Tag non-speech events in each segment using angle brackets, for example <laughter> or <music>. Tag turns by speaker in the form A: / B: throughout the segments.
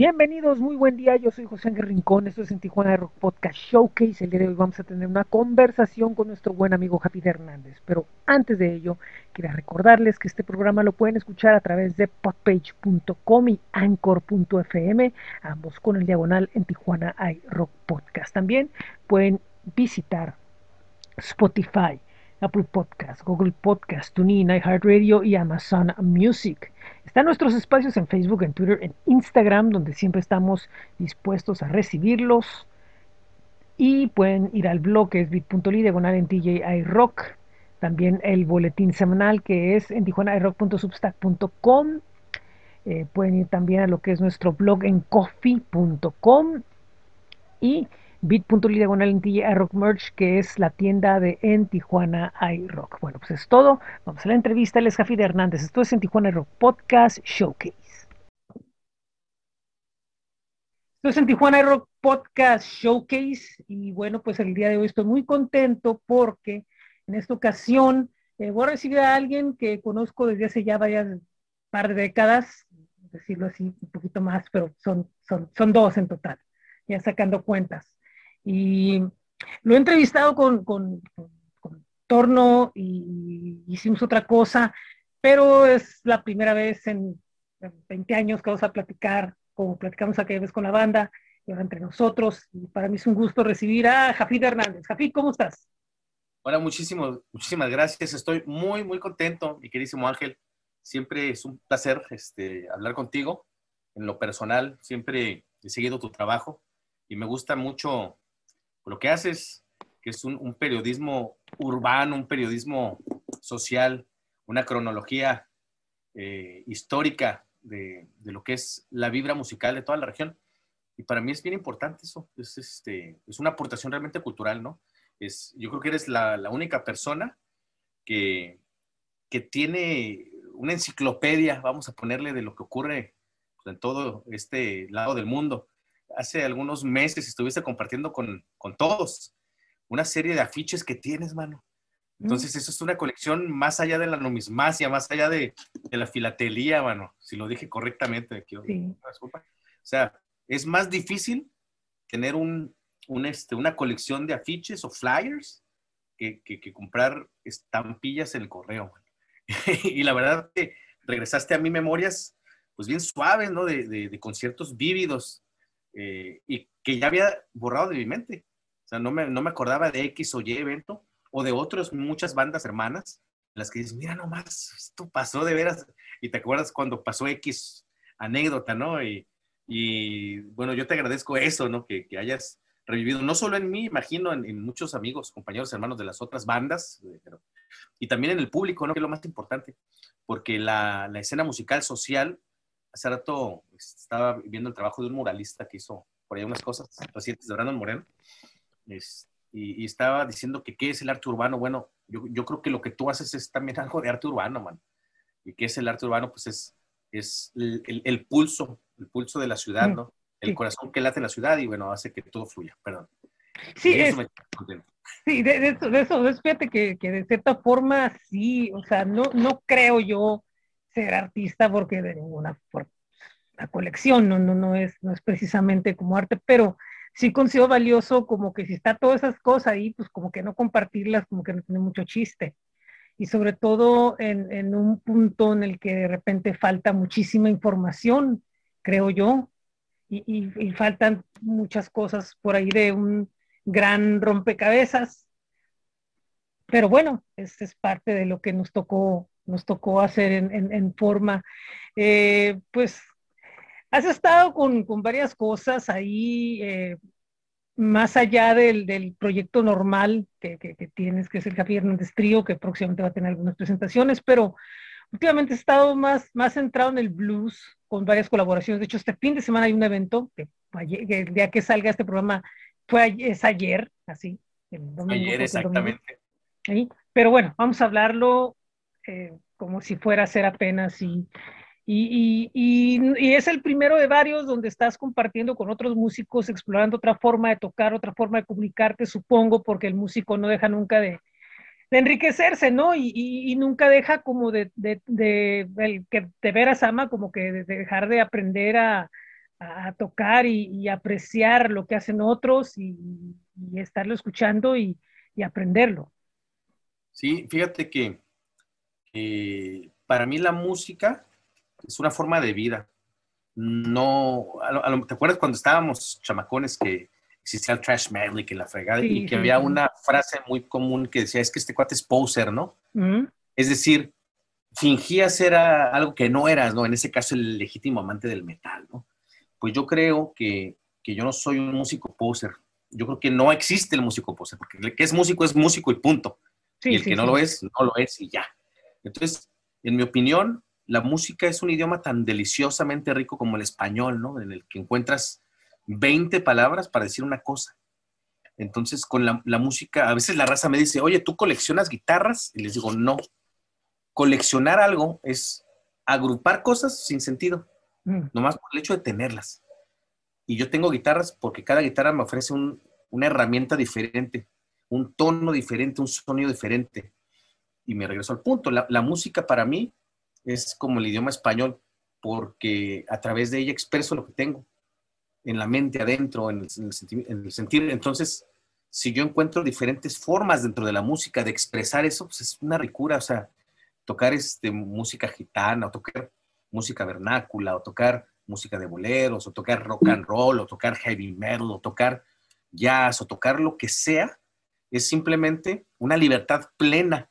A: Bienvenidos, muy buen día. Yo soy José Ángel Rincón. Esto es en Tijuana Rock Podcast Showcase. El día de hoy vamos a tener una conversación con nuestro buen amigo Javi Hernández. Pero antes de ello, quería recordarles que este programa lo pueden escuchar a través de podpage.com y anchor.fm, ambos con el diagonal en Tijuana Rock Podcast. También pueden visitar Spotify, Apple Podcast, Google Podcast, TuneIn, iHeartRadio y Amazon Music. Están nuestros espacios en Facebook, en Twitter, en Instagram, donde siempre estamos dispuestos a recibirlos. Y pueden ir al blog que es bit.ly diagonal en TJI Rock. También el boletín semanal que es en tijuanairock.substack.com. Eh, pueden ir también a lo que es nuestro blog en coffee.com. Y bit.ly diagonal en Rock Merch, que es la tienda de en Tijuana iRock. Bueno, pues es todo. Vamos a la entrevista. Él es Jafi de Hernández. Esto es en Tijuana Rock Podcast Showcase. Esto es en Tijuana Rock Podcast Showcase. Y bueno, pues el día de hoy estoy muy contento porque en esta ocasión eh, voy a recibir a alguien que conozco desde hace ya varias par de décadas, decirlo así, un poquito más, pero son, son, son dos en total, ya sacando cuentas. Y lo he entrevistado con, con, Torno y hicimos otra cosa, pero es la primera vez en 20 años que vamos a platicar, como platicamos aquella vez con la banda, y ahora entre nosotros. Y para mí es un gusto recibir a Jafid Hernández. Jafid, ¿cómo estás?
B: Hola, muchísimo, muchísimas gracias. Estoy muy, muy contento, mi queridísimo Ángel. Siempre es un placer este, hablar contigo. En lo personal, siempre he seguido tu trabajo y me gusta mucho lo que haces, que es un, periodismo urbano, un periodismo social, una cronología eh, histórica de, lo que es la vibra musical de toda la región. Y para mí es bien importante eso, es, este, es una aportación realmente cultural, ¿no? Es, yo creo que eres la, única persona que, que tiene una enciclopedia, vamos a ponerle, de lo que ocurre en todo este lado del mundo hace algunos meses estuviste compartiendo con, todos una serie de afiches que tienes, mano. Entonces, eso es una colección más allá de la numismacia, más allá de, la filatelía, mano. Si lo dije correctamente, quiero disculpa. O sea, es más difícil tener un, este, una colección de afiches o flyers que, comprar estampillas en el correo. <laughs> y la verdad que regresaste a mi memorias, pues bien suaves, ¿no? De, de conciertos vívidos eh, y que ya había borrado de mi mente. O sea, no me, no me acordaba de X o Y evento o de otras muchas bandas hermanas, las que dices, mira nomás, esto pasó de veras. Y te acuerdas cuando pasó X anécdota, ¿no? Y, y bueno, yo te agradezco eso, ¿no? Que, que, hayas revivido, no solo en mí, imagino, en, muchos amigos, compañeros, hermanos de las otras bandas, eh, y también en el público, ¿no? Que es lo más importante, porque la, la escena musical social hace rato estaba viendo el trabajo de un muralista que hizo por ahí unas cosas recientes de Brandon Moreno. y, estaba diciendo que qué es el arte urbano. Bueno, yo, yo, creo que lo que tú haces es también <laughs> algo de arte urbano, man. ¿Y qué es el arte urbano? Pues es, es el, el, pulso, el pulso de la ciudad, mm, ¿no? El corazón que late en la ciudad y bueno, hace que todo fluya. Perdón.
A: Sí, de eso, sí de, eso, de eso, fíjate que, que, de cierta forma sí, o sea, no, no creo yo ser artista porque de ninguna forma colección no, no, no, es, no es precisamente como arte, pero sí considero valioso como que si está todas esas cosas ahí, pues como que no compartirlas, como que no tiene mucho chiste. Y sobre todo en, en un punto en el que de repente falta muchísima información, creo yo, y, y, faltan muchas cosas por ahí de un gran rompecabezas. Pero bueno, es, es parte de lo que nos tocó nos tocó hacer en, forma. Eh, pues has estado con, varias cosas ahí, eh, más allá del, proyecto normal que, tienes, que es el Javier Hernández Trío, que próximamente va a tener algunas presentaciones, pero últimamente has estado más, más centrado en el blues, con varias colaboraciones. De hecho, este fin de semana hay un evento, que, el día que salga este programa fue, es ayer, así.
B: ayer, exactamente.
A: Pero bueno, vamos a hablarlo eh, como si fuera a ser apenas y, y, y, es el primero de varios donde estás compartiendo con otros músicos, explorando otra forma de tocar, otra forma de comunicarte, supongo, porque el músico no deja nunca de, enriquecerse, ¿no? Y, nunca deja como de, de, de, el que de veras ama, como que de dejar de aprender a, a tocar y, apreciar lo que hacen otros y, estarlo escuchando y, aprenderlo.
B: Sí, fíjate que para mí la música es una forma de vida. No, ¿te acuerdas cuando estábamos chamacones que existía el trash metal y que la fregada y que había una frase muy común que decía, es que este cuate es poser, ¿no? Es decir, fingía ser algo que no eras, ¿no? En ese caso, el legítimo amante del metal, ¿no? Pues yo creo que, que yo no soy un músico poser. Yo creo que no existe el músico poser, porque el que es músico es músico y punto. y el que no lo es, no lo es y ya. Entonces, en mi opinión, la música es un idioma tan deliciosamente rico como el español, ¿no? En el que encuentras 20 palabras para decir una cosa. Entonces, con la, música, a veces la raza me dice, oye, ¿tú coleccionas guitarras? Y les digo, no. Coleccionar algo es agrupar cosas sin sentido, mm. nomás por el hecho de tenerlas. Y yo tengo guitarras porque cada guitarra me ofrece una herramienta diferente, un tono diferente, un sonido diferente. Y me regreso al punto. la música para mí es como el idioma español, porque a través de ella expreso lo que tengo en la mente, adentro, en el, sentir. Entonces, si yo encuentro diferentes formas dentro de la música de expresar eso, pues es una ricura, o sea, tocar este, música gitana, o tocar música vernácula, o tocar música de boleros, o tocar rock and roll, o tocar heavy metal, o tocar jazz, o tocar lo que sea, es simplemente una libertad plena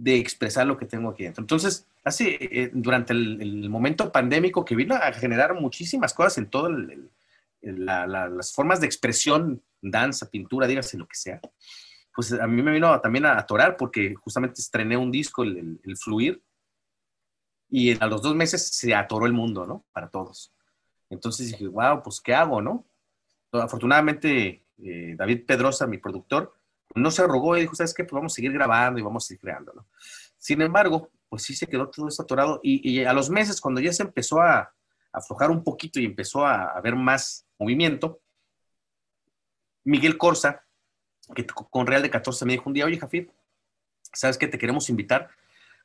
B: de expresar lo que tengo aquí dentro. Entonces, así, eh, durante el, momento pandémico que vino a generar muchísimas cosas en todas las formas de expresión, danza, pintura, dígase lo que sea, pues a mí me vino también a atorar porque justamente estrené un disco, el, Fluir, y a los dos meses se atoró el mundo, ¿no? Para todos. Entonces dije, wow, pues ¿qué hago, no? Afortunadamente, eh, David Pedrosa, mi productor, no se arrogó y dijo, ¿sabes qué? Pues vamos a seguir grabando y vamos a seguir creando, ¿no? Sin embargo, pues sí se quedó todo esto y, a los meses, cuando ya se empezó a, aflojar un poquito y empezó a haber más movimiento, Miguel Corsa, que con Real de 14 me dijo un día, oye, Jafid, ¿sabes qué? Te queremos invitar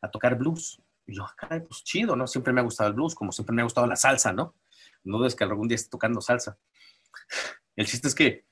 B: a tocar blues. Y yo, caray, pues chido, ¿no? Siempre me ha gustado el blues, como siempre me ha gustado la salsa, ¿no? No es que algún día esté tocando salsa. El chiste es que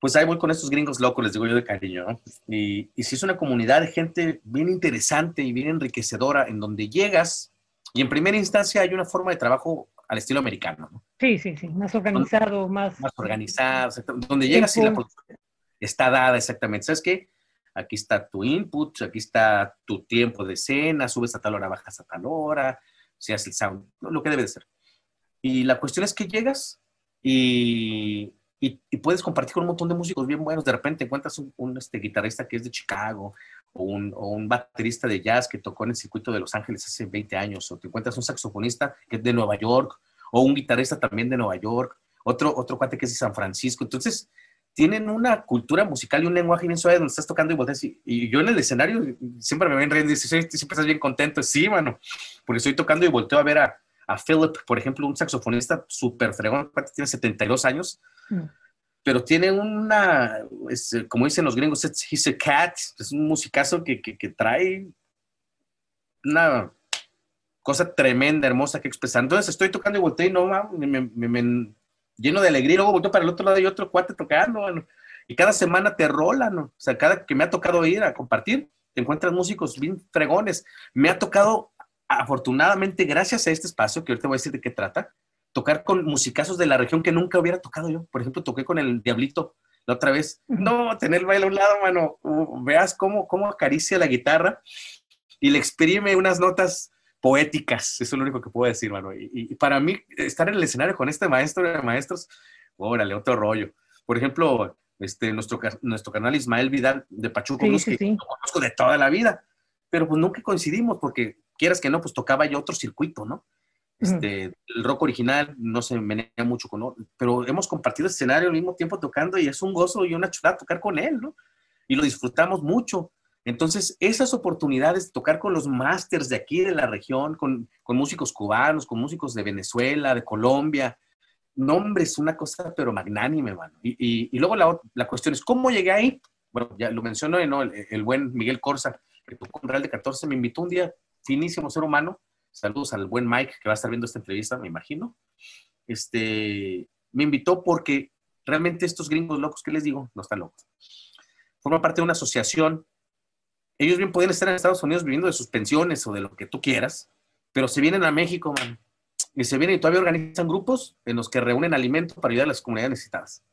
B: pues ahí voy con estos gringos locos, les digo yo de cariño, ¿no? Y, y si es una comunidad de gente bien interesante y bien enriquecedora, en donde llegas y en primera instancia hay una forma de trabajo al estilo americano, ¿no?
A: Sí, sí, sí, más organizado, más...
B: Más organizado, donde llegas y la producción está dada exactamente. ¿Sabes qué? Aquí está tu input, aquí está tu tiempo de escena, subes a tal hora, bajas a tal hora, se hace el sound, lo que debe de ser. Y la cuestión es que llegas y y, puedes compartir con un montón de músicos bien buenos. De repente encuentras un, este, guitarrista que es de Chicago o un, o un, baterista de jazz que tocó en el circuito de Los Ángeles hace 20 años, o te encuentras un saxofonista que es de Nueva York, o un guitarrista también de Nueva York, otro, otro cuate que es de San Francisco. Entonces, tienen una cultura musical y un lenguaje bien suave donde estás tocando y volteas. Y, yo en el escenario siempre me ven riendo y dices, siempre estás bien contento. Sí, mano, porque estoy tocando y volteo a ver a, a Philip, por ejemplo, un saxofonista súper fregón, tiene 72 años, mm. pero tiene una, como dicen los gringos, he's a cat, es un musicazo que, que, trae una cosa tremenda, hermosa que expresar. Entonces estoy tocando y volteo y no, me, me, lleno de alegría, luego volteo para el otro lado y otro cuate tocando, y cada semana te rolan, o sea, cada que me ha tocado ir a compartir, te encuentras músicos bien fregones. Me ha tocado afortunadamente, gracias a este espacio, que ahorita voy a decir de qué trata, tocar con musicazos de la región que nunca hubiera tocado yo. Por ejemplo, toqué con el Diablito la otra vez. No, tener el baile a un lado, mano. veas cómo, cómo acaricia la guitarra y le exprime unas notas poéticas. Eso es lo único que puedo decir, mano. Y, para mí, estar en el escenario con este maestro de maestros, órale, otro rollo. Por ejemplo, este, nuestro, nuestro canal Ismael Vidal de Pachuco, que conozco de toda la vida, pero pues nunca coincidimos porque quieras que no, pues tocaba yo otro circuito, ¿no? Este, El rock original no se menea mucho con pero hemos compartido escenario al mismo tiempo tocando y es un gozo y una chulada tocar con él, ¿no? Y lo disfrutamos mucho. Entonces, esas oportunidades de tocar con los másters de aquí de la región, con, con, músicos cubanos, con músicos de Venezuela, de Colombia, no, hombre, es una cosa pero magnánime, mano. Y, y, luego la, la, cuestión es, ¿cómo llegué ahí? Bueno, ya lo mencionó ¿no? el, el, buen Miguel Corsa, que tocó con Real de 14, me invitó un día finísimo ser humano, saludos al buen Mike que va a estar viendo esta entrevista, me imagino, este, me invitó porque realmente estos gringos locos, ¿qué les digo? No están locos. Forman parte de una asociación. Ellos bien pueden estar en Estados Unidos viviendo de sus pensiones o de lo que tú quieras, pero se vienen a México, man. Y se vienen y todavía organizan grupos en los que reúnen alimento para ayudar a las comunidades necesitadas.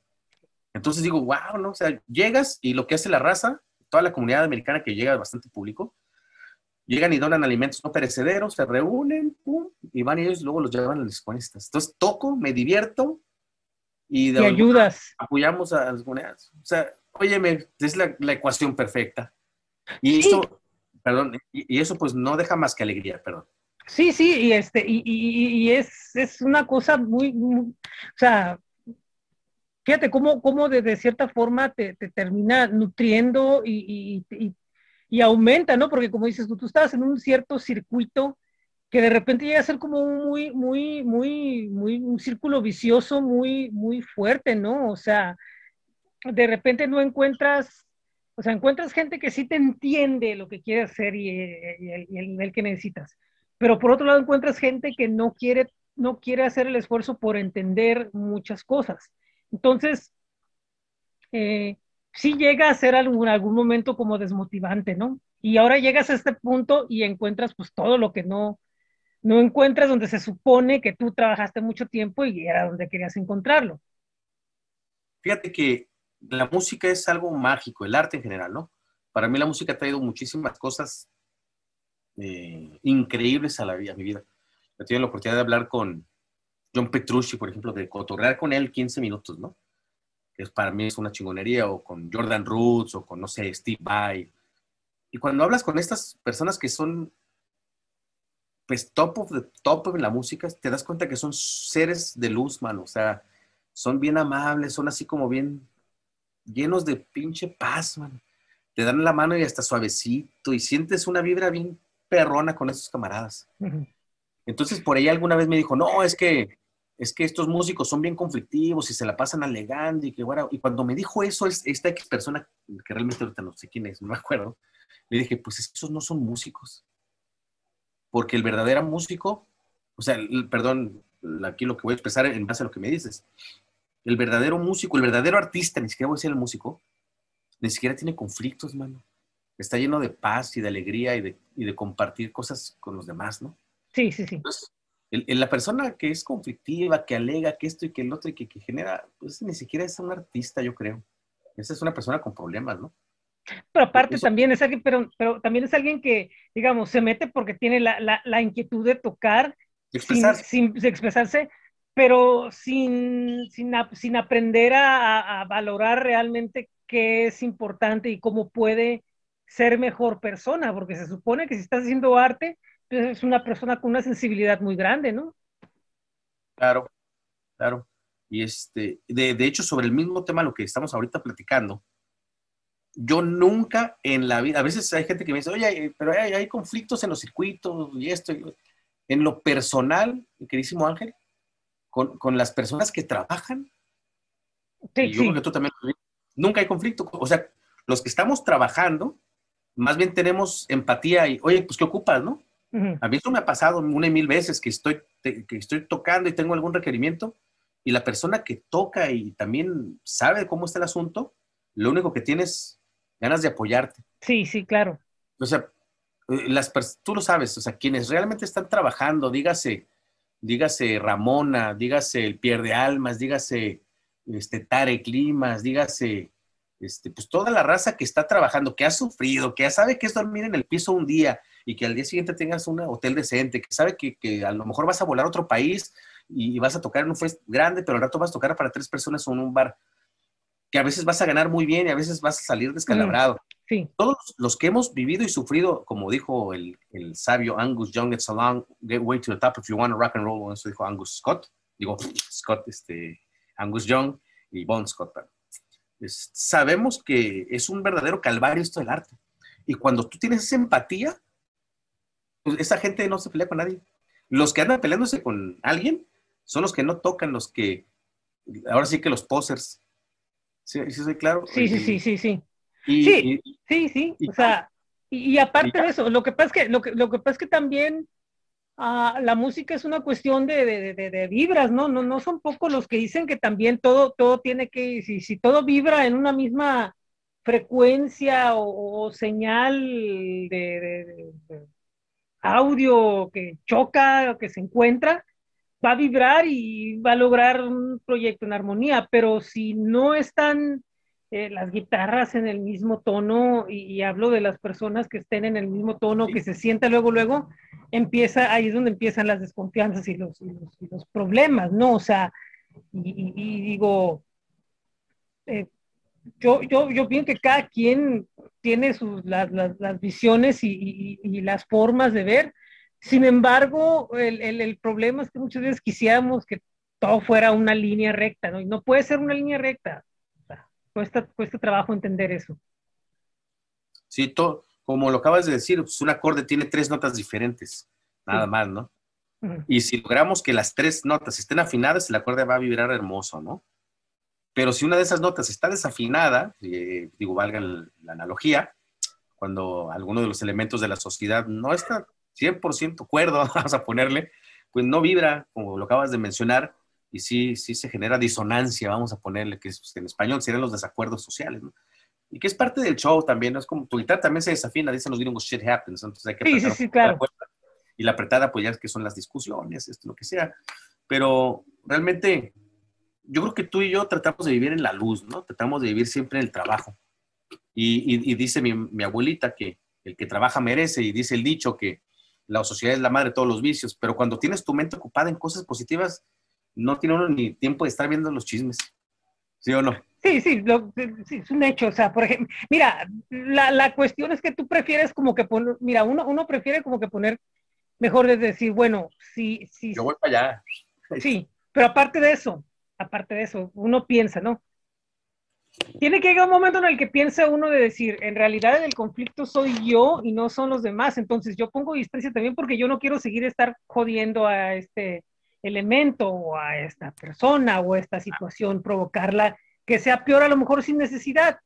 B: Entonces digo, wow, ¿no? O sea, llegas y lo que hace la raza, toda la comunidad americana que llega bastante público, llegan y donan alimentos no perecederos, se reúnen, pum, y van y ellos luego los llevan a las comunistas. Entonces toco, me divierto y,
A: de ayudas.
B: Apoyamos a las comunidades. O sea, óyeme, es la, ecuación perfecta. Y eso, perdón, y, eso pues no deja más que alegría, perdón.
A: Sí, sí, y este, y, y es, es, una cosa muy, o sea, fíjate cómo, cómo de, de, cierta forma te, te termina nutriendo y, y, aumenta, ¿no? Porque como dices tú, tú estabas en un cierto circuito que de repente llega a ser como un muy, muy, muy, muy, un círculo vicioso muy, muy fuerte, ¿no? O sea, de repente no encuentras, o sea, encuentras gente que sí te entiende lo que quieres hacer y, el, nivel que necesitas. Pero por otro lado encuentras gente que no quiere, no quiere hacer el esfuerzo por entender muchas cosas. Entonces, eh, sí llega a ser algún, algún momento como desmotivante, ¿no? Y ahora llegas a este punto y encuentras pues todo lo que no, no encuentras donde se supone que tú trabajaste mucho tiempo y era donde querías encontrarlo.
B: Fíjate que la música es algo mágico, el arte en general, ¿no? Para mí la música ha traído muchísimas cosas eh, increíbles a, la, vida, a mi vida. He tenido la oportunidad de hablar con John Petrucci, por ejemplo, de cotorrear con él 15 minutos, ¿no? Que para mí es una chingonería, o con Jordan Roots, o con, no sé, Steve Vai. Y cuando hablas con estas personas que son, pues, top of the top en la música, te das cuenta que son seres de luz, mano. O sea, son bien amables, son así como bien llenos de pinche paz, man. Te dan la mano y hasta suavecito y sientes una vibra bien perrona con esos camaradas. Entonces, por ahí alguna vez me dijo, no, es que, es que estos músicos son bien conflictivos y se la pasan alegando y que, bueno, y cuando me dijo eso, esta ex persona, que realmente ahorita no sé quién es, no me acuerdo, le dije, pues esos no son músicos. Porque el verdadero músico, o sea, perdón, aquí lo que voy a expresar en base a lo que me dices, el verdadero músico, el verdadero artista, ni siquiera voy a decir el músico, ni siquiera tiene conflictos, mano. Está lleno de paz y de alegría y de, compartir cosas con los demás, ¿no?
A: Sí, sí, sí.
B: Entonces, la persona que es conflictiva, que alega que esto y que el otro y que, genera, pues ni siquiera es un artista, yo creo. Esa es una persona con problemas, ¿no?
A: Pero aparte también es alguien, pero, pero también es alguien que, digamos, se mete porque tiene la, inquietud de tocar, sin, expresarse, pero sin, sin, aprender a, valorar realmente qué es importante y cómo puede ser mejor persona, porque se supone que si estás haciendo arte, es una persona con una sensibilidad muy grande, ¿no?
B: Claro, claro. Y este, de, hecho, sobre el mismo tema, lo que estamos ahorita platicando, yo nunca en la vida, a veces hay gente que me dice, oye, pero hay, hay conflictos en los circuitos y esto. En lo personal, queridísimo Ángel, con, las personas que trabajan. Sí, yo creo que tú también. Nunca hay conflicto. O sea, los que estamos trabajando, más bien tenemos empatía y, oye, pues, ¿qué ocupas, no? A mí eso me ha pasado una y mil veces que estoy, que estoy tocando y tengo algún requerimiento y la persona que toca y también sabe cómo está el asunto, lo único que tienes ganas de apoyarte.
A: Sí, sí, claro.
B: O sea, eh, las tú lo sabes, o sea, quienes realmente están trabajando, dígase, dígase Ramona, dígase el Pierde Almas, dígase este, Tare Climas, dígase este, pues toda la raza que está trabajando, que ha sufrido, que ya sabe que es dormir en el piso un día y que al día siguiente tengas un hotel decente, que sabe que, que a lo mejor vas a volar a otro país y, vas a tocar en un fest grande, pero al rato vas a tocar para tres personas en un bar, que a veces vas a ganar muy bien y a veces vas a salir descalabrado.
A: Sí.
B: Todos los que hemos vivido y sufrido, como dijo el, el sabio Angus Young, it's a long way to the top if you want to rock and roll, eso dijo Angus Scott, digo Scott, este, Angus Young y Bon Scott. sabemos que es un verdadero calvario esto del arte. Y cuando tú tienes esa empatía, pues esa gente no se pelea con nadie. Los que andan peleándose con alguien son los que no tocan, los que, ahora sí que los posers. ¿Sí, sí soy claro?
A: Sí, sí, sí, sí, sí sí, sí, sí, o sea, y, aparte de eso, lo que pasa es que, lo que, lo que pasa es que también, Ah, la música es una cuestión de, vibras, ¿no? ¿no? No son pocos los que dicen que también todo, todo tiene que, si, si todo vibra en una misma frecuencia o, señal de, audio que choca o que se encuentra, va a vibrar y va a lograr un proyecto en armonía, pero si no están eh, las guitarras en el mismo tono, y, hablo de las personas que estén en el mismo tono, que se sienta luego, luego, empieza, ahí es donde empiezan las desconfianzas y los, los, problemas, ¿no? O sea, y, digo, eh, yo, yo, yo pienso que cada quien tiene sus, las, las, las visiones y, y, las formas de ver. Sin embargo, el, el, el, problema es que muchas veces quisiéramos que todo fuera una línea recta, ¿no? Y no puede ser una línea recta. cuesta, cuesta trabajo entender eso.
B: Sí, todo, como lo acabas de decir, pues un acorde tiene tres notas diferentes, nada más, ¿no? Y si logramos que las tres notas estén afinadas, el acorde va a vibrar hermoso, ¿no? Pero si una de esas notas está desafinada, eh, digo, valga la analogía, cuando alguno de los elementos de la sociedad no está 100% cuerdo, <laughs> vamos a ponerle, pues no vibra, como lo acabas de mencionar, y sí, sí se genera disonancia, vamos a ponerle, que en español serían los desacuerdos sociales, ¿no? Y que es parte del show también, ¿no? Es como tu guitarra también se desafina, dicen los gringos, shit happens, entonces hay que
A: apretar sí, sí, claro.
B: y la apretada, pues ya es que son las discusiones, esto, lo que sea. Pero realmente, yo creo que tú y yo tratamos de vivir en la luz, ¿no? Tratamos de vivir siempre en el trabajo. Y, y, dice mi, mi, abuelita que el que trabaja merece, y dice el dicho que la sociedad es la madre de todos los vicios, pero cuando tienes tu mente ocupada en cosas positivas, no tiene uno ni tiempo de estar viendo los chismes. ¿Sí o no?
A: Sí, sí, es un hecho. O sea, por ejemplo, mira, la, la, cuestión es que tú prefieres como que poner, mira, uno, uno prefiere como que poner, mejor de decir, bueno, sí, sí.
B: Yo voy para allá.
A: Sí, pero aparte de eso, aparte de eso, uno piensa, ¿no? Tiene que llegar un momento en el que piensa uno de decir, en realidad el conflicto soy yo y no son los demás, entonces yo pongo distancia también porque yo no quiero seguir estar jodiendo a este elemento o a esta persona o esta situación, provocarla que sea peor a lo mejor sin necesidad.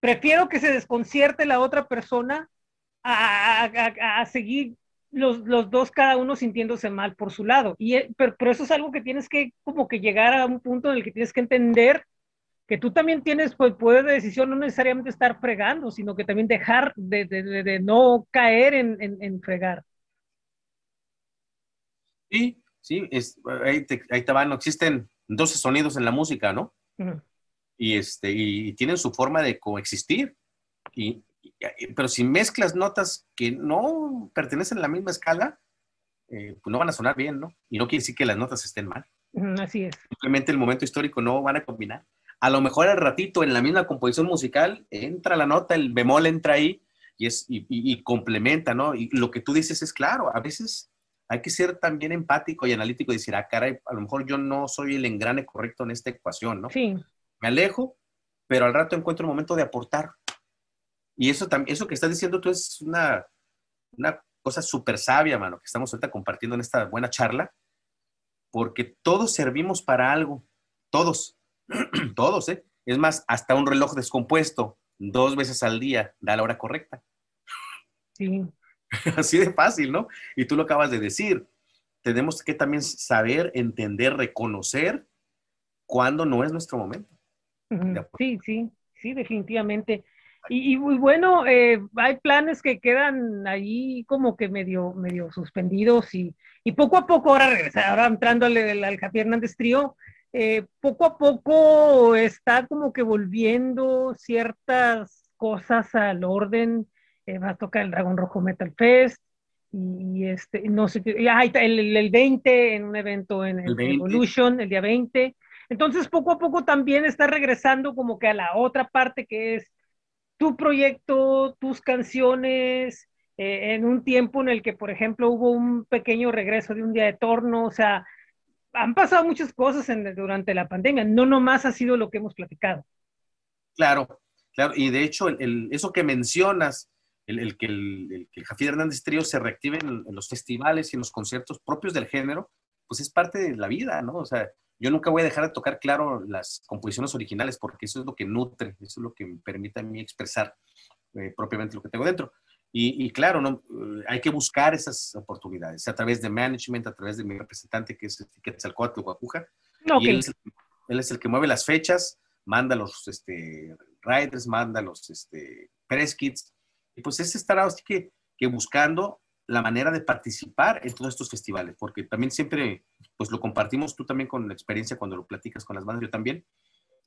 A: Prefiero que se desconcierte la otra persona a, seguir los, dos cada uno sintiéndose mal por su lado. Y, eh, pero, eso es algo que tienes que como que llegar a un punto en el que tienes que entender que tú también tienes pues, poder de decisión, no necesariamente estar fregando, sino que también dejar de, no caer en, fregar.
B: Sí, sí, es, ahí, te, ahí te van, no existen 12 sonidos en la música, ¿no? y, este, y tienen su forma de coexistir. Y, pero si mezclas notas que no pertenecen a la misma escala, eh, pues no van a sonar bien, ¿no? Y no quiere decir que las notas estén mal.
A: Así es.
B: Simplemente el momento histórico no van a combinar. A lo mejor al ratito en la misma composición musical entra la nota, el bemol entra ahí y, es, y, complementa, ¿no? Y lo que tú dices es claro, a veces hay que ser también empático y analítico y decir, ah, caray, a lo mejor yo no soy el engrane correcto en esta ecuación, ¿no?
A: Sí
B: me alejo, pero al rato encuentro un momento de aportar. Y eso, eso que estás diciendo tú es una, una cosa súper sabia, mano, que estamos ahorita compartiendo en esta buena charla, porque todos servimos para algo, todos, <clears throat> todos, ¿eh? Es más, hasta un reloj descompuesto dos veces al día da la hora correcta.
A: Sí. <laughs>
B: Así de fácil, ¿no? Y tú lo acabas de decir. Tenemos que también saber, entender, reconocer cuándo no es nuestro momento.
A: Sí, sí, sí, definitivamente. Y, bueno, eh, hay planes que quedan ahí como que medio, medio suspendidos y, poco a poco ahora regresa, ahora entrando al, al Javier Hernández Trío, eh, poco a poco está como que volviendo ciertas cosas al orden. Eh, va a tocar el Dragón Rojo Metal Fest y, este, no sé, el, el, 20 en un evento en el Evolution, el día 20. Entonces, poco a poco también está regresando como que a la otra parte que es tu proyecto, tus canciones, eh, en un tiempo en el que, por ejemplo, hubo un pequeño regreso de un día de torno, o sea, han pasado muchas cosas durante la pandemia, no nomás ha sido lo que hemos platicado.
B: Claro, claro, y de hecho, eso que mencionas, el, que el, que Javier Hernández Trío se reactive en, los festivales y en los conciertos propios del género, pues es parte de la vida, ¿no? O sea, yo nunca voy a dejar de tocar, claro, las composiciones originales, porque eso es lo que nutre, eso es lo que me permite a mí expresar eh, propiamente lo que tengo dentro. Y, claro, ¿no? hay que buscar esas oportunidades a través de management, a través de mi representante, que es Quetzalcoatl Guacuja. Okay. Y él es, el, que mueve las fechas, manda los este, riders, manda los este, press kits. Y pues es estar así que, que buscando la manera de participar en todos estos festivales, porque también siempre, pues lo compartimos tú también con la experiencia cuando lo platicas con las bandas, yo también,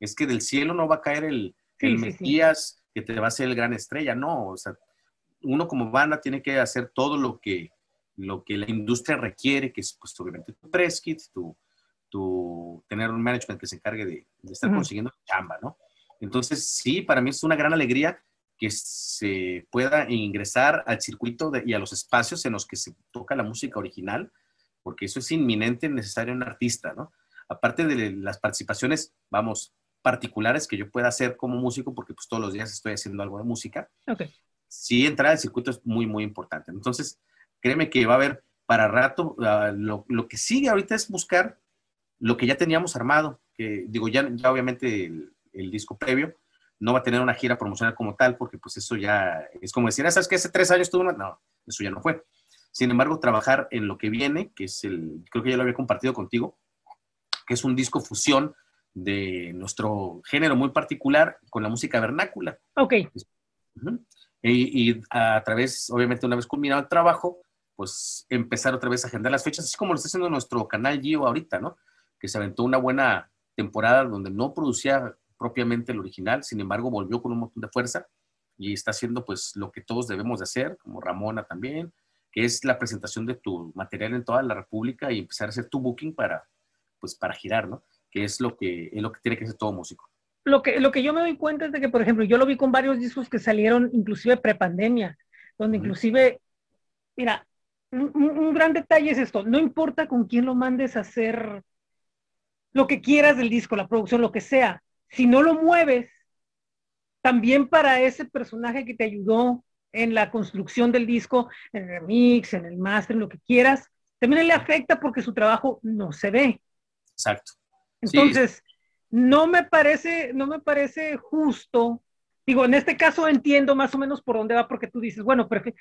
B: es que del cielo no va a caer el, el Mesías que te va a ser el gran estrella, no, o sea, uno como banda tiene que hacer todo lo que, lo que la industria requiere, que es pues obviamente tu press kit, tu, tu tener un management que se encargue de, estar consiguiendo chamba, ¿no? Entonces, sí, para mí es una gran alegría que se pueda ingresar al circuito y a los espacios en los que se toca la música original, porque eso es inminente necesario en un artista, ¿no? Aparte de las participaciones, vamos, particulares que yo pueda hacer como músico, porque pues todos los días estoy haciendo algo de música, okay. sí entrar al circuito es muy, muy importante. Entonces, créeme que va a haber para rato, uh, lo, lo, que sigue ahorita es buscar lo que ya teníamos armado, que digo, ya, ya obviamente el, el disco previo, no va a tener una gira promocional como tal, porque pues eso ya es como decir, ah, ¿sabes que Hace tres años tuvo una... No, eso ya no fue. Sin embargo, trabajar en lo que viene, que es el, creo que ya lo había compartido contigo, que es un disco fusión de nuestro género muy particular con la música vernácula.
A: Ok.
B: y, a través, obviamente, una vez culminado el trabajo, pues empezar otra vez a agendar las fechas, así como lo está haciendo nuestro canal Gio ahorita, ¿no? Que se aventó una buena temporada donde no producía propiamente el original, sin embargo volvió con un montón de fuerza y está haciendo pues lo que todos debemos de hacer, como Ramona también, que es la presentación de tu material en toda la República y empezar a hacer tu booking para pues para girar, ¿no? Que es lo que es lo que tiene que hacer todo músico.
A: Lo que, lo que yo me doy cuenta es de que, por ejemplo, yo lo vi con varios discos que salieron inclusive prepandemia, donde inclusive, mira, un, un, gran detalle es esto, no importa con quién lo mandes a hacer lo que quieras del disco, la producción, lo que sea, si no lo mueves, también para ese personaje que te ayudó en la construcción del disco, en el remix, en el master, en lo que quieras, también le afecta porque su trabajo no se ve.
B: Exacto.
A: Entonces, no me parece, no me parece justo. Digo, en este caso entiendo más o menos por dónde va, porque tú dices, bueno, porque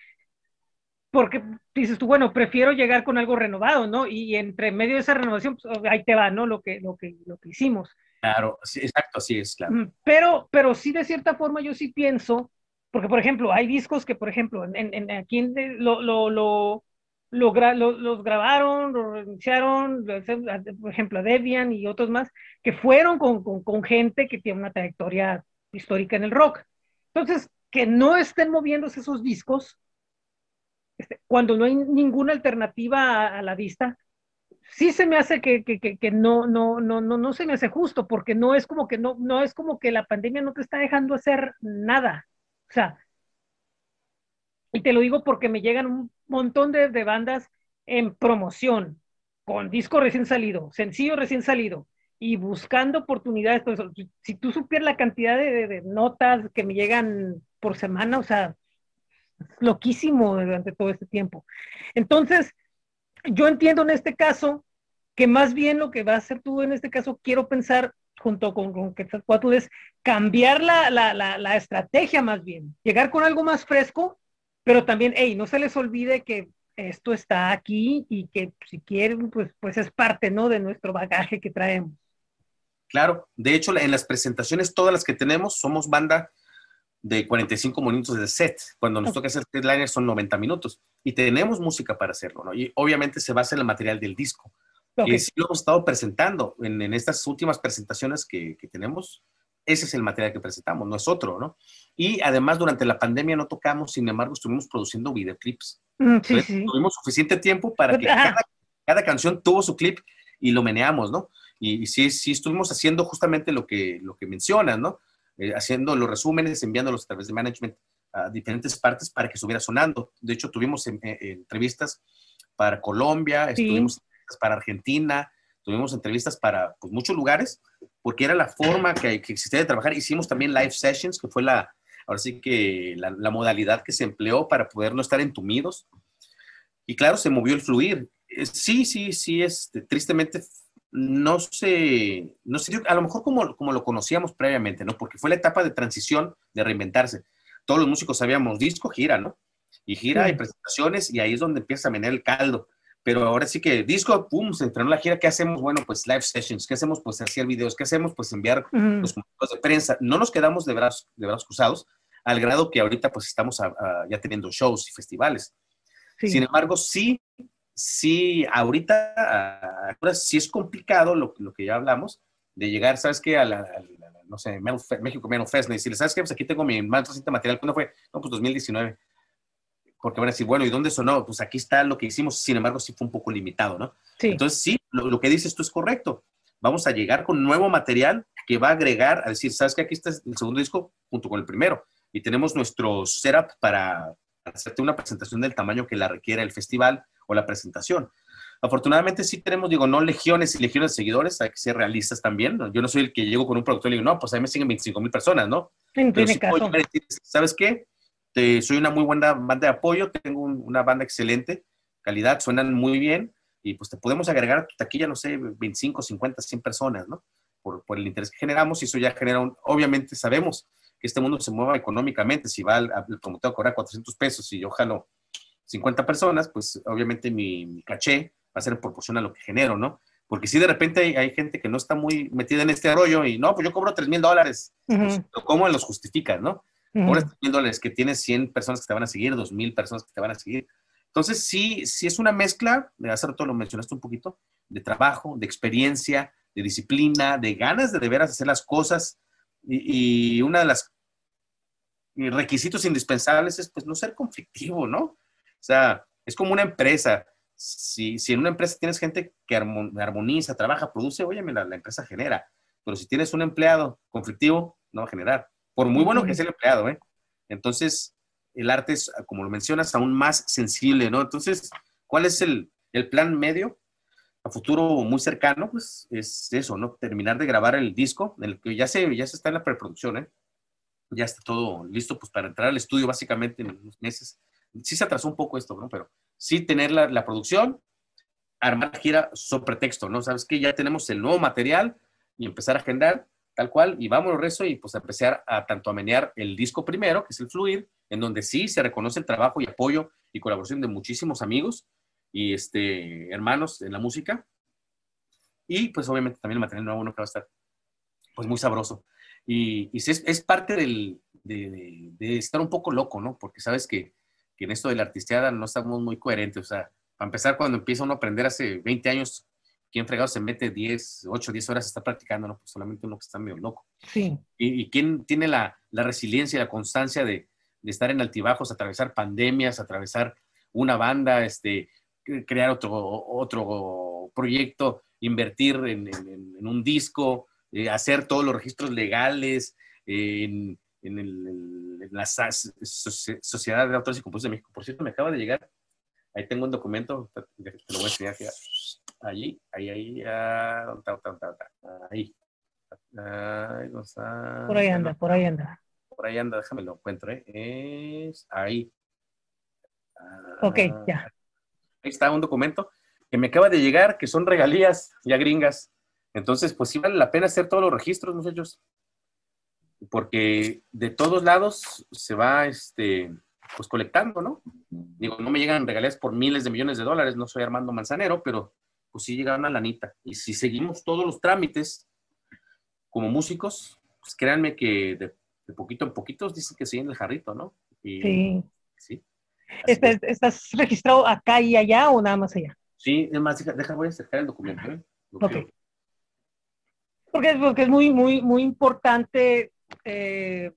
A: dices tú, bueno, prefiero llegar con algo renovado, ¿no? Y entre medio de esa renovación, pues, ahí te va, ¿no? Lo que, lo que, lo que hicimos.
B: Claro, sí, exacto, así es, claro.
A: Pero, pero sí, de cierta forma, yo sí pienso, porque, por ejemplo, hay discos que, por ejemplo, en, en aquí lo, lo, lo, los grabaron, los reiniciaron, por ejemplo, a Debian y otros más, que fueron con, con, con, gente que tiene una trayectoria histórica en el rock. Entonces, que no estén moviéndose esos discos, este, cuando no hay ninguna alternativa a, a la vista, sí se me hace que, que, que, no, no, no, no, no se me hace justo, porque no es como que no, no es como que la pandemia no te está dejando hacer nada. O sea, y te lo digo porque me llegan un montón de, de bandas en promoción, con disco recién salido, sencillo recién salido, y buscando oportunidades. Pues, si tú supieras la cantidad de, de, notas que me llegan por semana, o sea, loquísimo durante todo este tiempo. Entonces, yo entiendo en este caso que más bien lo que va a hacer tú en este caso, quiero pensar junto con, con Quetzalcoatl es cambiar la, la, la, estrategia más bien, llegar con algo más fresco, pero también, hey, no se les olvide que esto está aquí y que si quieren, pues, pues es parte, ¿no? De nuestro bagaje que traemos.
B: Claro, de hecho, en las presentaciones, todas las que tenemos, somos banda de 45 minutos de set. Cuando nos toca hacer headliner son 90 minutos y tenemos música para hacerlo, ¿no? Y obviamente se basa en el material del disco. Y sí lo hemos estado presentando en, en estas últimas presentaciones que, que, tenemos. Ese es el material que presentamos, no es otro, ¿no? Y además durante la pandemia no tocamos, sin embargo, estuvimos produciendo videoclips. Mm, sí, sí. Tuvimos suficiente tiempo para que <laughs> cada, cada, canción tuvo su clip y lo meneamos, ¿no? Y, y, sí, sí estuvimos haciendo justamente lo que, lo que mencionas, ¿no? Eh, haciendo los resúmenes, enviándolos a través de management a diferentes partes para que estuviera sonando. De hecho, tuvimos entrevistas para Colombia, estuvimos para Argentina, tuvimos entrevistas para pues, muchos lugares, porque era la forma que, que, existía de trabajar. Hicimos también live sessions, que fue la, ahora sí que la, la, modalidad que se empleó para poder no estar entumidos. Y claro, se movió el fluir. Eh, sí, sí, sí, este, tristemente no se, no se dio, a lo mejor como, como lo conocíamos previamente, ¿no? Porque fue la etapa de transición, de reinventarse. Todos los músicos sabíamos disco, gira, ¿no? y gira y presentaciones y ahí es donde empieza a menear el caldo. Pero ahora sí que disco, pum, se entrenó la gira, ¿qué hacemos? Bueno, pues live sessions, ¿qué hacemos? Pues hacer videos, ¿qué hacemos? Pues enviar los comunicados de prensa. No nos quedamos de brazos, de brazos cruzados, al grado que ahorita pues estamos ya teniendo shows y festivales. Sin embargo, sí, sí, ahorita, ahora sí es complicado lo, lo que ya hablamos, de llegar, ¿sabes qué? A la, no sé, México Metal Fest, y decirle, ¿sabes qué? Pues aquí tengo mi más reciente material. ¿Cuándo fue? No, pues 2019 porque van a decir, bueno, ¿y dónde sonó? Pues aquí está lo que hicimos, sin embargo, sí fue un poco limitado, ¿no? Sí. Entonces, sí, lo, que dices tú es correcto. Vamos a llegar con nuevo material que va a agregar, a decir, ¿sabes que aquí está el segundo disco junto con el primero? Y tenemos nuestro setup para hacerte una presentación del tamaño que la requiera el festival o la presentación. Afortunadamente sí tenemos, digo, no legiones y legiones de seguidores, hay que ser realistas también. Yo no soy el que llego con un productor y digo, no, pues ahí me siguen 25 mil personas, ¿no?
A: En Pero caso.
B: ¿Sabes qué? soy una muy buena banda de apoyo, tengo una banda excelente, calidad, suenan muy bien y pues te podemos agregar a tu taquilla, no sé, 25, 50, 100 personas, ¿no? Por, por el interés que generamos y eso ya genera, un, obviamente sabemos que este mundo se mueva económicamente, si va al, al promotor a cobrar 400 pesos y yo jalo 50 personas, pues obviamente mi, caché va a ser en proporción a lo que genero, ¿no? Porque si de repente hay, gente que no está muy metida en este rollo y no, pues yo cobro 3 mil dólares, pues, ¿cómo los justificas, no? Ahora mil dólares que tienes 100 personas que te van a seguir, 2.000 personas que te van a seguir. Entonces, sí, sí es una mezcla, de hace rato lo mencionaste un poquito, de trabajo, de experiencia, de disciplina, de ganas de de veras hacer las cosas. Y, y una de las requisitos indispensables es, pues, no ser conflictivo, ¿no? O sea, es como una empresa. Si, si en una empresa tienes gente que armoniza, trabaja, produce, oye, la, la empresa genera. Pero si tienes un empleado conflictivo, no va a generar por muy bueno que sea el empleado, ¿eh? Entonces, el arte es, como lo mencionas, aún más sensible, ¿no? Entonces, ¿cuál es el, plan medio? A futuro muy cercano, pues es eso, ¿no? Terminar de grabar el disco, el que ya se, ya se está en la preproducción, ¿eh? Ya está todo listo, pues para entrar al estudio básicamente en unos meses. Sí se atrasó un poco esto, ¿no? Pero sí tener la, la producción, armar gira sobre pretexto, ¿no? Sabes que ya tenemos el nuevo material y empezar a agendar tal cual, y vámonos rezo y pues empezar a tanto a menear el disco primero, que es el Fluir, en donde sí se reconoce el trabajo y apoyo y colaboración de muchísimos amigos y este, hermanos en la música. Y pues obviamente también el material nuevo no que va a estar pues muy sabroso. Y, y es, es, parte del, de, de, estar un poco loco, ¿no? Porque sabes que, que en esto de la artisteada no estamos muy coherentes. O sea, para empezar, cuando empieza uno a aprender hace 20 años ¿quién fregado se mete 10, 8, 10 horas está practicando? No, pues solamente uno que está medio loco.
A: Sí.
B: ¿Y, quién tiene la, la, resiliencia y la constancia de, de, estar en altibajos, atravesar pandemias, atravesar una banda, este, crear otro, otro proyecto, invertir en, en, un disco, eh, hacer todos los registros legales, en, en, el, la Sociedad de Autores y Compositores de México. Por cierto, me acaba de llegar, ahí tengo un documento, te lo voy a enseñar allí, ahí, ahí, ah, ahí.
A: por ahí anda, por ahí anda.
B: Por ahí anda, déjame lo encuentro, ¿eh? es ahí.
A: ok, ah, ya.
B: Ahí está un documento que me acaba de llegar, que son regalías ya gringas. Entonces, pues sí vale la pena hacer todos los registros, muchachos. Porque de todos lados se va, este, pues colectando, ¿no? Digo, no me llegan regalías por miles de millones de dólares, no soy Armando Manzanero, pero pues sí llega una lanita. Y si seguimos todos los trámites como músicos, pues créanme que de, poquito en poquito dicen que siguen el jarrito, ¿no?
A: sí. Sí. ¿Estás, registrado acá y allá o nada más allá?
B: Sí, es más, deja, voy a acercar el documento. ¿eh?
A: Porque, porque es muy, muy, muy importante eh,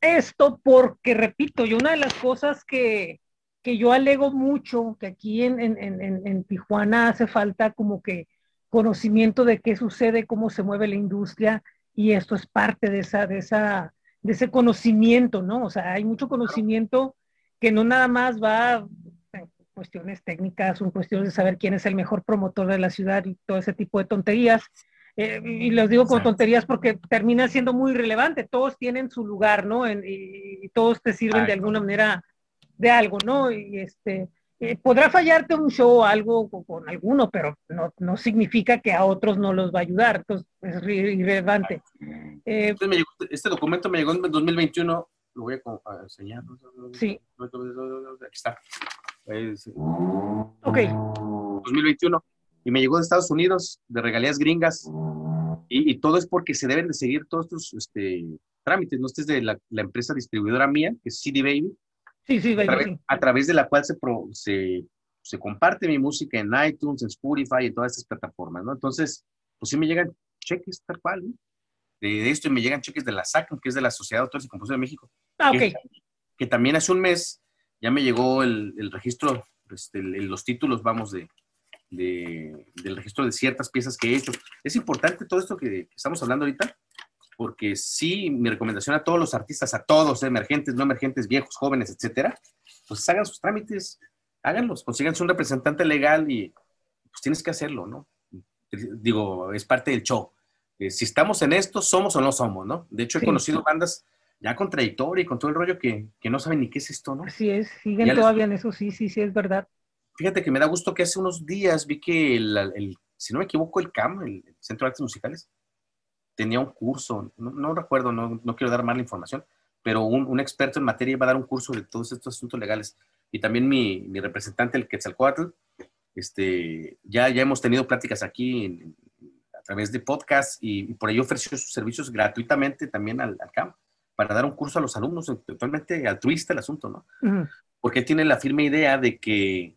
A: esto, porque repito, yo una de las cosas que, que yo alego mucho que aquí en, en, en, en, Tijuana hace falta como que conocimiento de qué sucede, cómo se mueve la industria, y esto es parte de, esa, de, esa, de ese conocimiento, ¿no? O sea, hay mucho conocimiento que no nada más va en cuestiones técnicas, son cuestiones de saber quién es el mejor promotor de la ciudad y todo ese tipo de tonterías. Eh, y les digo como tonterías porque termina siendo muy relevante, todos tienen su lugar, ¿no? y, todos te sirven de alguna manera de algo, ¿no? Y este, eh, podrá fallarte un show o algo con, alguno, pero no, no, significa que a otros no los va a ayudar, entonces es irrelevante.
B: Eh, este documento me llegó en 2021 lo voy a, enseñar.
A: Sí.
B: Aquí está.
A: ok.
B: 2021. Y me llegó de Estados Unidos, de regalías gringas. Y, todo es porque se deben de seguir todos estos este, trámites. ¿no? Este es de la, empresa distribuidora mía, que es CD Baby.
A: Sí, sí,
B: a, través, a través de la cual se, se, se, comparte mi música en iTunes, en Spotify, en todas estas plataformas, ¿no? Entonces, pues sí me llegan cheques tal cual, ¿no? de, esto y me llegan cheques de la SACM, que es de la Sociedad de Autores y Compositores de México.
A: Ah,
B: que, que, también hace un mes ya me llegó el, el registro, este, los títulos, vamos, de, de, del registro de ciertas piezas que he hecho. Es importante todo esto que, estamos hablando ahorita, porque sí, mi recomendación a todos los artistas, a todos, emergentes, no emergentes, viejos, jóvenes, etcétera, pues hagan sus trámites, háganlos, consíganse un representante legal y pues tienes que hacerlo, ¿no? Digo, es parte del show. Eh, si estamos en esto, somos o no somos, ¿no? De hecho, he conocido bandas ya con trayectoria y con todo el rollo que, que, no saben ni qué es esto, ¿no?
A: Así es, siguen todavía en eso, sí, sí, sí, es verdad.
B: Fíjate que me da gusto que hace unos días vi que, el, si no me equivoco, el CAM, el Centro de Artes Musicales, tenía un curso, no, no recuerdo, no, no, quiero dar mala información, pero un, un, experto en materia iba a dar un curso de todos estos asuntos legales. Y también mi, mi representante, el Quetzalcoatl, este, ya, ya hemos tenido pláticas aquí en, través de podcast y, por ello ofreció sus servicios gratuitamente también al, al CAM para dar un curso a los alumnos, totalmente altruista el asunto, ¿no? Porque tiene la firme idea de que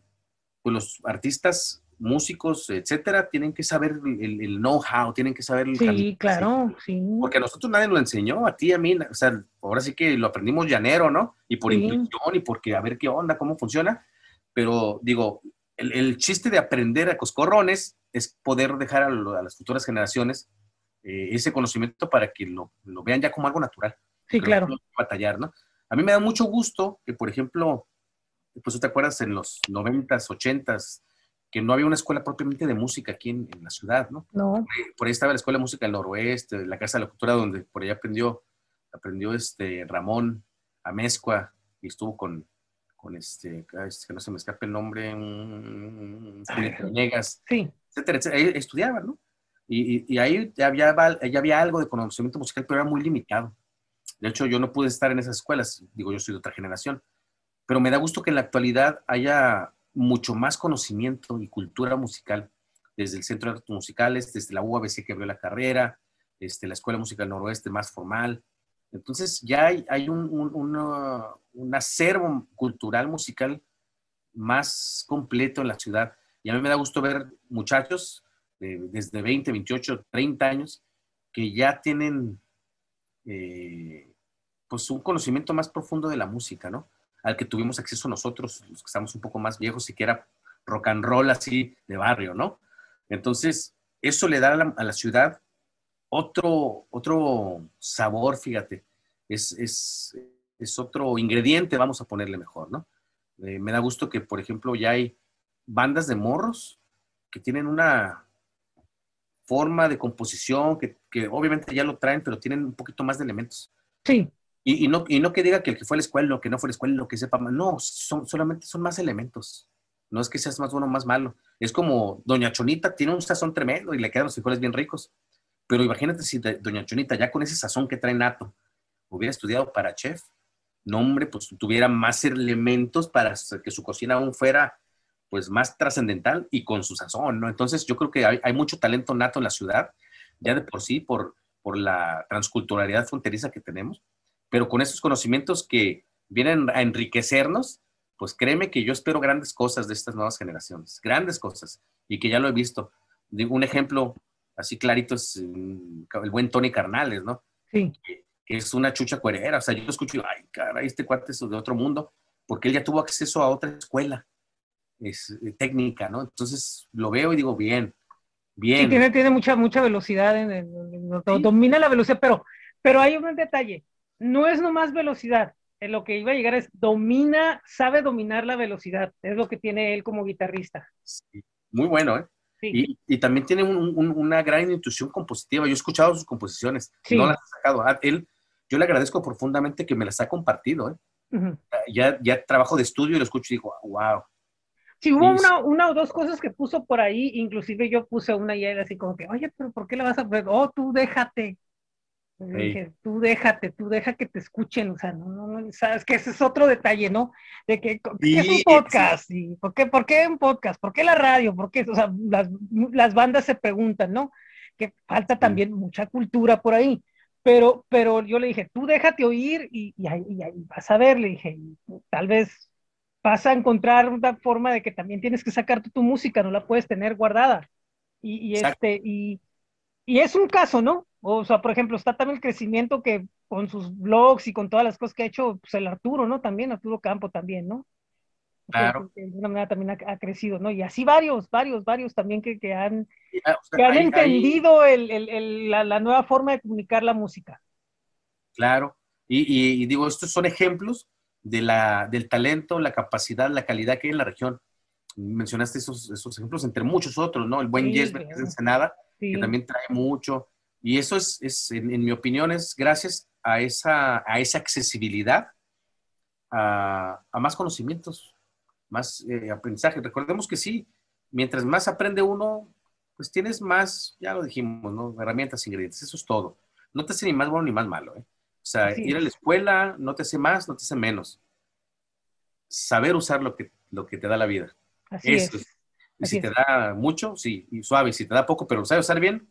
B: pues, los artistas, músicos, etcétera, tienen que saber el, el know-how, tienen que saber el
A: Sí, claro, sí.
B: Porque a nosotros nadie lo enseñó, a ti, a mí, o sea, ahora sí que lo aprendimos llanero, ¿no? Y por intuición y porque a ver qué onda, cómo funciona. Pero digo, el, el chiste de aprender a coscorrones es poder dejar a, las futuras generaciones eh, ese conocimiento para que lo, lo, vean ya como algo natural.
A: Sí, claro.
B: batallar, ¿no? A mí me da mucho gusto que, por ejemplo, pues tú te acuerdas en los 90s, 80s, que no había una escuela propiamente de música aquí en, la ciudad, ¿no?
A: No.
B: Por ahí, estaba la Escuela de Música del Noroeste, la Casa de la Cultura, donde por ahí aprendió, aprendió este Ramón Amezcua y estuvo con, con este, que no se me escape el nombre, un,
A: Sí
B: etcétera, estudiaban, ¿no? Y, y, ahí ya había, ya había algo de conocimiento musical, pero era muy limitado. De hecho, yo no pude estar en esas escuelas, digo, yo soy de otra generación, pero me da gusto que en la actualidad haya mucho más conocimiento y cultura musical desde el Centro de Artes Musicales, desde la UABC que abrió la carrera, este, la Escuela Musical Noroeste más formal. Entonces ya hay, un, acervo cultural musical más completo en la ciudad. Y a mí me da gusto ver muchachos desde 20, 28, 30 años que ya tienen eh, pues un conocimiento más profundo de la música, ¿no? Al que tuvimos acceso nosotros, los que estamos un poco más viejos, y que era rock and roll así de barrio, ¿no? Entonces, eso le da a la, ciudad otro, otro sabor, fíjate, es, es, es, otro ingrediente, vamos a ponerle mejor, ¿no? Eh, me da gusto que, por ejemplo, ya hay bandas de morros que tienen una forma de composición que, que, obviamente ya lo traen, pero tienen un poquito más de elementos.
A: Sí.
B: Y, y, no, y no que diga que el que fue a la escuela, lo que no fue a la escuela, lo que sepa más. No, son, solamente son más elementos. No es que seas más bueno o más malo. Es como Doña Chonita tiene un sazón tremendo y le quedan los frijoles bien ricos. Pero imagínate si Doña Chonita, ya con ese sazón que trae nato, hubiera estudiado para chef. No, hombre, pues tuviera más elementos para que su cocina aún fuera pues más trascendental y con su sazón, ¿no? Entonces yo creo que hay, mucho talento nato en la ciudad, ya de por sí, por, por la transculturalidad fronteriza que tenemos, pero con esos conocimientos que vienen a enriquecernos, pues créeme que yo espero grandes cosas de estas nuevas generaciones, grandes cosas, y que ya lo he visto. Digo, un ejemplo así clarito es mm, el buen Tony Carnales, ¿no?
A: Sí.
B: Que, es una chucha cuerera, o sea, yo lo escucho y, ay, caray, este cuate es de otro mundo, porque él ya tuvo acceso a otra escuela, es, eh, técnica, ¿no? Entonces lo veo y digo, bien, bien.
A: Sí, tiene, tiene mucha, mucha velocidad, en domina la velocidad, pero, pero hay un detalle, no es nomás velocidad, en lo que iba a llegar es domina, sabe dominar la velocidad, es lo que tiene él como guitarrista.
B: Sí, muy bueno, ¿eh? Y, y, también tiene un, un, una gran intuición compositiva. Yo he escuchado sus composiciones, no las ha sacado. A ah, él, yo le agradezco profundamente que me las ha compartido. ¿eh? ya, ya trabajo de estudio y lo escucho y digo, wow,
A: si hubo una, una, o dos cosas que puso por ahí, inclusive yo puse una y era así como que, oye, pero ¿por qué la vas a poner? Oh, tú déjate. Tú déjate, tú deja que te escuchen, o sea, no, no, sabes que ese es otro detalle, ¿no? De que, ¿qué es un podcast? ¿Y por, qué, ¿Por qué un podcast? ¿Por qué la radio? ¿Por qué? O sea, las, las bandas se preguntan, ¿no? Que falta también mucha cultura por ahí. Pero, pero yo le dije, tú déjate oír y, y, ahí, vas a ver, le dije, tal vez vas a encontrar una forma de que también tienes que sacar tu, tu música, no la puedes tener guardada. Y, y este, y, y es un caso, ¿no? O sea, por ejemplo, está también el crecimiento que con sus blogs y con todas las cosas que ha hecho pues, el Arturo, ¿no? También, Arturo Campo también, ¿no?
B: Claro.
A: de alguna manera también ha, crecido, ¿no? Y así varios, varios, varios también que, que han, que han entendido El, el, la, la, nueva forma de comunicar la música.
B: Claro. Y, y, digo, estos son ejemplos de la, del talento, la capacidad, la calidad que hay en la región. Mencionaste esos, esos ejemplos entre muchos otros, ¿no? El buen sí, Yes, Ensenada, que también trae mucho. Y eso es, es en, mi opinión, es gracias a esa, a esa accesibilidad a, a más conocimientos, más eh, aprendizaje. Recordemos que sí, mientras más aprende uno, pues tienes más, ya lo dijimos, ¿no? Herramientas, ingredientes, eso es todo. No te hace ni más bueno ni más malo, ¿eh? O sea, ir a la escuela no te hace más, no te hace menos. Saber usar lo que, lo que te da la vida.
A: Así eso es.
B: Y si te da mucho, sí, y suave. Si te da poco, pero lo sabes usar bien,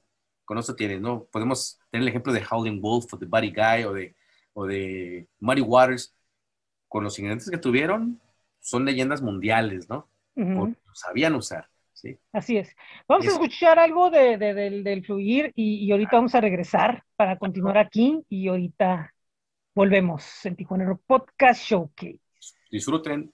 B: con eso tienes, ¿no? Podemos tener el ejemplo de Howling Wolf o de Buddy Guy o de, o de Muddy Waters. Con los ingredientes que tuvieron, son leyendas mundiales, ¿no? Uh sabían usar. ¿sí?
A: Así es. Vamos a escuchar algo de, de, del, del, fluir y, y, ahorita vamos a regresar para continuar aquí y ahorita volvemos en Tijuana Rock Podcast Showcase.
B: Disfruten.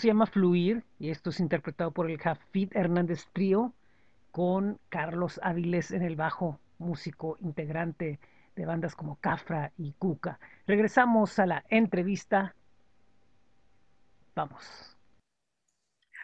A: Se llama Fluir y esto es interpretado por el Jafid Hernández Trío con Carlos Áviles en el bajo, músico integrante de bandas como Cafra y Cuca. Regresamos a la entrevista. Vamos.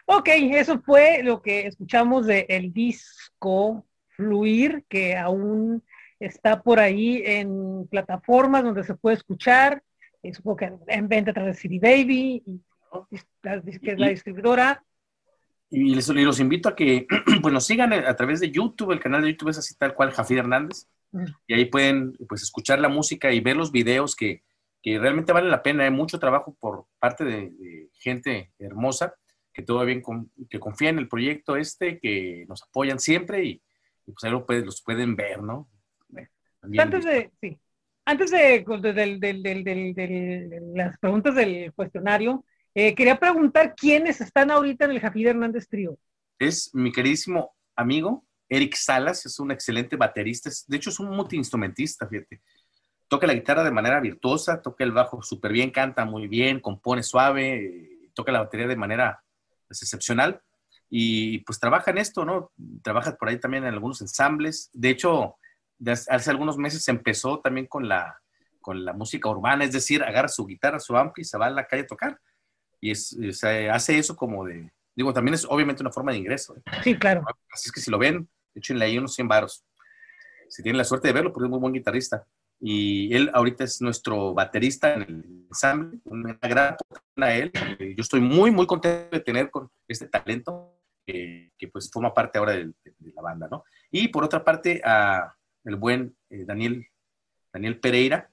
A: Ok, eso fue lo que escuchamos del el disco Fluir, que aún está por ahí en plataformas donde se puede escuchar. Eh, supongo que en venta a través de CD Baby y que es la distribuidora.
B: Y les, los invito a que <clears throat> pues, nos sigan a través de YouTube, el canal de YouTube es así tal cual, Jafid Hernández, y ahí pueden pues, escuchar la música y ver los videos que, que realmente vale la pena, hay mucho trabajo por parte de, gente hermosa que todavía que confía en el proyecto este, que nos apoyan siempre y, pues ahí los pueden ver, ¿no?
A: Antes de, sí, antes de, de, las preguntas del cuestionario, eh, quería preguntar quiénes están ahorita en el Jafid Hernández Trío.
B: Es mi queridísimo amigo Eric Salas, es un excelente baterista, de hecho es un multiinstrumentista, fíjate. Toca la guitarra de manera virtuosa, toca el bajo súper bien, canta muy bien, compone suave, toca la batería de manera pues, excepcional y pues trabaja en esto, ¿no? Trabaja por ahí también en algunos ensambles. De hecho, hace algunos meses empezó también con la, con la música urbana, es decir, agarra su guitarra, su ampli y se va a la calle a tocar y es, hace eso como de, digo, también es obviamente una forma de ingreso. ¿eh?
A: Sí, claro.
B: Así es que si lo ven, échenle ahí unos 100 varos. Si tienen la suerte de verlo, porque es muy buen guitarrista. Y él ahorita es nuestro baterista en el ensamble, una gran a él. Yo estoy muy, muy contento de tener con este talento que, pues forma parte ahora de, la banda, ¿no? Y por otra parte, a el buen eh, Daniel, Daniel Pereira,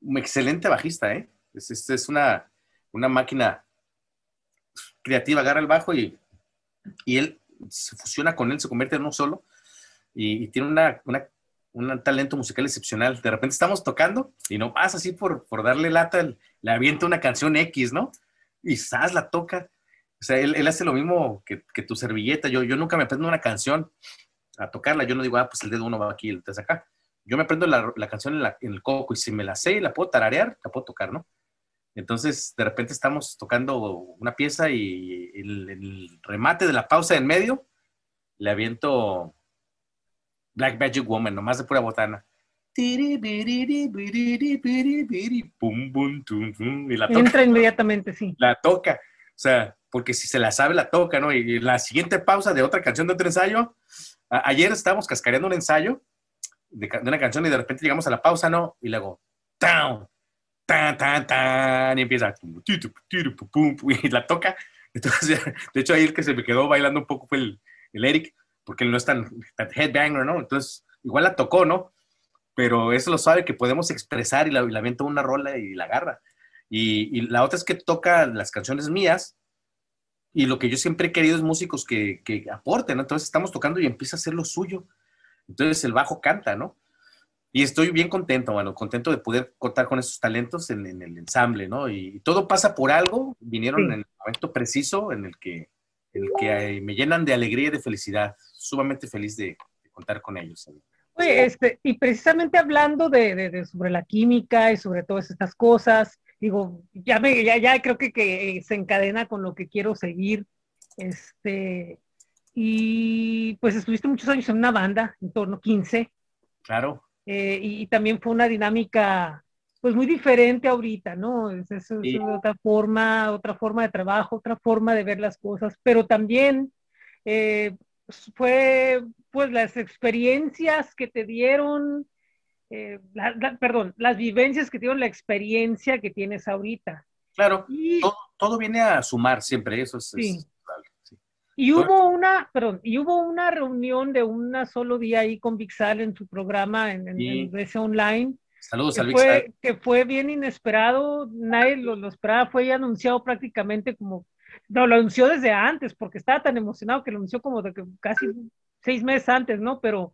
B: un excelente bajista, ¿eh? Es, es, es una, una máquina creativa, agarra el bajo y, y él se fusiona con él, se convierte en uno solo y, tiene una, un talento musical excepcional. De repente estamos tocando y no pasa así por, por darle lata, le avienta una canción X, ¿no? Y ¡zas! la toca. O sea, él, él hace lo mismo que, que, tu servilleta. Yo, yo nunca me aprendo una canción a tocarla. Yo no digo, ah, pues el dedo uno va aquí, el tres acá. Yo me aprendo la, la canción en, la, en, el coco y si me la sé y la puedo tararear, la puedo tocar, ¿no? Entonces, de repente estamos tocando una pieza y el, remate de la pausa en medio, le aviento Black Magic Woman, nomás de pura botana. Y
A: la toca. Entra inmediatamente, sí.
B: La toca. O sea, porque si se la sabe, la toca, ¿no? Y la siguiente pausa de otra canción de otro ensayo. ayer estábamos cascareando un ensayo de, de, una canción y de repente llegamos a la pausa, ¿no? Y luego, ¡down! Tan, tan, tan, y empieza, <laughs> y la toca. Entonces, <laughs> de hecho, ahí el que se me quedó bailando un poco fue el, el Eric, porque él no es tan, headbanger, ¿no? Entonces, igual la tocó, ¿no? Pero eso lo sabe que podemos expresar y la, y la avienta una rola y la agarra. Y, y, la otra es que toca las canciones mías y lo que yo siempre he querido es músicos que, que aporten, ¿no? Entonces estamos tocando y empieza a hacer lo suyo. Entonces el bajo canta, ¿no? Y estoy bien contento, bueno, contento de poder contar con esos talentos en, el ensamble, ¿no? Y, todo pasa por algo, vinieron en el momento preciso en el que, el que eh, me llenan de alegría y de felicidad, sumamente feliz de, contar con ellos.
A: Oye, este, y precisamente hablando de, de, sobre la química y sobre todas estas cosas, digo, ya, me, ya, ya creo que, que se encadena con lo que quiero seguir, este, y pues estuviste muchos años en una banda, en torno a 15.
B: Claro.
A: Eh, y, también fue una dinámica pues muy diferente ahorita, ¿no? Es, es, otra forma, otra forma de trabajo, otra forma de ver las cosas, pero también eh, fue pues las experiencias que te dieron, eh, perdón, las vivencias que te dieron la experiencia que tienes ahorita.
B: Claro, y, todo, viene a sumar siempre, eso es, sí.
A: Y hubo una, perdón, y hubo una reunión de un solo día ahí con Vixal en su programa en, en, online.
B: Saludos
A: que
B: al
A: fue, Que fue bien inesperado, nadie lo, esperaba, fue anunciado prácticamente como, no, lo anunció desde antes, porque estaba tan emocionado que lo anunció como de que casi seis meses antes, ¿no? Pero,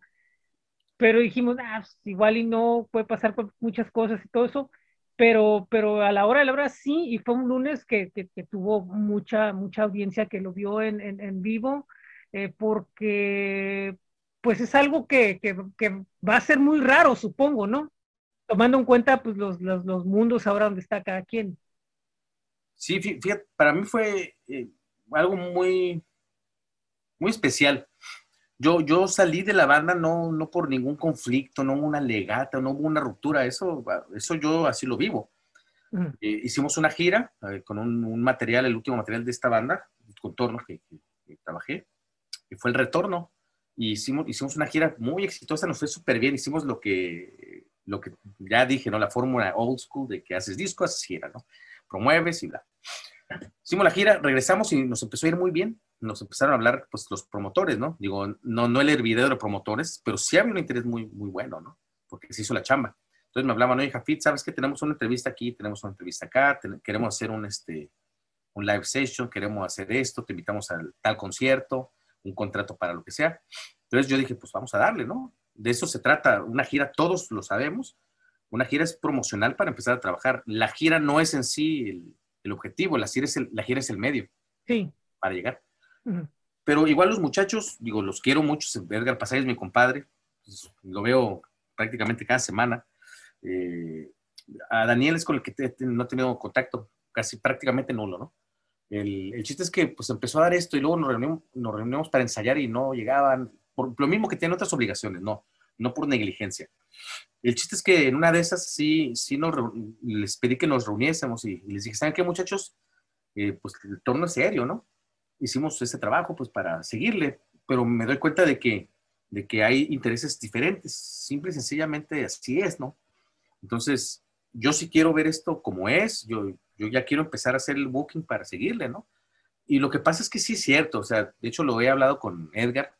A: pero dijimos, ah, pues, igual y no puede pasar con muchas cosas y todo eso pero, pero a la hora de la hora sí, y fue un lunes que, tuvo mucha, mucha audiencia que lo vio en, en, en vivo, eh, porque pues es algo que, que, va a ser muy raro, supongo, ¿no? Tomando en cuenta pues los, los, los, mundos ahora donde está cada quien.
B: Sí, fíjate, para mí fue eh, algo muy, muy especial. Yo, yo salí de la banda no, no por ningún conflicto, no hubo una legata, no hubo una ruptura, eso, eso yo así lo vivo. Eh, hicimos una gira eh, con un, material, el último material de esta banda, Contorno, que, que, trabajé, y fue el retorno. Y hicimos, hicimos una gira muy exitosa, nos fue súper bien, hicimos lo que, lo que ya dije, ¿no? La fórmula old school de que haces disco, haces gira, ¿no? Promueves y bla. Hicimos la gira, regresamos y nos empezó a ir muy bien. Nos empezaron a hablar, pues, los promotores, ¿no? Digo, no, no el hervidero de promotores, pero sí había un interés muy, muy bueno, ¿no? Porque se hizo la chamba. Entonces me hablaban, oye, Jafit, ¿sabes que tenemos una entrevista aquí, tenemos una entrevista acá, queremos hacer un, este, un live session, queremos hacer esto, te invitamos a tal concierto, un contrato para lo que sea. Entonces yo dije, pues vamos a darle, ¿no? De eso se trata. Una gira, todos lo sabemos. Una gira es promocional para empezar a trabajar. La gira no es en sí el, objetivo, la gira, es el, la gira es el medio
A: sí.
B: para llegar. Pero igual los muchachos, digo, los quiero mucho. Edgar Pasay es mi compadre. Pues, lo veo prácticamente cada semana. Eh, a Daniel es con el que no he tenido contacto, casi prácticamente nulo, ¿no? El, chiste es que pues empezó a dar esto y luego nos reunimos, nos reunimos para ensayar y no llegaban, por lo mismo que tienen otras obligaciones, no, no por negligencia. El chiste es que en una de esas sí, sí nos, les pedí que nos reuniésemos y, les dije, ¿saben qué muchachos? Eh, pues el torno es serio, ¿no? Hicimos ese trabajo pues para seguirle, pero me doy cuenta de que, de que hay intereses diferentes, simple y sencillamente así es, ¿no? Entonces, yo sí quiero ver esto como es, yo, yo ya quiero empezar a hacer el booking para seguirle, ¿no? Y lo que pasa es que sí es cierto, o sea, de hecho lo he hablado con Edgar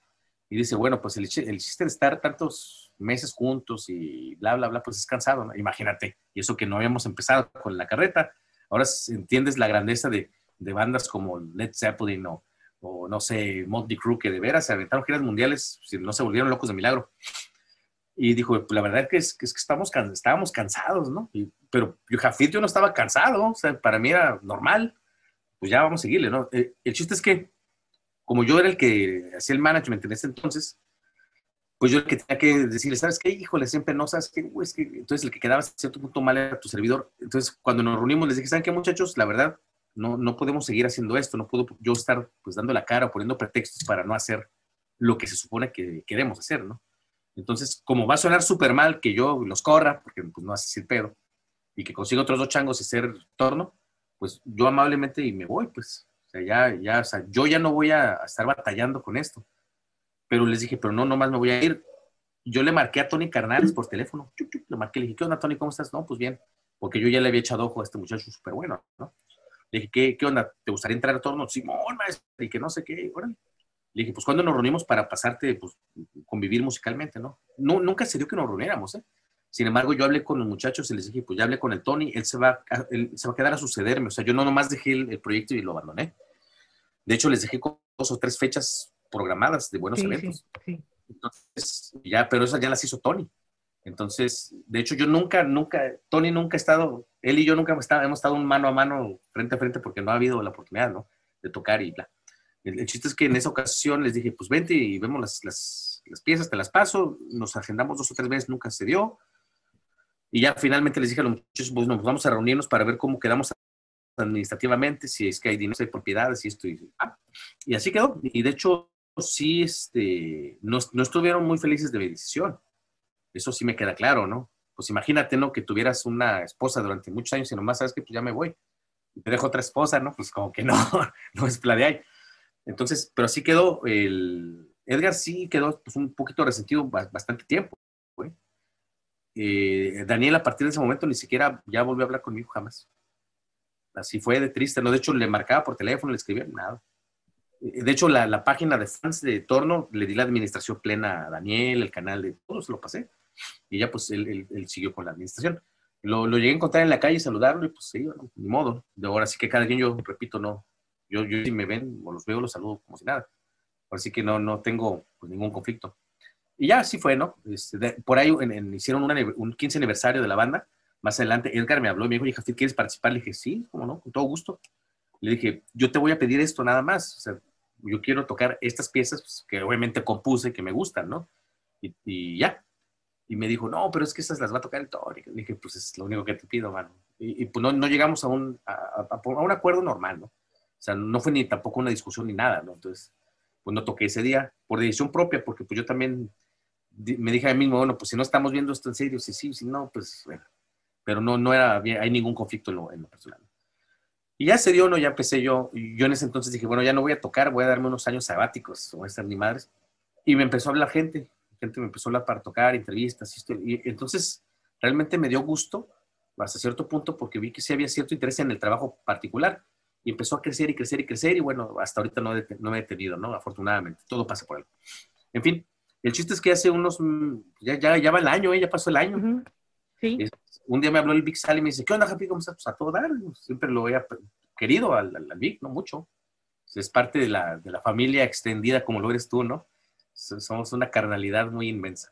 B: y dice, bueno, pues el, el chiste de estar tantos meses juntos y bla, bla, bla, pues es cansado, ¿no? Imagínate, y eso que no habíamos empezado con la carreta, ahora entiendes la grandeza de, de bandas como Led Zeppelin o, o no sé, Motley Crue, que de veras se aventaron giras mundiales, si no se volvieron locos de milagro. Y dijo, la verdad que es que, es que estamos, estábamos cansados, ¿no? pero yo, Jafit, yo no estaba cansado, o sea, para mí era normal, pues ya vamos a seguirle, ¿no? Eh, el, chiste es que, como yo era el que hacía el management en ese entonces, pues yo el que tenía que decirle, ¿sabes qué? Híjole, siempre no, ¿sabes qué? Es que, entonces el que quedaba a cierto punto mal era tu servidor. Entonces, cuando nos reunimos, les dije, ¿saben qué, muchachos? La verdad, no, no podemos seguir haciendo esto, no puedo yo estar pues dando la cara, poniendo pretextos para no hacer lo que se supone que queremos hacer, ¿no? Entonces, como va a sonar súper mal que yo los corra, porque pues no hace el pedo, y que consiga otros dos changos y ser torno, pues yo amablemente y me voy, pues. Ya, ya, o sea, yo ya no voy a estar batallando con esto. Pero les dije, pero no, nomás me voy a ir. Yo le marqué a Tony Carnales por teléfono. le marqué, le dije, ¿qué onda, Tony? ¿Cómo estás? No, pues bien. Porque yo ya le había echado ojo a este muchacho súper bueno, ¿no? Le dije, ¿qué, ¿qué onda? ¿Te gustaría entrar a torno? Simón, maestro, y que no sé qué, órale. Le dije, pues ¿cuándo nos reunimos para pasarte, pues, convivir musicalmente, ¿no? no nunca se dio que nos reuniéramos, ¿eh? Sin embargo, yo hablé con los muchachos y les dije, pues ya hablé con el Tony, él se va, él se va a quedar a sucederme. O sea, yo no nomás dejé el, proyecto y lo abandoné. De hecho, les dejé dos o tres fechas programadas de buenos eventos. Sí, Entonces, ya, pero esas ya las hizo Tony. Entonces, de hecho, yo nunca, nunca, Tony nunca ha estado, él y yo nunca hemos estado, hemos estado mano a mano, frente a frente, porque no ha habido la oportunidad, ¿no? De tocar y bla. El, chiste es que en esa ocasión les dije, pues vente y vemos las, las, las, piezas, te las paso, nos agendamos dos o tres veces, nunca se dio. Y ya finalmente les dije a los muchachos, pues nos vamos a reunirnos para ver cómo quedamos administrativamente, si es que hay dinero, si hay propiedades y esto. Y, ah, y así quedó. Y de hecho, sí, este, no, no estuvieron muy felices de mi decisión. Eso sí me queda claro, ¿no? Pues imagínate, ¿no? Que tuvieras una esposa durante muchos años y nomás sabes que pues ya me voy. Y te dejo otra esposa, ¿no? Pues como que no, <laughs> no es plan de ahí. Entonces, pero sí quedó, el Edgar sí quedó pues, un poquito resentido bastante tiempo. Eh, Daniel a partir de ese momento ni siquiera ya volvió a hablar conmigo jamás. Así fue de triste, ¿no? De hecho, le marcaba por teléfono, le escribía, nada. Eh, de hecho, la, página de fans de Torno le di la administración plena a Daniel, el canal de todo, se lo pasé. Y ya pues él, siguió con la administración. Lo, llegué a encontrar en la calle, saludarlo y pues sí, ni modo. De ahora sí que cada quien, yo repito, no, yo, yo si me ven o los veo, los saludo como si nada. Así que no, no tengo pues, ningún conflicto. Y ya así fue, ¿no? Este, por ahí hicieron un 15 aniversario de la banda. Más adelante Edgar me habló y me dijo, hija, ¿quieres participar? Le dije, sí, cómo no, con todo gusto. Le dije, yo te voy a pedir esto nada más. O sea, yo quiero tocar estas piezas pues, que obviamente compuse, que me gustan, ¿no? Y, y, ya. Y me dijo, no, pero es que esas las va a tocar el Tony. Le dije, pues es lo único que te pido, mano. Y, pues no, no, llegamos a un, a, a, un acuerdo normal, ¿no? O sea, no fue ni tampoco una discusión ni nada, ¿no? Entonces, pues no toqué ese día por decisión propia, porque pues yo también me dije a mí mismo, bueno, pues si no estamos viendo esto en serio, si sí, si no, pues bueno. Pero no, no era, hay ningún conflicto en lo, en lo personal. Y ya se dio, ¿no? Ya empecé yo. Yo en ese entonces dije, bueno, ya no voy a tocar, voy a darme unos años sabáticos, voy a estar mi madre. Y me empezó a hablar gente, gente me empezó a hablar para tocar, entrevistas, y, y entonces realmente me dio gusto hasta cierto punto porque vi que sí había cierto interés en el trabajo particular y empezó a crecer y crecer y crecer y bueno, hasta ahorita no, no me he detenido, ¿no? Afortunadamente, todo pasa por algo. En fin, el chiste es que hace unos, ya, ya, ya va el año, ¿eh? ya pasó el año.
A: Sí.
B: Un día me habló el Big Sal y me dice, ¿qué onda, Javi? ¿Cómo estás? Pues a todo dar. Siempre lo había querido al, al, Big, ¿no? Mucho. Es parte de la, de la familia extendida como lo eres tú, ¿no? Somos una carnalidad muy inmensa.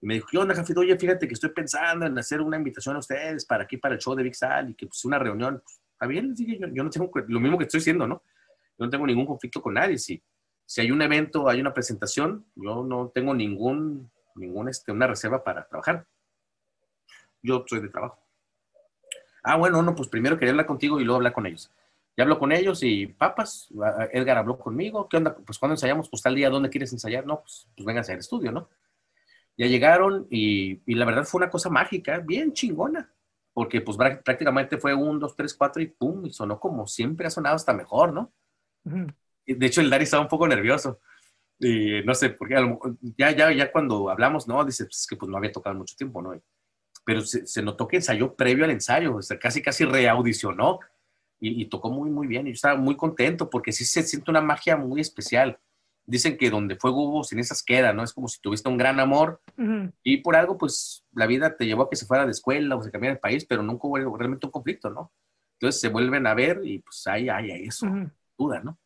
B: Y me dijo, ¿qué onda, Jafito? Oye, fíjate que estoy pensando en hacer una invitación a ustedes para aquí, para el show de Big Sal y que pues una reunión. Pues, está bien, yo, yo, no tengo lo mismo que estoy diciendo, ¿no? Yo no tengo ningún conflicto con nadie. Si, si hay un evento, hay una presentación, yo no tengo ningún, ningún este, una reserva para trabajar. Yo soy de trabajo. Ah, bueno, no, pues primero quería hablar contigo y luego hablar con ellos. Ya hablo con ellos y papas, Edgar habló conmigo, ¿qué onda? Pues cuando ensayamos, pues tal día, ¿dónde quieres ensayar? No, pues, pues vengan a hacer estudio, ¿no? Ya llegaron y, y, la verdad fue una cosa mágica, bien chingona, porque pues prácticamente fue un, dos, tres, cuatro y pum, y sonó como siempre ha sonado hasta mejor, ¿no? De hecho, el Dari estaba un poco nervioso. Y no sé, porque ya, ya, ya cuando hablamos, ¿no? Dice, pues, es que pues no había tocado mucho tiempo, ¿no? Pero se, se notó que ensayó previo al ensayo, o sea, casi, casi reaudicionó y, y, tocó muy, muy bien. Y yo estaba muy contento porque sí se siente una magia muy especial dicen que donde fuego hubo, sin esas queda, ¿no? Es como si tuviste un gran amor y por algo, pues la vida te llevó a que se fuera de escuela o se cambiara de país, pero nunca hubo realmente un conflicto, ¿no? Entonces se vuelven a ver y pues ahí hay eso, duda, ¿no?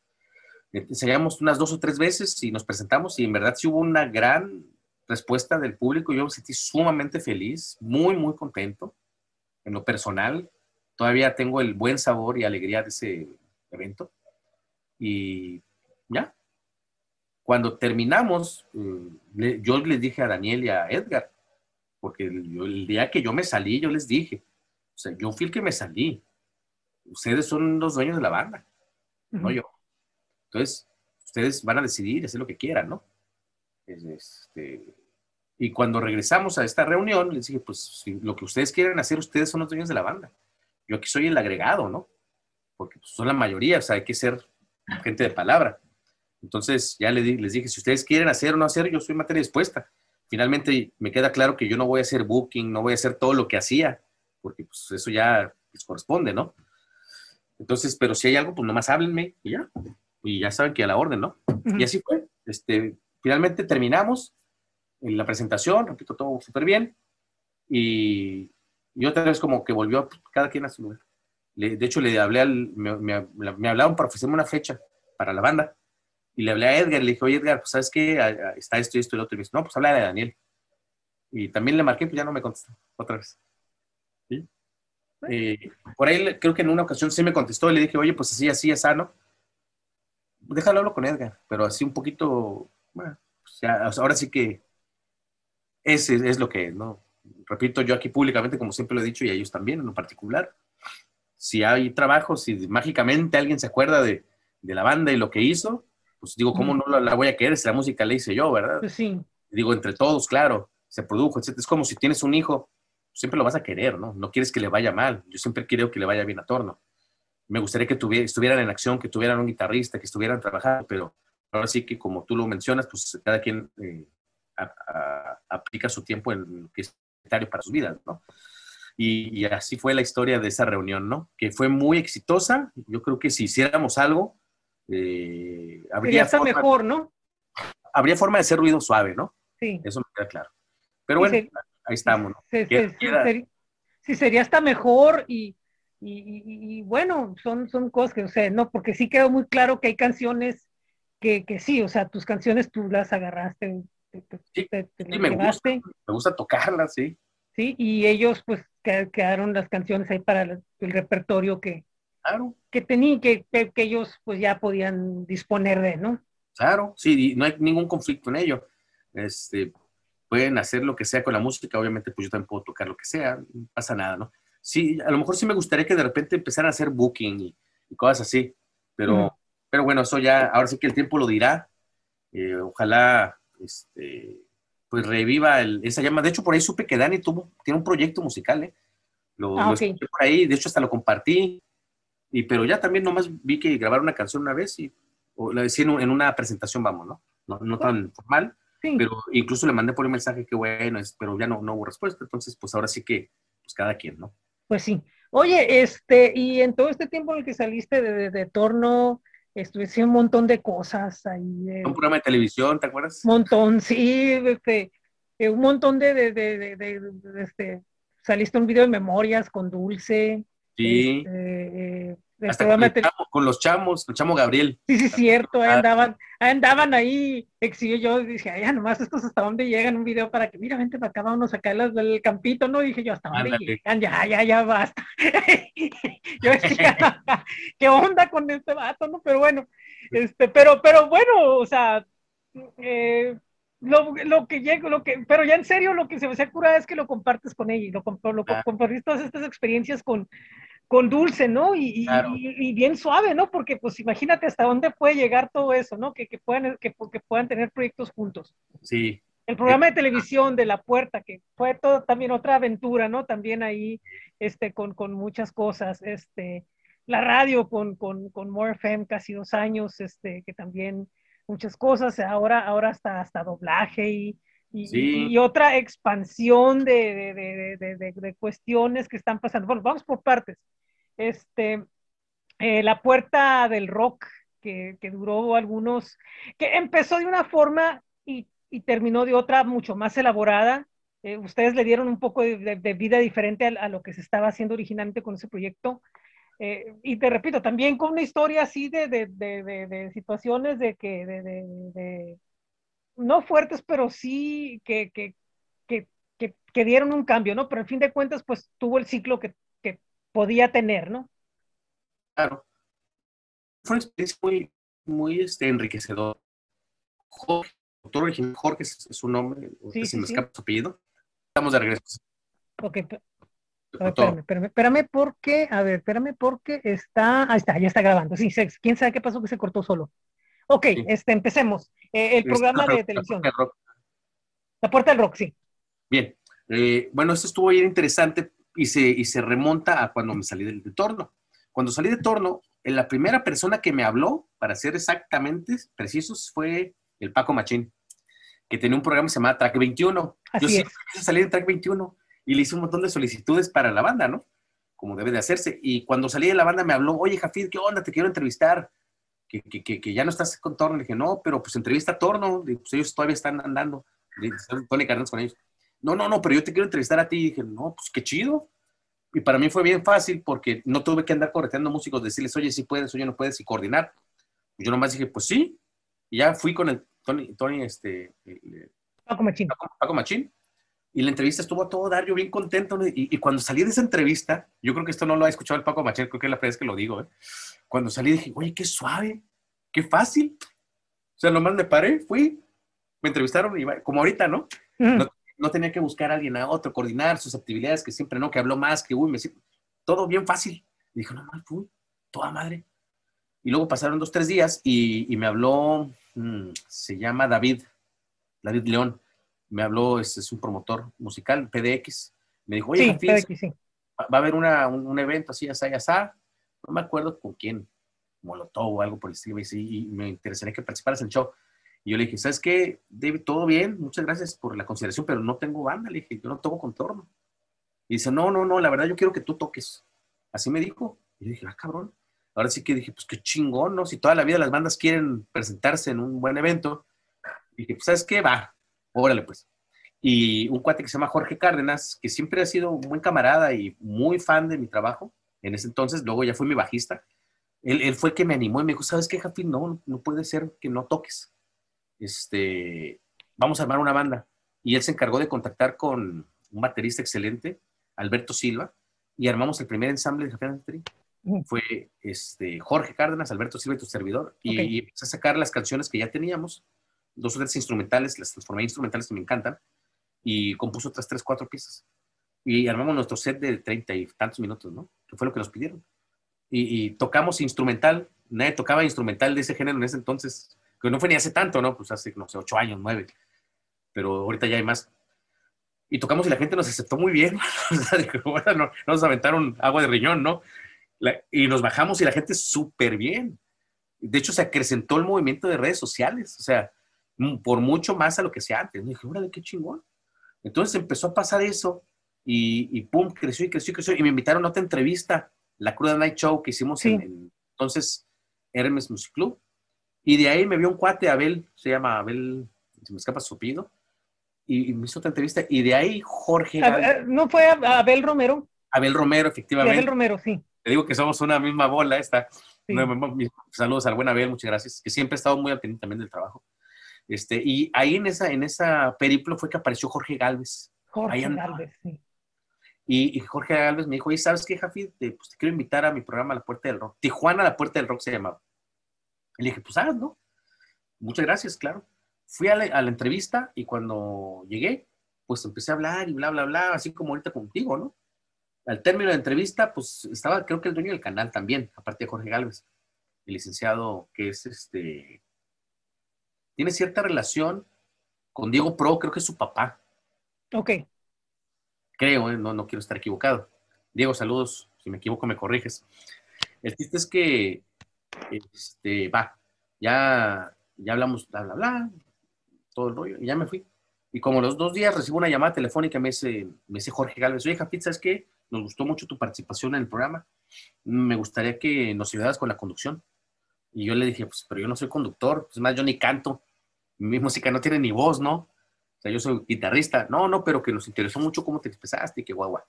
B: Ensayamos unas dos o tres veces y nos presentamos y en verdad sí hubo una gran respuesta del público. Yo me sentí sumamente feliz, muy, muy contento. En lo personal, todavía tengo el buen sabor y alegría de ese evento. Y ya, cuando terminamos, eh, yo les dije a Daniel y a Edgar, porque el, día que yo me salí, yo les dije, o sea, yo fui el que me salí. Ustedes son los dueños de la banda, no yo. Entonces, ustedes van a decidir, hacer lo que quieran, ¿no? Este, y cuando regresamos a esta reunión, les dije, pues si lo que ustedes quieren hacer, ustedes son los dueños de la banda. Yo aquí soy el agregado, ¿no? Porque pues, son la mayoría, o sea, hay que ser gente de palabra. Entonces ya les, les dije, si ustedes quieren hacer o no hacer, yo soy materia dispuesta. Finalmente me queda claro que yo no voy a hacer booking, no voy a hacer todo lo que hacía, porque pues eso ya les corresponde, ¿no? Entonces, pero si hay algo, pues nomás háblenme y ya. Y ya saben que a la orden, ¿no? Y así fue. Este, finalmente terminamos en la presentación, repito, todo súper bien. Y, y, otra vez como que volvió cada quien a su lugar. de hecho, le hablé al, me, me, me hablaron para ofrecerme una fecha para la banda. Y le hablé a Edgar, le dije, oye Edgar, pues sabes qué, está esto y esto y lo otro. Y me dice, no, pues habla de Daniel. Y también le marqué, pues ya no me contestó otra vez. ¿Sí? Eh, por ahí creo que en una ocasión sí me contestó y le dije, oye, pues así, así, es sano. Déjalo hablo con Edgar, pero así un poquito, bueno, pues ahora sí que ese es lo que, ¿no? Repito yo aquí públicamente, como siempre lo he dicho, y a ellos también en lo particular. Si hay trabajo, si mágicamente alguien se acuerda de, de la banda y lo que hizo, pues digo, ¿cómo no la, voy a querer si la música la hice yo, verdad?
A: Pues sí.
B: Digo, entre todos, claro, se produjo, etc. Es como si tienes un hijo, siempre lo vas a querer, ¿no? No quieres que le vaya mal. Yo siempre quiero que le vaya bien a Torno. Me gustaría que estuvieran en acción, que tuvieran un guitarrista, que estuvieran trabajando, pero ahora sí que como tú lo mencionas, pues cada quien eh, aplica su tiempo en lo que es necesario para sus vidas, ¿no? Y, y, así fue la historia de esa reunión, ¿no? Que fue muy exitosa. Yo creo que si hiciéramos algo, eh, habría
A: forma, mejor, ¿no?
B: Habría forma de hacer ruido suave, ¿no?
A: Sí.
B: Eso me queda claro. Pero bueno, ahí estamos, ¿no?
A: Sí, sería hasta mejor y, y, bueno, son, son cosas que, o sea, no, porque sí quedó muy claro que hay canciones que, que sí, o sea, tus canciones tú las agarraste,
B: sí, me, gusta, me gusta tocarlas, sí.
A: Sí, y ellos pues quedaron las canciones ahí para el repertorio que,
B: Claro.
A: Que tenían, que, que, ellos pues ya podían disponer de, ¿no?
B: Claro, sí, no hay ningún conflicto en ello. Este, pueden hacer lo que sea con la música, obviamente pues yo también puedo tocar lo que sea, no pasa nada, ¿no? Sí, a lo mejor sí me gustaría que de repente empezaran a hacer booking y, cosas así, pero, pero bueno, eso ya, ahora sí que el tiempo lo dirá, eh, ojalá, este, pues reviva esa llama. De hecho, por ahí supe que Dani tuvo, tiene un proyecto musical, ¿eh? Lo, ah, por ahí, de hecho hasta lo compartí, y, pero ya también nomás vi que grabaron una canción una vez y o la decía en una presentación, vamos, ¿no? No, no tan formal, pero incluso le mandé por un mensaje que bueno, es, pero ya no, no hubo respuesta, entonces pues ahora sí que, pues cada quien, ¿no?
A: Pues sí. Oye, este, y en todo este tiempo en el que saliste de, de, torno, estuviste un montón de cosas ahí.
B: un programa de televisión, ¿te acuerdas?
A: Un montón, sí, este, eh, un montón de, de, de, de, este, saliste un video de memorias con Dulce.
B: Sí. Este, eh, hasta con, los chamos, el chamo Gabriel.
A: Sí, sí, cierto, andaban, andaban ahí, exigió yo, dije, ay, nomás estos hasta dónde llegan un video para que, mira, vente para acá, vamos a sacarlas del campito, ¿no? Dije yo, hasta dónde llegan, ya, ya, ya, basta. <laughs> yo decía, <laughs> ¿qué onda con este vato, no? Pero bueno, este, pero, pero bueno, o sea, eh, lo, lo, que llega, lo que, pero ya en serio, lo que se me hace cura es que lo compartes con ella y lo, lo, ah. compartís todas estas experiencias con, con dulce, ¿no? Y, y, bien suave, ¿no? Porque pues imagínate hasta dónde puede llegar todo eso, ¿no? Que, que puedan, que, que, puedan tener proyectos juntos.
B: Sí.
A: El programa de televisión de La Puerta, que fue todo también otra aventura, ¿no? También ahí, este, con, con muchas cosas, este, la radio con, con, con More FM casi dos años, este, que también muchas cosas, ahora, ahora hasta, hasta doblaje y, y, otra expansión de, de, de, de, cuestiones que están pasando. Bueno, vamos por partes. Este, eh, la puerta del rock, que, que, duró algunos, que empezó de una forma y, y terminó de otra mucho más elaborada. Eh, ustedes le dieron un poco de, vida diferente a, lo que se estaba haciendo originalmente con ese proyecto. Eh, y te repito, también con una historia así de, de situaciones de que, de, no fuertes, pero sí que, que, que, que, dieron un cambio, ¿no? Pero al fin de cuentas, pues tuvo el ciclo que, que podía tener, ¿no?
B: Claro. Fue una experiencia muy, muy este, enriquecedora. Jorge, doctor Jorge es su nombre, sí, si me escapa su apellido. Estamos de regreso.
A: Ok, espérame, espérame, espérame, porque, a ver, espérame porque está, ahí está, ya está grabando. Sí, quién sabe qué pasó que se cortó solo. Ok, este, empecemos. Eh, el programa de televisión. La Puerta del Rock, sí.
B: Bien. Eh, bueno, esto estuvo bien interesante y se, y se remonta a cuando me salí del de torno. Cuando salí de torno, eh, la primera persona que me habló, para ser exactamente precisos, fue el Paco Machín, que tenía un programa que se llamaba Track 21. Yo sí salí de Track 21 y le hice un montón de solicitudes para la banda, ¿no? Como debe de hacerse. Y cuando salí de la banda me habló, oye, Jafid, ¿qué onda? Te quiero entrevistar que, que, que, ya no estás con Torno. Le dije, no, pero pues entrevista a Torno, pues ellos todavía están andando. Tony Cárdenas con ellos. No, no, no, pero yo te quiero entrevistar a ti. Y dije, no, pues qué chido. Y para mí fue bien fácil porque no tuve que andar correteando músicos, decirles, oye, si puedes, oye, no puedes, y coordinar. Pues yo nomás dije, pues sí. Y ya fui con el Tony, Tony este.
A: Paco Machín.
B: Paco, Machín. Y la entrevista estuvo a todo dar, yo bien contento. Y, y, cuando salí de esa entrevista, yo creo que esto no lo ha escuchado el Paco Machín, creo que es la primera vez que lo digo, ¿eh? Cuando salí dije, oye, qué suave, qué fácil. O sea, nomás me paré, fui, me entrevistaron y como ahorita, ¿no? no, tenía que buscar a alguien a otro, coordinar sus actividades, que siempre no, que habló más, que uy, me todo bien fácil. Y dije, no, mal, fui, toda madre. Y luego pasaron dos, tres días y, me habló, mm, se llama David, David León. Me habló, es, es un promotor musical, PDX. Me dijo, oye, va a haber una, un, evento así, así, así, no me acuerdo con quién, Molotov o algo por el estilo, y, me interesaría que participaras en el show. Y yo le dije, ¿sabes qué, David? Todo bien, muchas gracias por la consideración, pero no tengo banda. Le dije, yo no toco contorno. Y dice, no, no, no, la verdad yo quiero que tú toques. Así me dijo. Y yo dije, ah, cabrón. Ahora sí que dije, pues qué chingón, ¿no? Si toda la vida las bandas quieren presentarse en un buen evento. Y dije, pues, ¿sabes qué? Va, órale, pues. Y un cuate que se llama Jorge Cárdenas, que siempre ha sido un buen camarada y muy fan de mi trabajo, en ese entonces, luego ya fue mi bajista, él, él fue que me animó y me dijo, ¿sabes qué, Jafi? No, no puede ser que no toques. Este, vamos a armar una banda. Y él se encargó de contactar con un baterista excelente, Alberto Silva, y armamos el primer ensamble de Jafi Fue este, Jorge Cárdenas, Alberto Silva y tu servidor. Y, empecé a sacar las canciones que ya teníamos, dos o tres instrumentales, las transformé en instrumentales que me encantan. y compuso otras tres, cuatro piezas. Y armamos nuestro set de treinta y tantos minutos, ¿no? Que fue lo que nos pidieron. Y, tocamos instrumental, nadie tocaba instrumental de ese género en ese entonces, que no fue ni hace tanto, ¿no? Pues hace, no sé, ocho años, nueve. Pero ahorita ya hay más. Y tocamos y la gente nos aceptó muy bien. <laughs> o sea, no, nos aventaron agua de riñón, ¿no? y nos bajamos y la gente súper bien. De hecho, se acrecentó el movimiento de redes sociales. O sea, por mucho más a lo que sea antes. Me dije, órale, qué chingón. Entonces empezó a pasar eso y, pum, creció y creció y creció. Y me invitaron a otra entrevista, la Cruda Night Show que hicimos en, entonces Hermes Music Club. Y de ahí me vio un cuate, Abel, se llama Abel, se me escapa su pido, y, me hizo otra entrevista. Y de ahí Jorge.
A: ¿No fue Abel Romero?
B: Abel Romero, efectivamente.
A: Abel Romero, sí.
B: Te digo que somos una misma bola esta. Saludos al buen Abel, muchas gracias, que siempre ha estado muy al pendiente también del trabajo. Este, y ahí en esa, en esa periplo fue que apareció Jorge Galvez.
A: Jorge Galvez, sí.
B: Y, Jorge Galvez me dijo, ¿y ¿sabes qué, Jafi? Te, pues, te quiero invitar a mi programa La Puerta del Rock. Tijuana, La Puerta del Rock se llamaba. Y le dije, pues, ¿no? Muchas gracias, claro. Fui a la, a la, entrevista y cuando llegué, pues empecé a hablar y bla, bla, bla, así como ahorita contigo, ¿no? Al término de la entrevista, pues estaba, creo que el dueño del canal también, aparte de Jorge Galvez, el licenciado que es este, tiene cierta relación con Diego Pro, creo que es su papá.
A: Ok.
B: Creo, ¿eh? no, no quiero estar equivocado. Diego, saludos. Si me equivoco, me corriges. El chiste es que, este, va, ya, ya hablamos, bla, bla, bla, todo el rollo, y ya me fui. Y como los dos días recibo una llamada telefónica, me dice, me dice Jorge Galvez, oye, Japit, ¿sabes qué? Nos gustó mucho tu participación en el programa. Me gustaría que nos ayudaras con la conducción. Y yo le dije, pues, pero yo no soy conductor, pues más, yo ni canto mi música no tiene ni voz, ¿no? O sea, yo soy guitarrista. No, no, pero que nos interesó mucho cómo te expresaste y que guagua.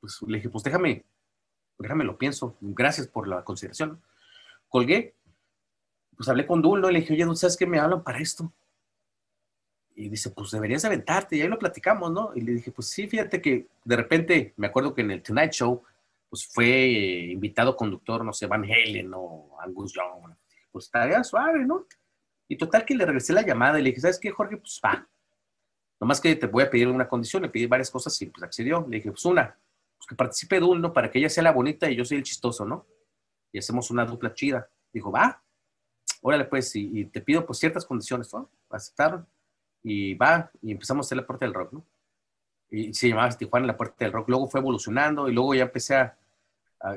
B: Pues le dije, pues déjame, déjame lo pienso. Gracias por la consideración. Colgué. Pues hablé con Dulno y le dije, oye, ¿no sabes qué me hablan para esto? Y dice, pues deberías aventarte. Y ahí lo platicamos, ¿no? Y le dije, pues sí, fíjate que de repente, me acuerdo que en el Tonight Show, pues fue invitado conductor, no sé, Van Halen o Angus Young. Pues estaría suave, ¿no? Y total que le regresé la llamada y le dije, ¿sabes qué, Jorge? Pues va. Nomás que te voy a pedir una condición, le pedí varias cosas y pues accedió. Le dije, pues una, pues que participe Dul, Para que ella sea la bonita y yo soy el chistoso, ¿no? Y hacemos una dupla chida. Dijo, va, órale pues, y, te pido pues ciertas condiciones, ¿no? Aceptaron. Y va, y empezamos a hacer la puerta del rock, ¿no? Y se llamaba Tijuana la puerta del rock. Luego fue evolucionando y luego ya empecé a,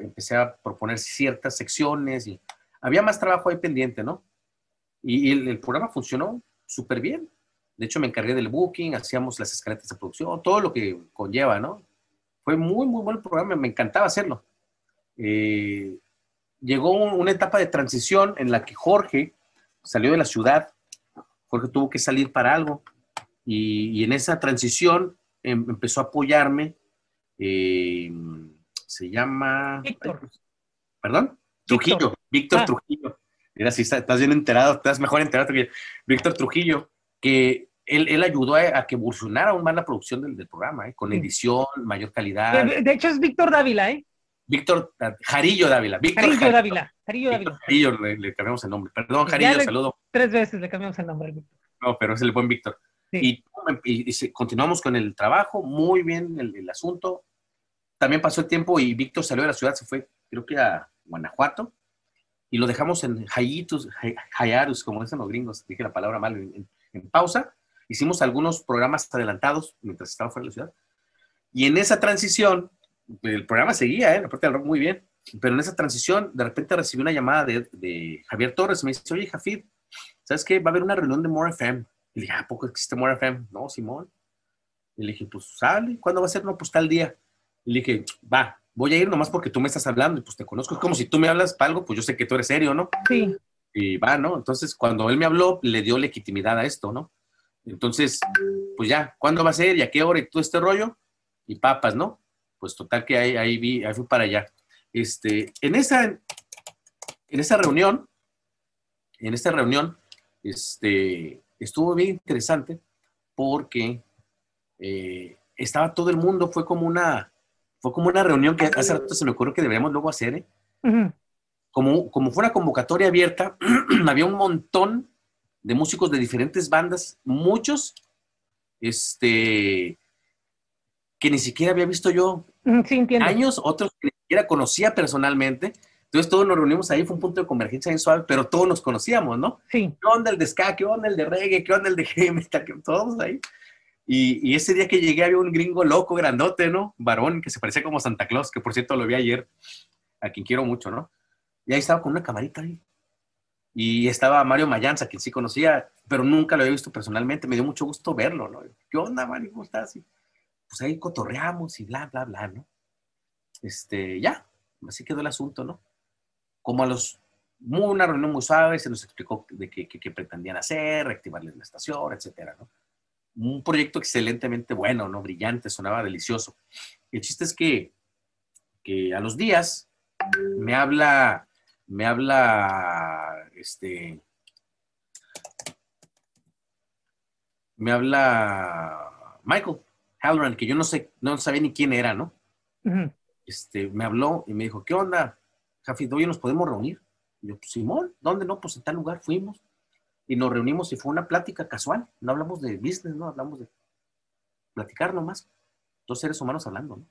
B: empecé a proponer ciertas secciones y había más trabajo ahí pendiente, ¿no? Y, el, programa funcionó súper bien. De hecho, me encargué del booking, hacíamos las escaletas de producción, todo lo que conlleva, ¿no? Fue muy, muy buen programa, me encantaba hacerlo. Eh, llegó una etapa de transición en la que Jorge salió de la ciudad, Jorge tuvo que salir para algo, y, en esa transición em, empezó a apoyarme. Eh, se llama.
A: Víctor.
B: ¿Perdón? Trujillo, Víctor ah. Trujillo. Mira, si estás bien enterado, estás mejor enterado que Víctor Trujillo, que él, él ayudó a, que evolucionara aún más la producción del, programa, ¿eh? con edición, mayor calidad.
A: De, hecho, es Víctor Dávila, ¿eh?
B: Víctor ah, Jarillo Dávila.
A: Víctor Jarillo, Dávila. Jarillo Dávila.
B: Jarillo le, cambiamos el nombre. Perdón, Jarillo, saludo.
A: Tres veces le cambiamos el nombre. Víctor.
B: No, pero es el buen Víctor. Y, y, continuamos con el trabajo, muy bien el, el asunto. También pasó el tiempo y Víctor salió de la ciudad, se fue, creo que a Guanajuato y lo dejamos en hiatus, hiatus, como dicen los gringos, dije la palabra mal, en, pausa. Hicimos algunos programas adelantados mientras estaba fuera de la ciudad. Y en esa transición, el programa seguía, ¿eh? la parte del rock muy bien, pero en esa transición, de repente recibí una llamada de, de Javier Torres, me dice, oye, Jafid, ¿sabes qué? Va a haber una reunión de More FM. Y le dije, ¿a poco existe More FM? No, Simón. Y le dije, pues sale, ¿cuándo va a ser? No, pues tal día. Y le dije, va, voy a ir nomás porque tú me estás hablando y pues te conozco. Es como si tú me hablas para algo, pues yo sé que tú eres serio, ¿no?
A: Sí.
B: Y va, ¿no? Entonces, cuando él me habló, le dio legitimidad a esto, ¿no? Entonces, pues ya, ¿cuándo va a ser y a qué hora y todo este rollo? Y papas, ¿no? Pues total que ahí, ahí vi, ahí fui para allá. Este, en esa, en esa reunión, en esta reunión, este, estuvo bien interesante porque eh, estaba todo el mundo, fue como una, fue como una reunión que hace rato se me ocurrió que deberíamos luego hacer, ¿eh? como, como fue una convocatoria abierta, <clears throat> había un montón de músicos de diferentes bandas, muchos este, que ni siquiera había visto yo
A: sí,
B: años, otros que ni siquiera conocía personalmente. Entonces todos nos reunimos ahí, fue un punto de convergencia bien suave, pero todos nos conocíamos, ¿no?
A: Sí.
B: ¿Qué onda el de ska? ¿Qué onda el de reggae? ¿Qué onda el de heavy Todos ahí. Y, y, ese día que llegué había un gringo loco, grandote, ¿no? Varón, que se parecía como Santa Claus, que por cierto lo vi ayer, a quien quiero mucho, ¿no? Y ahí estaba con una camarita ahí. Y estaba Mario Mayanza, quien sí conocía, pero nunca lo había visto personalmente. Me dio mucho gusto verlo, ¿no? ¿Qué onda, Mario? ¿Cómo estás? Y, pues ahí cotorreamos y bla, bla, bla, ¿no? Este, ya, así quedó el asunto, ¿no? como a los, una reunión muy suave, se nos explicó de qué, pretendían hacer, reactivarles la estación, etcétera, ¿no? Un proyecto excelentemente bueno, ¿no? Brillante, sonaba delicioso. El chiste es que, que a los días me habla, me habla, este, me habla Michael Halloran, que yo no sé, no sabía ni quién era, ¿no? Este, me habló y me dijo, ¿qué onda? Jafi, hoy nos podemos reunir. Y yo, pues, Simón, ¿dónde no? Pues en tal lugar fuimos. Y nos reunimos y fue una plática casual. No hablamos de business, no hablamos de platicar nomás. Dos seres humanos hablando, ¿no?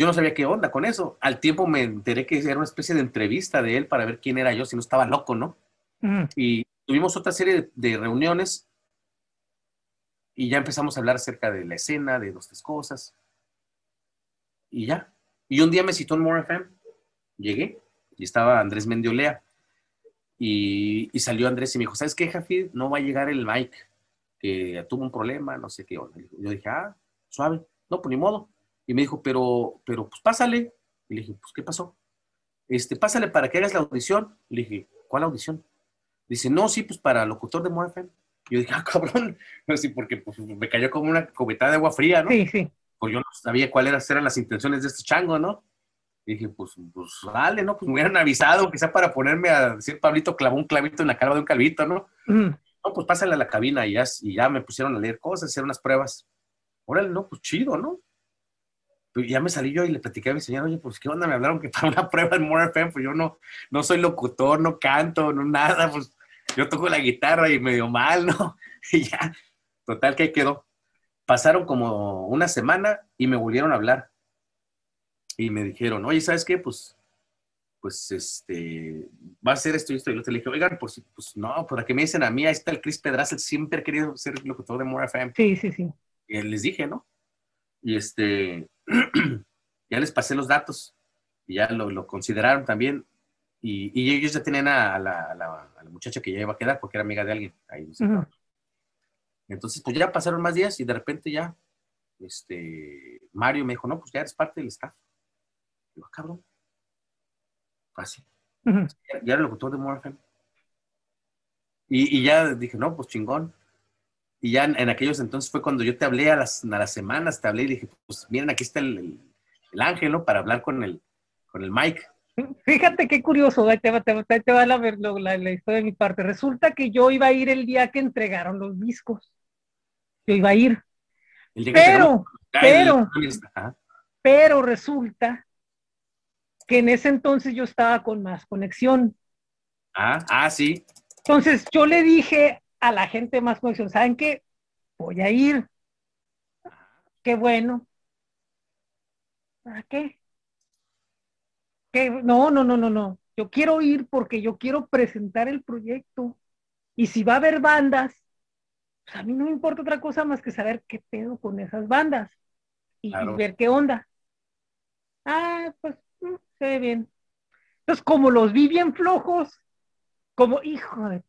B: Yo no sabía qué onda con eso. Al tiempo me enteré que era una especie de entrevista de él para ver quién era yo, si no estaba loco, ¿no? Y tuvimos otra serie de, reuniones y ya empezamos a hablar acerca de la escena, de dos, tres cosas. Y ya. Y un día me citó en More FM llegué y estaba Andrés Mendiolea. Y, y, salió Andrés y me dijo, ¿sabes qué, Jafid? No va a llegar el Mike, que tuvo un problema, no sé qué. Yo dije, ah, suave. No, pues ni modo. Y me dijo, pero, pero, pues pásale. Y le dije, pues, ¿qué pasó? Este, pásale para que hagas la audición. Y le dije, ¿cuál audición? Dice, no, sí, pues para locutor de Morphen. Y yo dije, <laughs> ah, cabrón. No, sí, porque pues, me cayó como una cobetada de agua fría, ¿no?
A: Sí, sí.
B: Pues yo no sabía cuáles eran las intenciones de este chango, ¿no? dije, pues, pues vale, ¿no? Pues me hubieran avisado, quizá para ponerme a decir, Pablito clavó un clavito en la cara de un calvito, ¿no? No, pues pásale a la cabina y ya, y ya me pusieron a leer cosas, hacer unas pruebas. Órale, no, pues chido, ¿no? Pues ya me salí yo y le platicé a mi señora, oye, pues qué onda, me hablaron que <laughs> para una prueba en More FM, pues yo no, no soy locutor, no canto, no nada, pues yo toco la guitarra y medio mal, <laughs> ¿no? Y ya, total que ahí quedó. Pasaron como una semana y me volvieron a hablar y me dijeron, oye, ¿sabes qué? Pues, pues, este, va a ser esto y esto. Y yo te dije, oigan, pues, pues no, ¿para qué me dicen a mí? Ahí está el Chris Pedraza, siempre ha querido ser locutor de More FM.
A: Sí, sí, sí.
B: Y les dije, ¿no? Y este, ya les pasé los datos y ya lo, lo consideraron también. Y, y, ellos ya tenían a la, a, la, a la, muchacha que ya iba a quedar porque era amiga de alguien. Ahí, Entonces, pues ya pasaron más días y de repente ya, este, Mario me dijo, no, pues ya eres parte del staff. Digo, ah, cabrón. Así. Ya era locutor de Morphin. Y, y, ya dije, no, pues chingón. Y ya en, aquellos entonces fue cuando yo te hablé a las, a las semanas, te hablé y dije, pues miren, aquí está el, el, ángel, ¿no? Para hablar con el, con el Mike.
A: Fíjate qué curioso, te va, te va, te va la, la, la, historia de mi parte. Resulta que yo iba a ir el día que entregaron los discos. Yo iba a ir. pero, pero, pero resulta que en ese entonces yo estaba con más conexión.
B: Ah, ah, sí.
A: Entonces yo le dije a la gente más conexión, ¿saben qué? Voy a ir. Qué bueno. ¿Para qué? ¿Qué? No, no, no, no, no. Yo quiero ir porque yo quiero presentar el proyecto. Y si va a haber bandas, pues a mí no me importa otra cosa más que saber qué pedo con esas bandas y ver qué onda. Ah, pues se ve bien. Entonces, como los vi bien flojos, como, hijo de,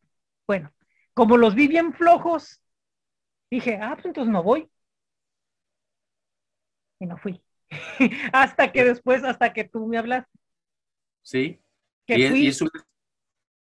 A: bueno, como los vi bien flojos, dije, ah, pues entonces no voy. Y no fui. <laughs> hasta que después, hasta que tú me hablaste.
B: Sí.
A: Que y, fui,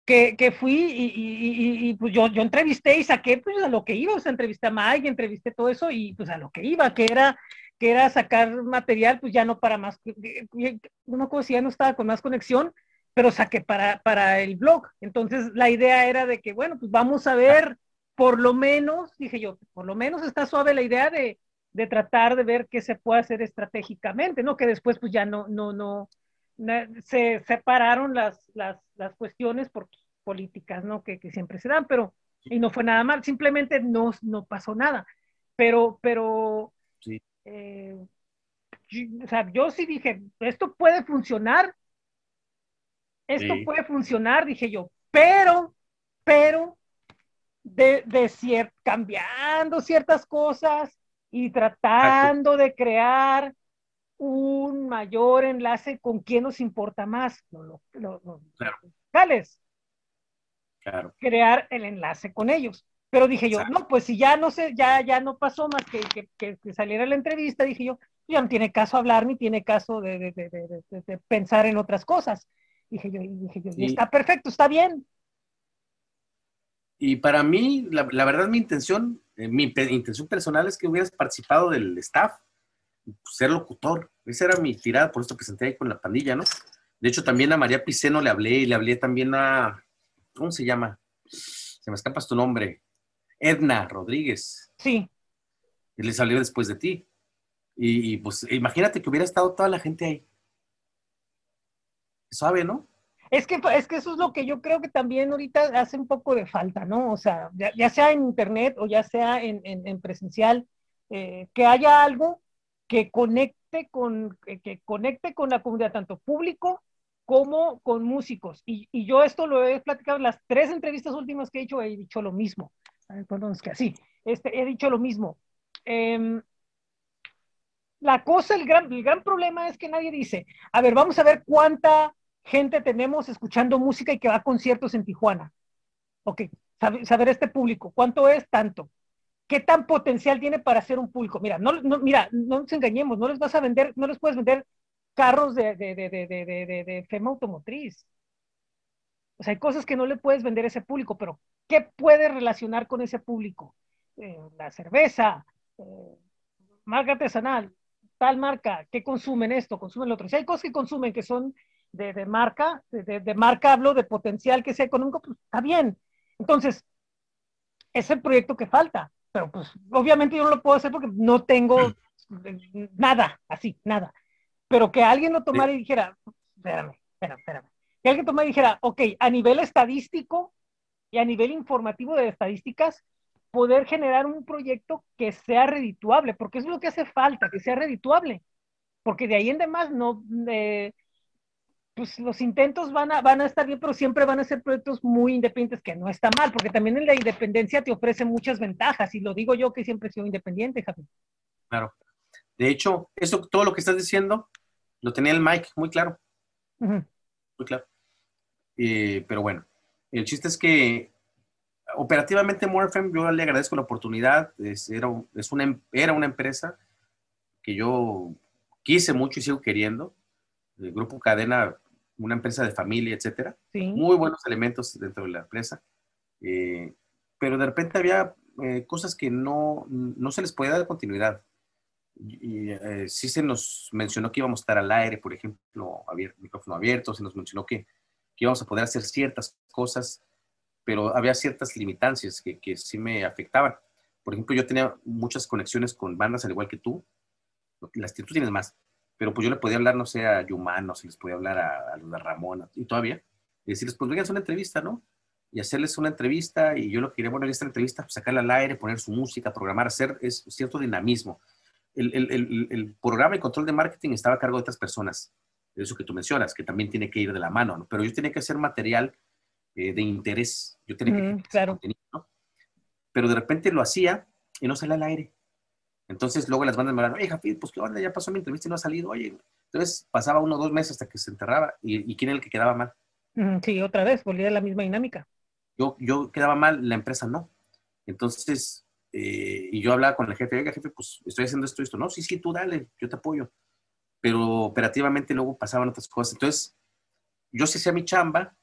A: que, que, fui y, y, y, pues yo, yo entrevisté y saqué pues a lo que iba, o sea, entrevisté a Mike, entrevisté todo eso y pues a lo que iba, que era que era sacar material, pues ya no para más, no me acuerdo si ya no estaba con más conexión, pero saqué para, para el blog. Entonces la idea era de que, bueno, pues vamos a ver, por lo menos, dije yo, por lo menos está suave la idea de, de tratar de ver qué se puede hacer estratégicamente, ¿no? Que después pues ya no, no, no, se separaron las, las, las cuestiones por políticas, ¿no? Que, que, siempre se dan, pero, y no fue nada mal, simplemente no, no pasó nada. pero, pero, eh, o sea, yo sí dije, esto puede funcionar, esto puede funcionar, dije yo, pero, pero, de, de cambiando ciertas cosas y tratando de crear un mayor enlace con quien nos importa más, lo, claro. Claro. Crear el enlace con ellos. Pero dije yo, no, pues si ya no sé, ya, ya no pasó más que, que, que, saliera la entrevista, dije yo, ya no tiene caso hablar ni tiene caso de, de, de, de pensar en otras cosas. Dije yo, dije yo, está perfecto, está bien.
B: Y para mí, la, la verdad, mi intención, eh, mi intención personal es que hubieras participado del staff, ser locutor. Esa era mi tirada, por esto presenté ahí con la pandilla, ¿no? De hecho, también a María Piceno le hablé y le hablé también a, ¿cómo se llama? Se me escapas tu nombre. Edna Rodríguez.
A: Sí.
B: Y le salió después de ti. Y, pues imagínate que hubiera estado toda la gente ahí. Sabe, ¿no?
A: Es que, es que eso es lo que yo creo que también ahorita hace un poco de falta, ¿no? O sea, ya, sea en internet o ya sea en, en, presencial, eh, que haya algo que conecte con, que conecte con la comunidad, tanto público como con músicos. Y, y, yo esto lo he platicado en las tres entrevistas últimas que he hecho, he dicho lo mismo. Perdón, es que así, este, he dicho lo mismo. Em, la cosa, el gran, el gran problema es que nadie dice, a ver, vamos a ver cuánta gente tenemos escuchando música y que va a conciertos en Tijuana. Ok, saber, este público, ¿cuánto es? Tanto. ¿Qué tan potencial tiene para ser un público? Mira, no, mira, no nos engañemos, no les vas a vender, no les puedes vender carros de, de, de, de, FEMA automotriz. O sea, hay cosas que no le puedes vender a ese público, pero ¿qué puede relacionar con ese público? Eh, la cerveza, eh, marca artesanal, tal marca, ¿qué consumen esto? Consumen lo otro. Si hay cosas que consumen que son de, marca, de, marca hablo de potencial que sea económico, pues está bien. Entonces, es el proyecto que falta, pero pues obviamente yo no lo puedo hacer porque no tengo nada, así, nada. Pero que alguien lo tomara y dijera, espérame, espérame, espérame. Que alguien tomara y dijera, ok, a nivel estadístico y a nivel informativo de estadísticas, poder generar un proyecto que sea redituable, porque es lo que hace falta, que sea redituable. Porque de ahí en demás no, eh, pues los intentos van a, van a estar bien, pero siempre van a ser proyectos muy independientes, que no está mal, porque también en la independencia te ofrece muchas ventajas, y lo digo yo que siempre he sido independiente, Javi.
B: Claro. De hecho, eso, todo lo que estás diciendo, lo tenía el Mike muy claro. Muy claro. Eh, pero bueno, el chiste es que operativamente Morphem, yo le agradezco la oportunidad, es, era, es una, em, era una empresa que yo quise mucho y sigo queriendo. El Grupo Cadena una empresa de familia, etcétera. Muy buenos elementos dentro de la empresa. Eh, pero de repente había eh, cosas que no, no, se les podía dar continuidad. Y, eh, sí se nos mencionó que íbamos a estar al aire, por ejemplo, abierto, micrófono abierto, se nos mencionó que, que, íbamos a poder hacer ciertas cosas, pero había ciertas limitancias que, que sí me afectaban. Por ejemplo, yo tenía muchas conexiones con bandas al igual que tú, las que tú tienes más, pero pues yo le podía hablar, no sé, a Yumano, si les podía hablar a, a de Ramón, y todavía, y decirles, pues vengan a una entrevista, ¿no? Y hacerles una entrevista, y yo lo que quería, bueno, en esta entrevista, pues sacarla al aire, poner su música, programar, hacer es, cierto dinamismo. El, el, el, el, programa y control de marketing estaba a cargo de otras personas, eso que tú mencionas, que también tiene que ir de la mano, ¿no? Pero yo tenía que hacer material eh, de interés, yo tenía que claro. contenido, ¿no? Pero de repente lo hacía y no salía al aire. Entonces luego las bandas me hablaban, oye, Jafid, pues qué onda, ya pasó mi entrevista y no ha salido, oye. Entonces pasaba uno o dos meses hasta que se enterraba y, quién era el que quedaba mal.
A: Sí, otra vez, volvía a la misma dinámica.
B: Yo, yo quedaba mal, la empresa no. Entonces, eh, y yo hablaba con el jefe, oiga, jefe, pues estoy haciendo esto, esto. No, sí, sí, tú dale, yo te apoyo. Pero operativamente luego pasaban otras cosas. Entonces, yo sí hacía mi chamba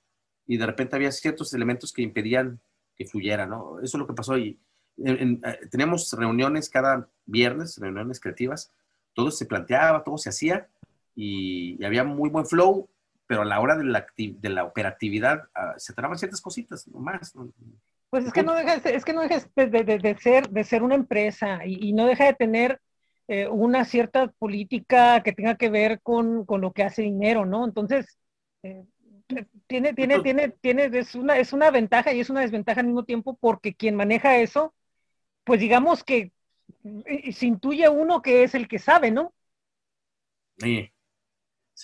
B: y de repente había ciertos elementos que impedían que fluyera, ¿no? Eso es lo que pasó y eh, teníamos reuniones cada viernes, reuniones creativas, todo se planteaba, todo se hacía y, había muy buen flow, pero a la hora de la, de la operatividad ah, se traban ciertas cositas, no más.
A: Pues es que no deja, es que no deja de, de, ser, de ser una empresa y, no deja de tener eh, una cierta política que tenga que ver con, con, lo que hace dinero, ¿no? Entonces, eh, tiene, tiene, tiene, tiene, es una, es una ventaja y es una desventaja al mismo tiempo porque quien maneja eso pues digamos que y se intuye uno que es el que sabe, ¿no?
B: Sí.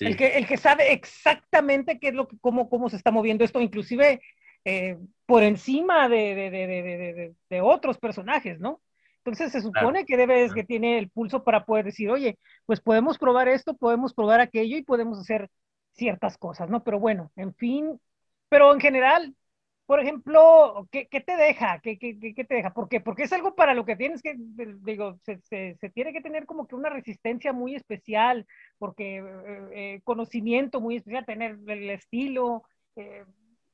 A: El, que, el que sabe exactamente qué es lo que, cómo, cómo se está moviendo esto, inclusive eh, por encima de, de, de, de, otros personajes, ¿no? Entonces se supone que debe, que tiene el pulso para poder decir, oye, pues podemos probar esto, podemos probar aquello y podemos hacer ciertas cosas, ¿no? Pero bueno, en fin, pero en general, por ejemplo, ¿qué, te deja? ¿Qué, qué, qué, te deja? ¿Por qué? Porque es algo para lo que tienes que, digo, se, se, tiene que tener como que una resistencia muy especial, porque eh, eh, conocimiento muy especial, tener el estilo, eh,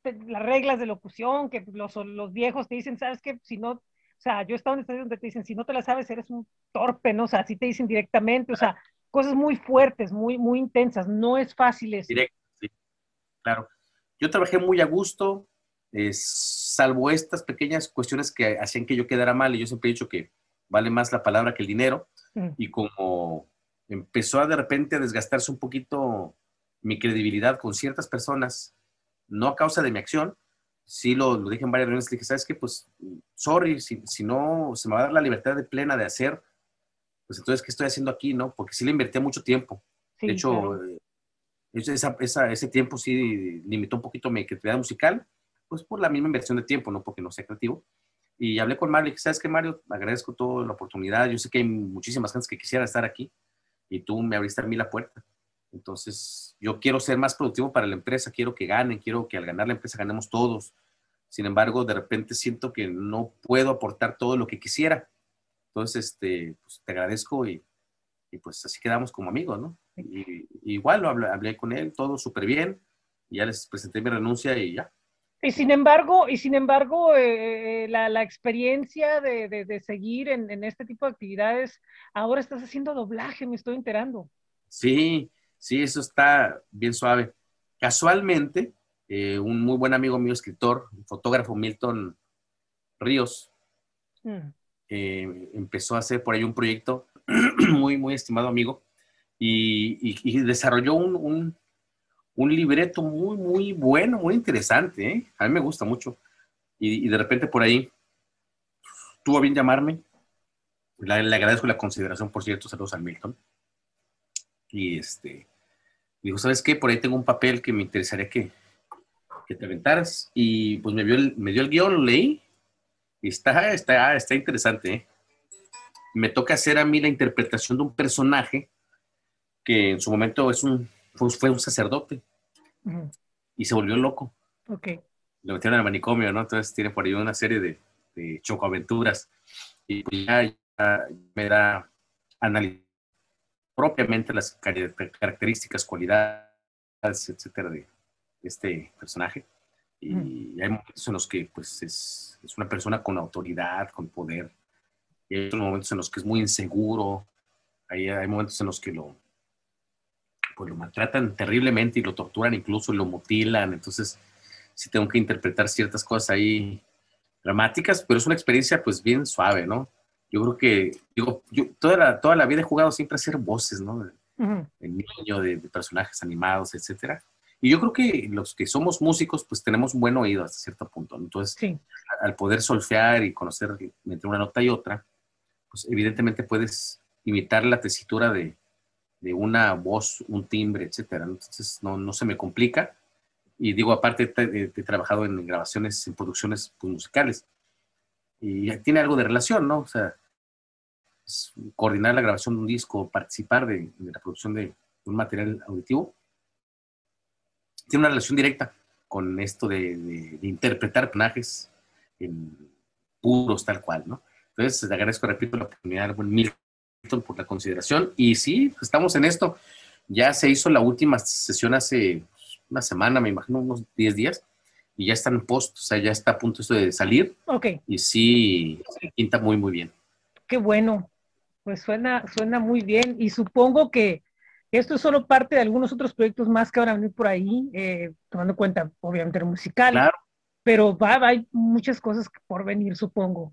A: las reglas de locución, que los, los viejos te dicen, ¿sabes qué? Si no, o sea, yo he estado en estadio donde te dicen, si no te la sabes, eres un torpe, ¿no? O sea, así te dicen directamente, o sea, cosas muy fuertes, muy, muy intensas, no es fácil eso.
B: Directo, sí, claro. Yo trabajé muy a gusto, salvo estas pequeñas cuestiones que hacían que yo quedara mal, y yo siempre he dicho que vale más la palabra que el dinero, mm. y como empezó a de repente a desgastarse un poquito mi credibilidad con ciertas personas, no a causa de mi acción, sí lo, lo dije en varias reuniones, dije, ¿sabes qué? Pues, sorry, si, si, no se me va a dar la libertad de plena de hacer, pues entonces, ¿qué estoy haciendo aquí, no? Porque sí le invertí mucho tiempo. de hecho, eh, esa, esa, ese tiempo sí limitó un poquito mi creatividad musical, pues por la misma inversión de tiempo, no porque no sea creativo. Y hablé con Mario y dije, ¿sabes qué, Mario? Agradezco toda la oportunidad. Yo sé que hay muchísimas gente que quisiera estar aquí y tú me abriste a mí la puerta. Entonces, yo quiero ser más productivo para la empresa, quiero que ganen, quiero que al ganar la empresa ganemos todos. Sin embargo, de repente siento que no puedo aportar todo lo que quisiera. Entonces, este, pues, te agradezco y, y, pues así quedamos como amigos, ¿no? Y, igual lo hablé, hablé, con él, todo súper bien, y ya les presenté mi renuncia y ya,
A: y sin embargo, y sin embargo eh, eh, la, la, experiencia de, de, de seguir en, en, este tipo de actividades, ahora estás haciendo doblaje, me estoy enterando.
B: Sí, sí, eso está bien suave. Casualmente, eh, un muy buen amigo mío, escritor, fotógrafo, Milton Ríos, mm. empezó a hacer por ahí un proyecto <clears throat> muy, muy estimado amigo y, y, y desarrolló un, un un libreto muy, muy bueno, muy interesante. ¿eh? A mí me gusta mucho. Y, de repente por ahí tuvo bien llamarme. Le, agradezco la consideración, por cierto, saludos al Milton. Y este, dijo, ¿sabes qué? Por ahí tengo un papel que me interesaría que, que te aventaras. Y pues me, vio me dio el guion, lo leí. Y está, está, está interesante. ¿eh? Me toca hacer a mí la interpretación de un personaje que en su momento es un fue un sacerdote y se volvió loco. Lo metieron al manicomio, ¿no? Entonces tiene por ahí una serie de, de chocoaventuras y pues ya, me da analizar propiamente las características, cualidades, etcétera, de este personaje. Y hay momentos en los que pues, es, es, una persona con autoridad, con poder. Y hay otros momentos en los que es muy inseguro. Hay, hay momentos en los que lo, pues lo maltratan terriblemente y lo torturan incluso y lo mutilan. Entonces, sí tengo que interpretar ciertas cosas ahí dramáticas, pero es una experiencia pues bien suave, ¿no? Yo creo que, digo, yo toda la, toda la vida he jugado siempre a hacer voces, ¿no? De, niño, de, personajes animados, etcétera. Y yo creo que los que somos músicos, pues tenemos un buen oído hasta cierto punto. Entonces, al poder solfear y conocer entre una nota y otra, pues evidentemente puedes imitar la tesitura de, de una voz, un timbre, etcétera. Entonces no, no se me complica. Y digo, aparte he, trabajado en grabaciones, en producciones pues, musicales. Y tiene algo de relación, ¿no? O sea, coordinar la grabación de un disco, participar de, la producción de un material auditivo, tiene una relación directa con esto de, interpretar personajes en puros tal cual, ¿no? Entonces, le agradezco, repito, la oportunidad, mil por la consideración. Y sí, estamos en esto. Ya se hizo la última sesión hace una semana, me imagino, unos 10 días, y ya está en post, o sea, ya está a punto de salir.
A: Ok.
B: Y sí, se pinta muy, muy bien.
A: Qué bueno. Pues suena, suena muy bien. Y supongo que esto es solo parte de algunos otros proyectos más que van a venir por ahí, eh, tomando en cuenta, obviamente, el musical.
B: Claro.
A: Pero va, va, hay muchas cosas por venir, supongo.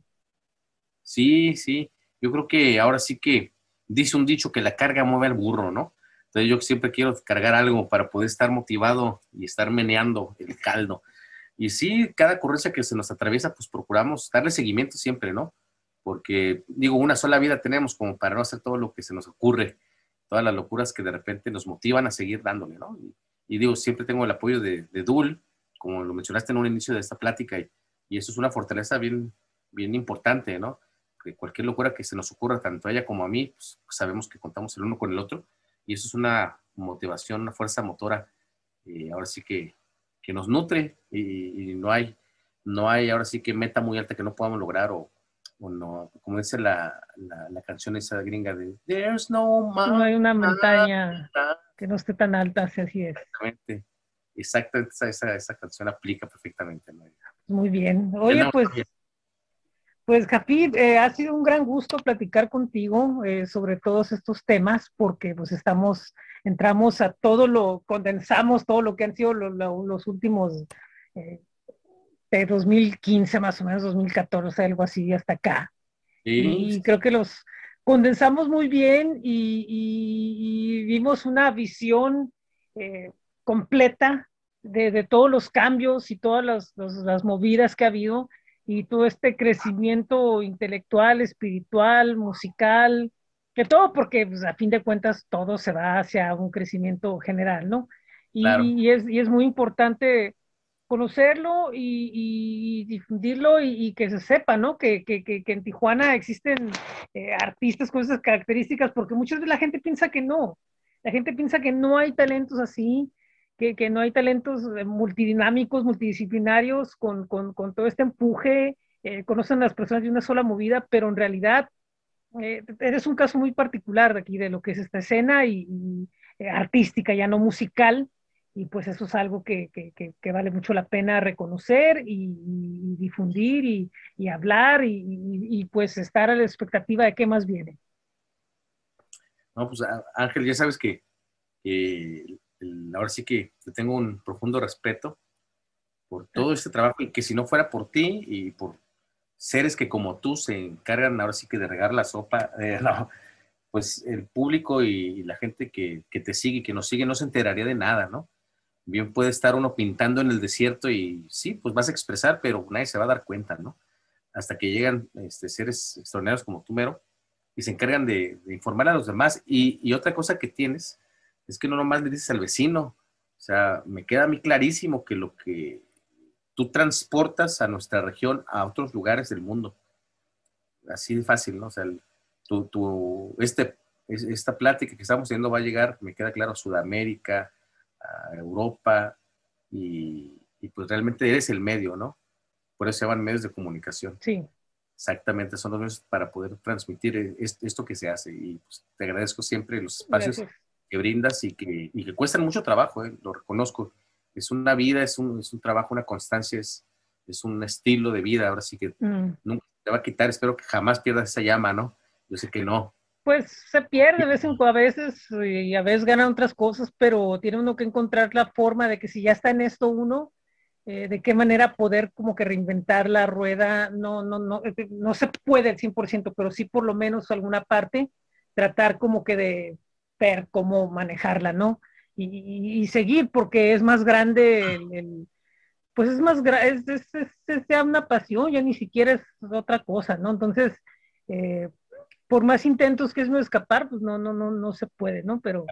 B: Sí, sí yo creo que ahora sí que dice un dicho que la carga mueve al burro, ¿no? Entonces yo siempre quiero cargar algo para poder estar motivado y estar meneando el caldo. Y sí, cada ocurrencia que se nos atraviesa, pues procuramos darle seguimiento siempre, ¿no? porque digo, una sola vida tenemos como para no hacer todo lo que se nos ocurre, todas las locuras que de repente nos motivan a seguir dándole, ¿no? Y, digo, siempre tengo el apoyo de, de, Dul, como lo mencionaste en un inicio de esta plática, y, y, eso es una fortaleza bien, bien importante, ¿no? Que cualquier locura que se nos ocurra, tanto a ella como a mí, pues, sabemos que contamos el uno con el otro, y eso es una motivación, una fuerza motora, eh, ahora sí que, que nos nutre, y, y no hay no hay ahora sí que meta muy alta que no podamos lograr o, no, como dice la, la, canción esa gringa de There's no
A: No hay una montaña que no esté tan alta, así es.
B: Exactamente, exactamente esa, esa, canción aplica perfectamente.
A: Muy bien. Oye, pues, pues Jafid, eh, ha sido un gran gusto platicar contigo eh, sobre todos estos temas porque pues estamos, entramos a todo lo, condensamos todo lo que han sido los últimos eh, de 2015 más o menos, 2014, algo así, hasta acá. Y creo que los condensamos muy bien y, vimos una visión completa de, todos los cambios y todas las, movidas que ha habido y todo este crecimiento intelectual, espiritual, musical, que todo porque pues, a fin de cuentas todo se va hacia un crecimiento general, ¿no? Y, es, y es muy importante conocerlo y, difundirlo y, que se sepa, ¿no? Que, que, que, en Tijuana existen eh, artistas con esas características, porque muchas veces la gente piensa que no. La gente piensa que no hay talentos así, que, no hay talentos eh, multidinámicos, multidisciplinarios, con, con, con todo este empuje, eh, conocen a las personas de una sola movida, pero en realidad eres un caso muy particular de aquí, de lo que es esta escena y, y artística, ya no musical, y pues eso es algo que, que, que, vale mucho la pena reconocer y, difundir y, y hablar y, pues estar a la expectativa de qué más viene.
B: No, pues Ángel, ya sabes que ahora sí que te tengo un profundo respeto por todo este trabajo y que si no fuera por ti y por seres que como tú se encargan ahora sí que de regar la sopa, <laughs> eh, pues el público y la gente que, que te sigue, que nos sigue, no se enteraría de nada, ¿no? bien puede estar uno pintando en el desierto y sí, pues vas a expresar, pero nadie se va a dar cuenta, ¿no? Hasta que llegan este, seres extraordinarios como tú, Mero, y se encargan de, informar a los demás. Y, otra cosa que tienes es que no nomás le dices al vecino, o sea, me queda a mí clarísimo que lo que tú transportas a nuestra región, a otros lugares del mundo, así de fácil, ¿no? O sea, tu, este, esta plática que estamos teniendo va a llegar, me queda claro, a Sudamérica, a Europa y, pues realmente eres el medio, ¿no? Por eso se llaman medios de comunicación.
A: Sí.
B: Exactamente, son los medios para poder transmitir esto que se hace y pues, te agradezco siempre los espacios que brindas y que, y que cuestan mucho trabajo, ¿eh? lo reconozco. Es una vida, es un, es un trabajo, una constancia, es, es un estilo de vida, ahora sí que mm. nunca te va a quitar, espero que jamás pierdas esa llama, ¿no? Yo sé que no,
A: pues se pierde a veces, a veces y a veces ganan otras cosas, pero tiene uno que encontrar la forma de que si ya está en esto uno, eh, de qué manera poder como que reinventar la rueda, no, no, no, no se puede al 100%, pero sí por lo menos alguna parte, tratar como que de ver cómo manejarla, ¿no? Y, seguir, porque es más grande el, pues es más grande, es, es, ya una pasión, ya ni siquiera es otra cosa, ¿no? Entonces, eh, por más intentos que es no escapar, pues no, no, no, no se puede, ¿no? Pero,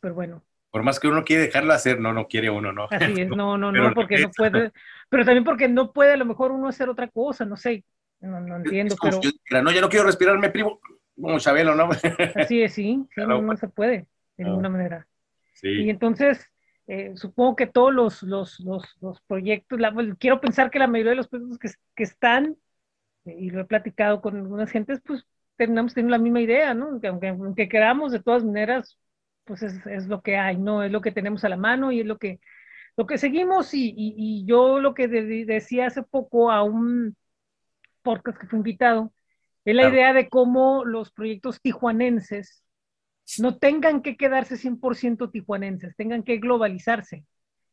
A: pero bueno.
B: Por más que uno quiere dejarlo hacer, no, no quiere uno, ¿no?
A: Así es, <laughs> no, no, no, porque no puede, pero también porque no puede a lo mejor uno hacer otra cosa, no sé, no, no entiendo, pero...
B: no, ya no quiero respirar, me privo, como Chabelo, ¿no?
A: Así es, sí, sí no, se puede, de ninguna manera. Sí. Y entonces, eh, supongo que todos los, los, los, los proyectos, quiero pensar que la mayoría de los proyectos que, que están, y lo he platicado con algunas gentes, pues terminamos teniendo la misma idea, ¿no? Que aunque, aunque queramos, de todas maneras, pues es, es, lo que hay, ¿no? Es lo que tenemos a la mano y es lo que, lo que seguimos. Y, y, yo lo que decía hace poco a un podcast que fue invitado, es la idea de cómo los proyectos tijuanenses no tengan que quedarse 100% tijuanenses, tengan que globalizarse,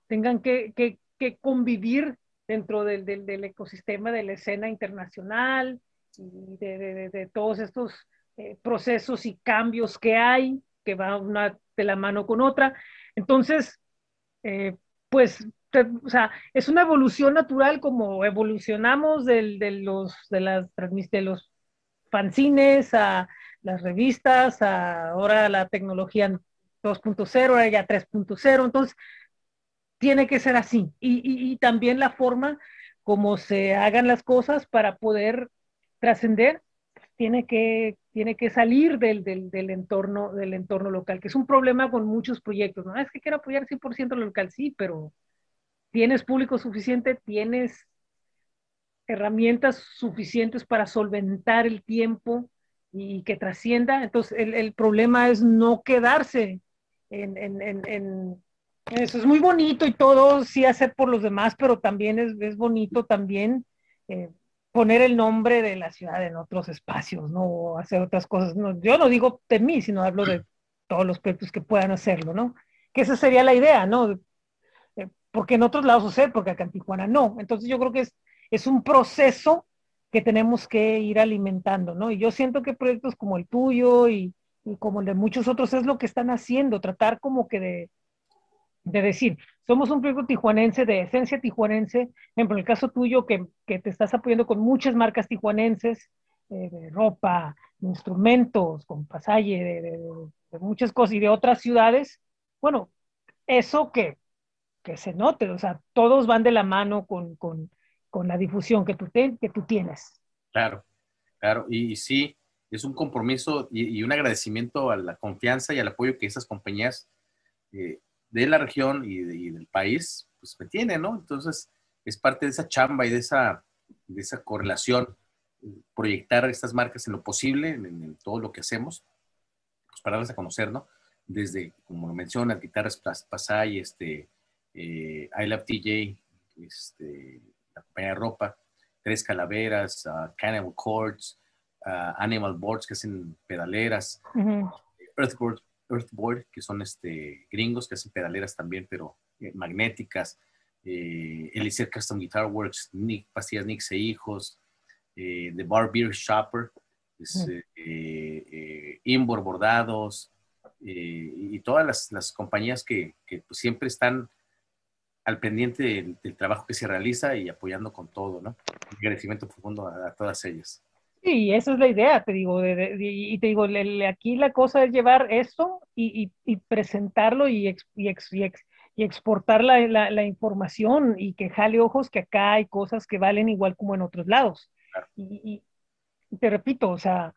A: tengan que, que, que convivir dentro del, del, del, ecosistema de la escena internacional, y de, todos estos eh, procesos y cambios que hay, que va una de la mano con otra. Entonces, eh, pues, o sea, es una evolución natural como evolucionamos de, los, de, las, de los fanzines, a las revistas, ahora la tecnología 2.0, ahora ya 3.0, entonces tiene que ser así. Y, también la forma como se hagan las cosas para poder trascender tiene que, tiene que salir del, del, entorno, del entorno local, que es un problema con muchos proyectos. ¿no? Es que quiero apoyar 100% lo local, sí, pero tienes público suficiente, tienes herramientas suficientes para solventar el tiempo y que trascienda. Entonces, el, el problema es no quedarse en, en, en, eso. Es muy bonito y todo, sí hacer por los demás, pero también es, es bonito también eh, poner el nombre de la ciudad en otros espacios, ¿no? O hacer otras cosas. No, yo no digo de mí, sino hablo de todos los proyectos que puedan hacerlo, ¿no? Que esa sería la idea, ¿no? Eh, porque en otros lados sucede, porque acá en Tijuana no. Entonces yo creo que es, es un proceso que tenemos que ir alimentando, ¿no? Y yo siento que proyectos como el tuyo y, como el de muchos otros es lo que están haciendo, tratar como que de, de decir, somos un proyecto tijuanense de esencia tijuanense, en el caso tuyo que, que te estás apoyando con muchas marcas tijuanenses, eh, de ropa, de instrumentos, con pasaje, de, de, muchas cosas y de otras ciudades, bueno, eso que, que se note, o sea, todos van de la mano con, con, con la difusión que tú, que tú tienes.
B: Claro, claro, y, sí, es un compromiso y, un agradecimiento a la confianza y al apoyo que esas compañías eh, de la región y, del país, pues me tienen, ¿no? Entonces, es parte de esa chamba y de esa, de esa correlación, proyectar estas marcas en lo posible, en, todo lo que hacemos, pues para darles a conocer, ¿no? Desde, como lo mencionas, guitarras Pasay, este, eh, I Love TJ, este, la compañía de ropa, Tres Calaveras, uh, Cannibal Cords, uh, Animal Boards, que hacen pedaleras, Earthboard, Earthboard, que son este, gringos que hacen pedaleras también, pero eh, magnéticas, eh, Elixir Custom Guitar Works, Nick, Pastillas Nix e Hijos, eh, The Bar Beer Shopper, es, eh, Inbor Bordados, y todas las, las compañías que, que pues, siempre están al pendiente del, trabajo que se realiza y apoyando con todo, ¿no? Un agradecimiento profundo a, todas ellas.
A: Sí, esa es la idea, te digo, y te digo, aquí la cosa es llevar esto y, y, presentarlo y, y, y exportar la, la, información y que jale ojos que acá hay cosas que valen igual como en otros lados. Y, te repito, o sea,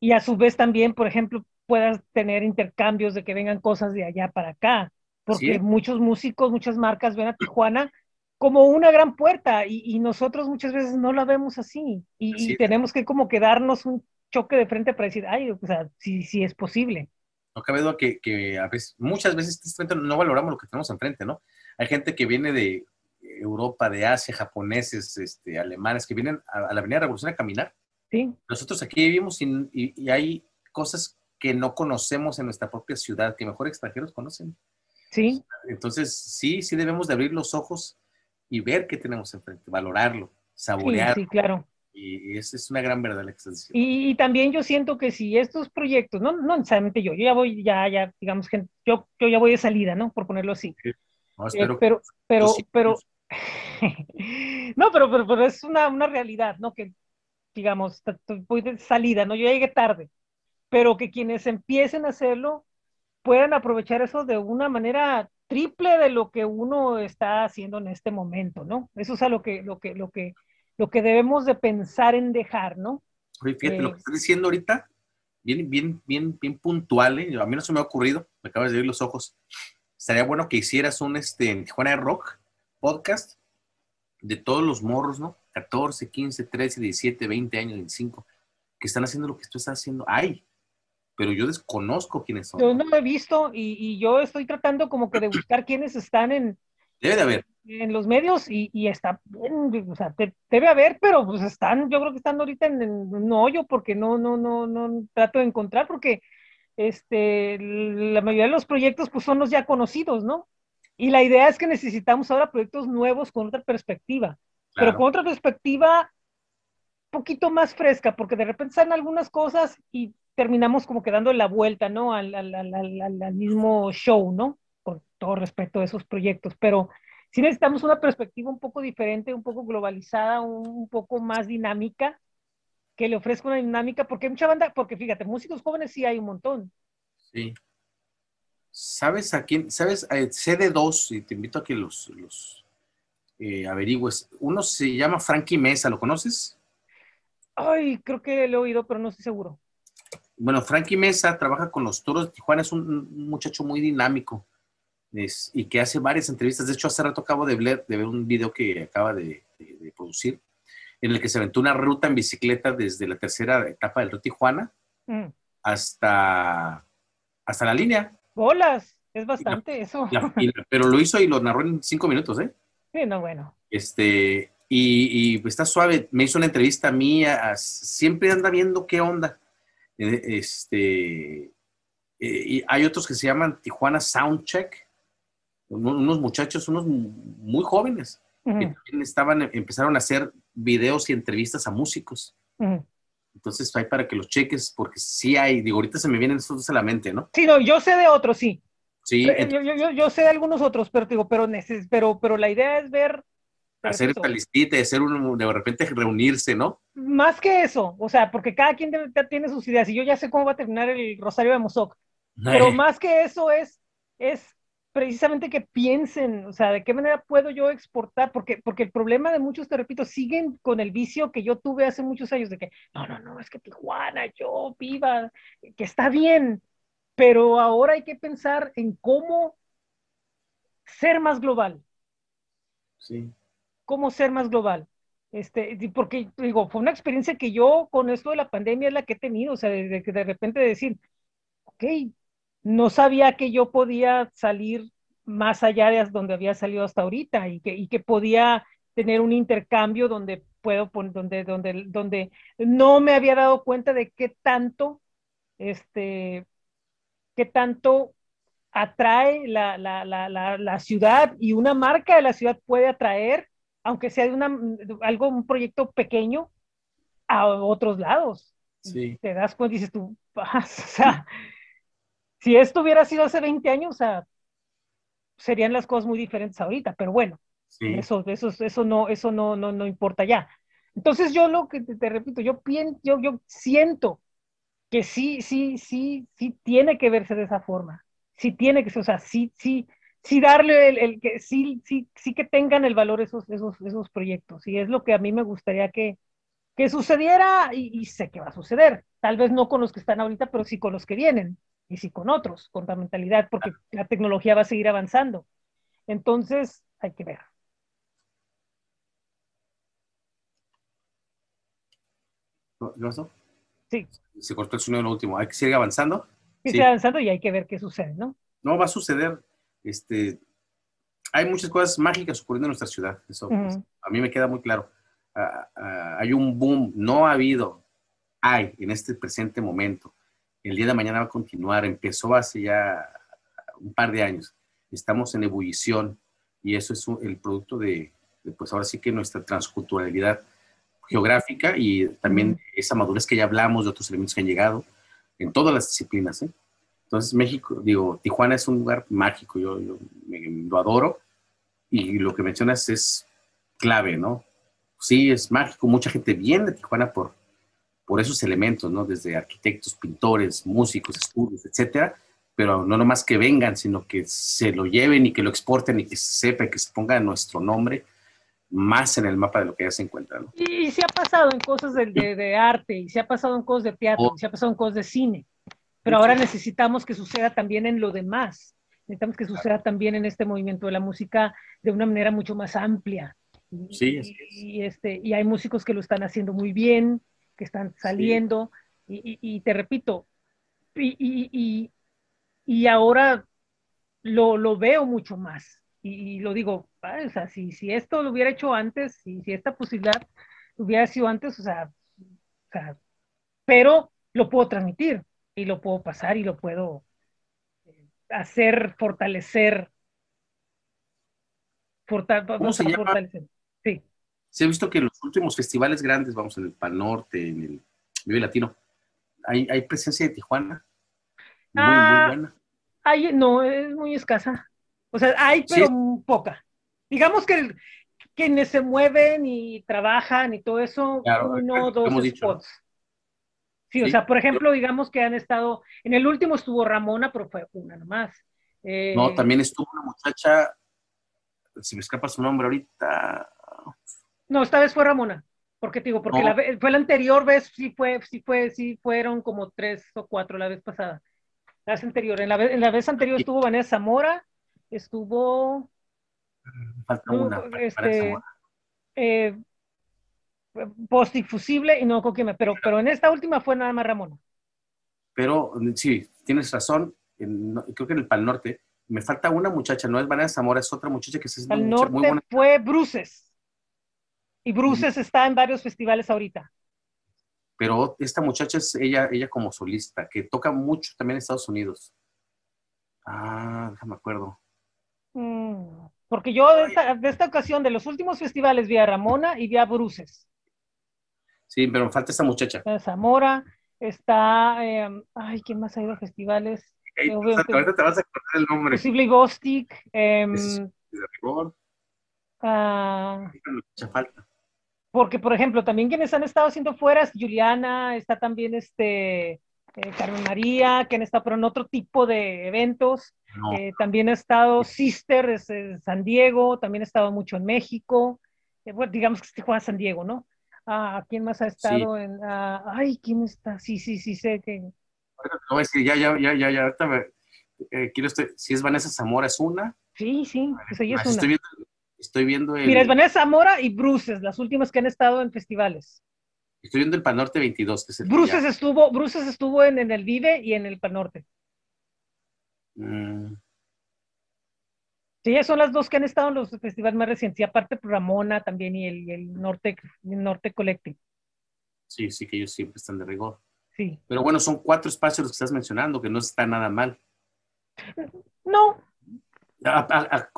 A: y a su vez también, por ejemplo, puedas tener intercambios de que vengan cosas de allá para acá porque muchos músicos, muchas marcas ven a Tijuana como una gran puerta y, nosotros muchas veces no la vemos así y, tenemos que como que darnos un choque de frente para decir, ay, o sea, sí, sí es posible.
B: No cabe duda que, que a veces, muchas veces no valoramos lo que tenemos enfrente, ¿no? Hay gente que viene de Europa, de Asia, japoneses, este, alemanes, que vienen a, la Avenida Revolución a caminar.
A: Sí.
B: Nosotros aquí vivimos y, y hay cosas que no conocemos en nuestra propia ciudad, que mejor extranjeros conocen.
A: Sí.
B: Entonces, sí, sí debemos de abrir los ojos y ver qué tenemos enfrente, valorarlo, saborearlo.
A: Sí, sí claro.
B: Y, esa es una gran verdad la que
A: Y, también yo siento que si estos proyectos, no, no necesariamente yo, yo ya voy, ya, ya, digamos que yo, yo ya voy de salida, ¿no? Por ponerlo así. Eh, pero, pero, pero, <laughs> no, pero, pero, es una, una realidad, ¿no? Que, digamos, voy de salida, ¿no? Yo llegué tarde, pero que quienes empiecen a hacerlo puedan aprovechar eso de una manera triple de lo que uno está haciendo en este momento, ¿no? Eso es a lo que, lo que, lo que, lo que debemos de pensar en dejar, ¿no?
B: Oye, fíjate, lo que eh, estás diciendo ahorita, bien, bien, bien, bien puntual, ¿eh? a mí no se me ha ocurrido, me acabas de abrir los ojos. Estaría bueno que hicieras un este, Tijuana de Rock podcast de todos los morros, ¿no? 14, 15, 13, 17, 20 años, 25, que están haciendo lo que tú estás haciendo. ¡Ay! Pero yo desconozco quiénes son.
A: Yo no lo he visto y, y yo estoy tratando como que de buscar quiénes están en...
B: Debe de haber.
A: En los medios y, y está bien, o sea, debe haber, pero pues están, yo creo que están ahorita en, un hoyo porque no, no, no, no trato de encontrar porque este, la mayoría de los proyectos pues son los ya conocidos, ¿no? Y la idea es que necesitamos ahora proyectos nuevos con otra perspectiva, pero con otra perspectiva poquito más fresca, porque de repente salen algunas cosas y terminamos como quedando la vuelta, ¿no? Al, al, al, al, mismo show, ¿no? Con todo respeto a esos proyectos, pero sí necesitamos una perspectiva un poco diferente, un poco globalizada, un, poco más dinámica que le ofrezca una dinámica, porque hay mucha banda, porque fíjate, músicos jóvenes sí hay un montón.
B: Sí. ¿Sabes a quién? ¿Sabes? Eh, sé de dos y te invito a que los, los eh, averigües. Uno se llama Frankie Mesa, ¿lo conoces?
A: Ay, creo que lo he oído, pero no estoy seguro.
B: Bueno, Frankie Mesa trabaja con los Toros de Tijuana, es un muchacho muy dinámico y que hace varias entrevistas. De hecho, hace rato acabo de ver, de ver un video que acaba de, producir, en el que se aventó una ruta en bicicleta desde la tercera etapa del Río Tijuana mm. hasta, hasta la línea.
A: Bolas, es bastante eso.
B: pero lo hizo y lo narró en cinco minutos, ¿eh?
A: Sí, no, bueno.
B: Este, y, está suave. Me hizo una entrevista a mí, siempre anda viendo qué onda. Eh, este, eh, y hay otros que se llaman Tijuana Soundcheck, unos muchachos, unos muy jóvenes, que estaban, empezaron a hacer videos y entrevistas a músicos. Entonces hay para que los cheques, porque sí hay, digo, ahorita se me vienen estos a la mente, ¿no?
A: Sí, no, yo sé de otros, sí. Sí. Yo, yo, yo, sé de algunos otros, pero digo, pero, pero, pero la idea es ver
B: hacer esta listita y hacer un, de repente reunirse, ¿no?
A: Más que eso, o sea, porque cada quien tiene sus ideas y yo ya sé cómo va a terminar el Rosario de Mozoc, pero más que eso es, es precisamente que piensen, o sea, de qué manera puedo yo exportar, porque, porque el problema de muchos, te repito, siguen con el vicio que yo tuve hace muchos años de que, no, no, no, es que Tijuana, yo viva, que está bien, pero ahora hay que pensar en cómo ser más global.
B: Sí
A: cómo ser más global. Este, porque digo, fue una experiencia que yo con esto de la pandemia es la que he tenido, o sea, de, de repente decir, ok, no sabía que yo podía salir más allá de donde había salido hasta ahorita y que, y que podía tener un intercambio donde puedo, donde, donde, donde no me había dado cuenta de qué tanto, este, qué tanto atrae la, la, la, la, ciudad y una marca de la ciudad puede atraer aunque sea de una, algo, un proyecto pequeño, a otros lados.
B: Sí.
A: Te das cuenta y dices tú, <laughs> o sea, si esto hubiera sido hace 20 años, o sea, serían las cosas muy diferentes ahorita, pero bueno, eso, eso, eso, no, eso no, no, no importa ya. Entonces yo lo que te, repito, yo, pienso, yo, yo siento que sí, sí, sí, sí tiene que verse de esa forma. Sí tiene que ser, o sea, sí, sí, sí darle el, que sí, sí, sí que tengan el valor esos, esos, esos proyectos. Y es lo que a mí me gustaría que, que sucediera y, sé que va a suceder. Tal vez no con los que están ahorita, pero sí con los que vienen y sí con otros, con la mentalidad, porque la tecnología va a seguir avanzando. Entonces, hay que ver.
B: ¿No?
A: Sí.
B: Se cortó el sonido en lo último. Hay que seguir avanzando.
A: Sí, sigue avanzando y hay que ver qué sucede, ¿no?
B: No va a suceder este, hay muchas cosas mágicas ocurriendo en nuestra ciudad. Eso pues, a mí me queda muy claro. Ah, ah, hay un boom, no ha habido, hay en este presente momento. El día de mañana va a continuar. Empezó hace ya un par de años. Estamos en ebullición y eso es el producto de, pues ahora sí que nuestra transculturalidad geográfica y también esa madurez que ya hablamos de otros elementos que han llegado en todas las disciplinas. ¿eh? Entonces México, digo, Tijuana es un lugar mágico, yo, lo adoro y lo que mencionas es clave, ¿no? Sí, es mágico, mucha gente viene de Tijuana por, por esos elementos, ¿no? Desde arquitectos, pintores, músicos, estudios, etcétera, pero no nomás que vengan, sino que se lo lleven y que lo exporten y que se sepa y que se ponga nuestro nombre más en el mapa de lo que ya se encuentra. ¿no?
A: Y, se ha pasado en cosas de, de, arte, y se ha pasado en cosas de teatro, oh. y se ha pasado en cosas de cine. Pero ahora necesitamos que suceda también en lo demás. Necesitamos que suceda también en este movimiento de la música de una manera mucho más amplia.
B: Sí,
A: y, este, y hay músicos que lo están haciendo muy bien, que están saliendo, y, te repito, y, y ahora lo, lo, veo mucho más. Y, lo digo, o sea, si, si esto lo hubiera hecho antes, si, si esta posibilidad hubiera sido antes, o sea, o sea, pero lo puedo transmitir y lo puedo pasar y lo puedo eh, hacer fortalecer.
B: ¿Cómo se llama? fortalecer.
A: Sí.
B: Se ha visto que en los últimos festivales grandes, vamos, en el Pan Norte, en el Vive Latino, hay, hay presencia de Tijuana. Muy, muy
A: ah, buena. Hay, no, es muy escasa. O sea, hay, pero poca. Digamos que quienes se mueven y trabajan y todo eso, uno, dos spots. Sí, o sea, por ejemplo, digamos que han estado, en el último estuvo Ramona, pero fue una nomás.
B: Eh, no, también estuvo una muchacha, si me escapa su nombre ahorita.
A: No, esta vez fue Ramona. Porque digo, porque la, fue la anterior vez, sí fue, sí fue, sí fueron como tres o cuatro la vez pasada. La vez anterior. En la vez, en la vez anterior estuvo Vanessa Zamora, estuvo.
B: Falta una. Este,
A: eh, postifusible y no Coquime, pero, pero en esta última fue nada más Ramona.
B: Pero sí, tienes razón, creo que en el Pal Norte me falta una muchacha, no es Vanessa Zamora, es otra muchacha que se
A: Pal Norte muy buena. fue Bruces. Y Bruces está en varios festivales ahorita.
B: Pero esta muchacha es ella, ella como solista, que toca mucho también en Estados Unidos. Ah, déjame acuerdo.
A: Mm, porque yo de esta, ocasión, de los últimos festivales, vi a Ramona y vi a Bruces.
B: Sí, pero me falta esta muchacha.
A: Zamora, está, em, ay, ¿quién más ha ido a festivales?
B: ahorita te vas a acordar el nombre.
A: Posible Ghostic. Eh,
B: de rigor. Ah, falta.
A: Porque, por ejemplo, también quienes han estado haciendo fuera Juliana, está también este eh, Carmen María, que han estado pero en otro tipo de eventos. Eh, también ha estado Sister, es, San Diego, también ha estado mucho en México. Eh, bueno, digamos que se juega San Diego, ¿no? Ah, ¿Quién más ha estado en...? Ah, ay, ¿quién está? Sí, sí, sí, sé que...
B: voy a decir, ya, ya, ya, ya, ya, ahorita me, quiero este, si es Vanessa Zamora es una.
A: Sí, sí, pues ella es
B: una. Estoy viendo, Estoy viendo
A: el... Mira, es Vanessa Zamora y Bruces, las últimas que han estado en festivales.
B: Estoy viendo el Panorte 22, que es el
A: Bruces estuvo, Bruces estuvo en, el Vive y en el Panorte. Mm. Sí, son las dos que han estado en los festivales más recientes. Y aparte Ramona también y el, Norte, Norte Collective.
B: Sí, sí, que ellos siempre están de rigor.
A: Sí.
B: Pero bueno, son cuatro espacios los que estás mencionando, que no está nada mal.
A: No,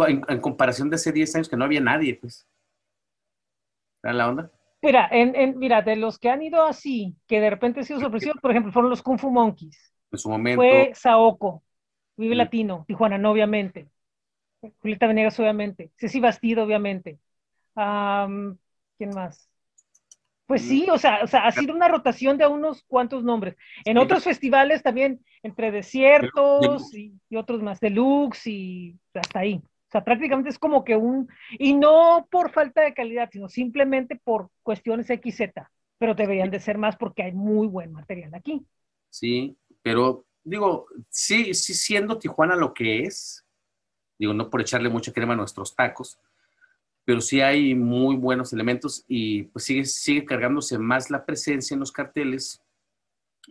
B: en, comparación de hace 10 años que no había nadie, pues. ¿Era la onda?
A: Mira, en, mira, de los que han ido así, que de repente han sido sorpresivos, por ejemplo, fueron los Kung Fu Monkeys.
B: En su momento.
A: Fue Saoko, Vive Latino, Tijuana, no, obviamente. Julieta Venegas, obviamente. Ceci Bastido, obviamente. ¿Quién más? Pues sí, o sea, o sea, ha sido una rotación de unos cuantos nombres. En otros festivales también, entre desiertos y, otros más, deluxe y hasta ahí. O sea, prácticamente es como que un, y no por falta de calidad, sino simplemente por cuestiones XZ, pero deberían de ser más porque hay muy buen material aquí.
B: Sí, pero digo, sí, sí siendo Tijuana lo que es, digo, no por echarle mucha crema a nuestros tacos, pero sí hay muy buenos elementos y pues sigue, sigue cargándose más la presencia en los carteles,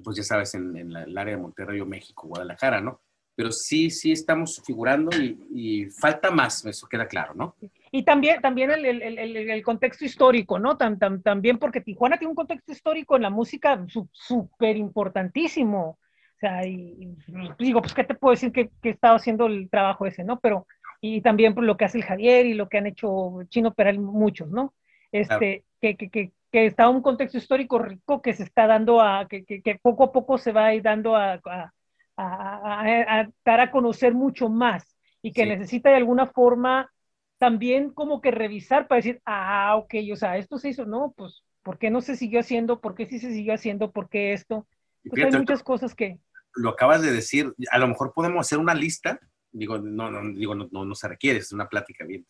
B: pues ya sabes, en, el área de Monterrey o México, Guadalajara, ¿no? Pero sí, sí estamos figurando y, falta más, eso queda claro, ¿no?
A: Y también, también el, el, el, contexto histórico, ¿no? también porque Tijuana tiene un contexto histórico en la música súper importantísimo. O sea, y, digo, pues, ¿qué te puedo decir que, que he estado haciendo el trabajo ese, ¿no? Pero y también por lo que hace el Javier y lo que han hecho Chino Peral muchos, ¿no? Este, que, que, que, que, está un contexto histórico rico que se está dando a, que, que poco a poco se va a ir dando a, a, a, a dar a conocer mucho más y que necesita de alguna forma también como que revisar para decir, ah, ok, o sea, esto se hizo, no, pues, ¿por qué no se siguió haciendo? ¿Por qué sí se siguió haciendo? ¿Por qué esto? Pues hay muchas cosas que...
B: Lo acabas de decir, a lo mejor podemos hacer una lista digo, no, no, digo, no, no, se requiere, es una plática bien.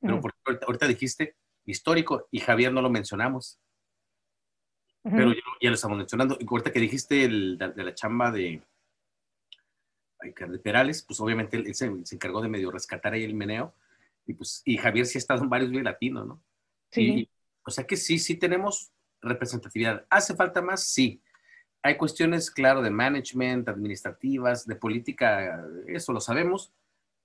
B: Pero ahorita, dijiste histórico y Javier no lo mencionamos. Pero ya, lo estamos mencionando. Y ahorita que dijiste el, de, la chamba de, de Perales, pues obviamente él, se, encargó de medio rescatar ahí el meneo. Y pues, y Javier sí ha estado en varios bien latinos, ¿no?
A: Sí.
B: o sea que sí, sí tenemos representatividad. ¿Hace falta más? Sí hay cuestiones, claro, de management, administrativas, de política, eso lo sabemos,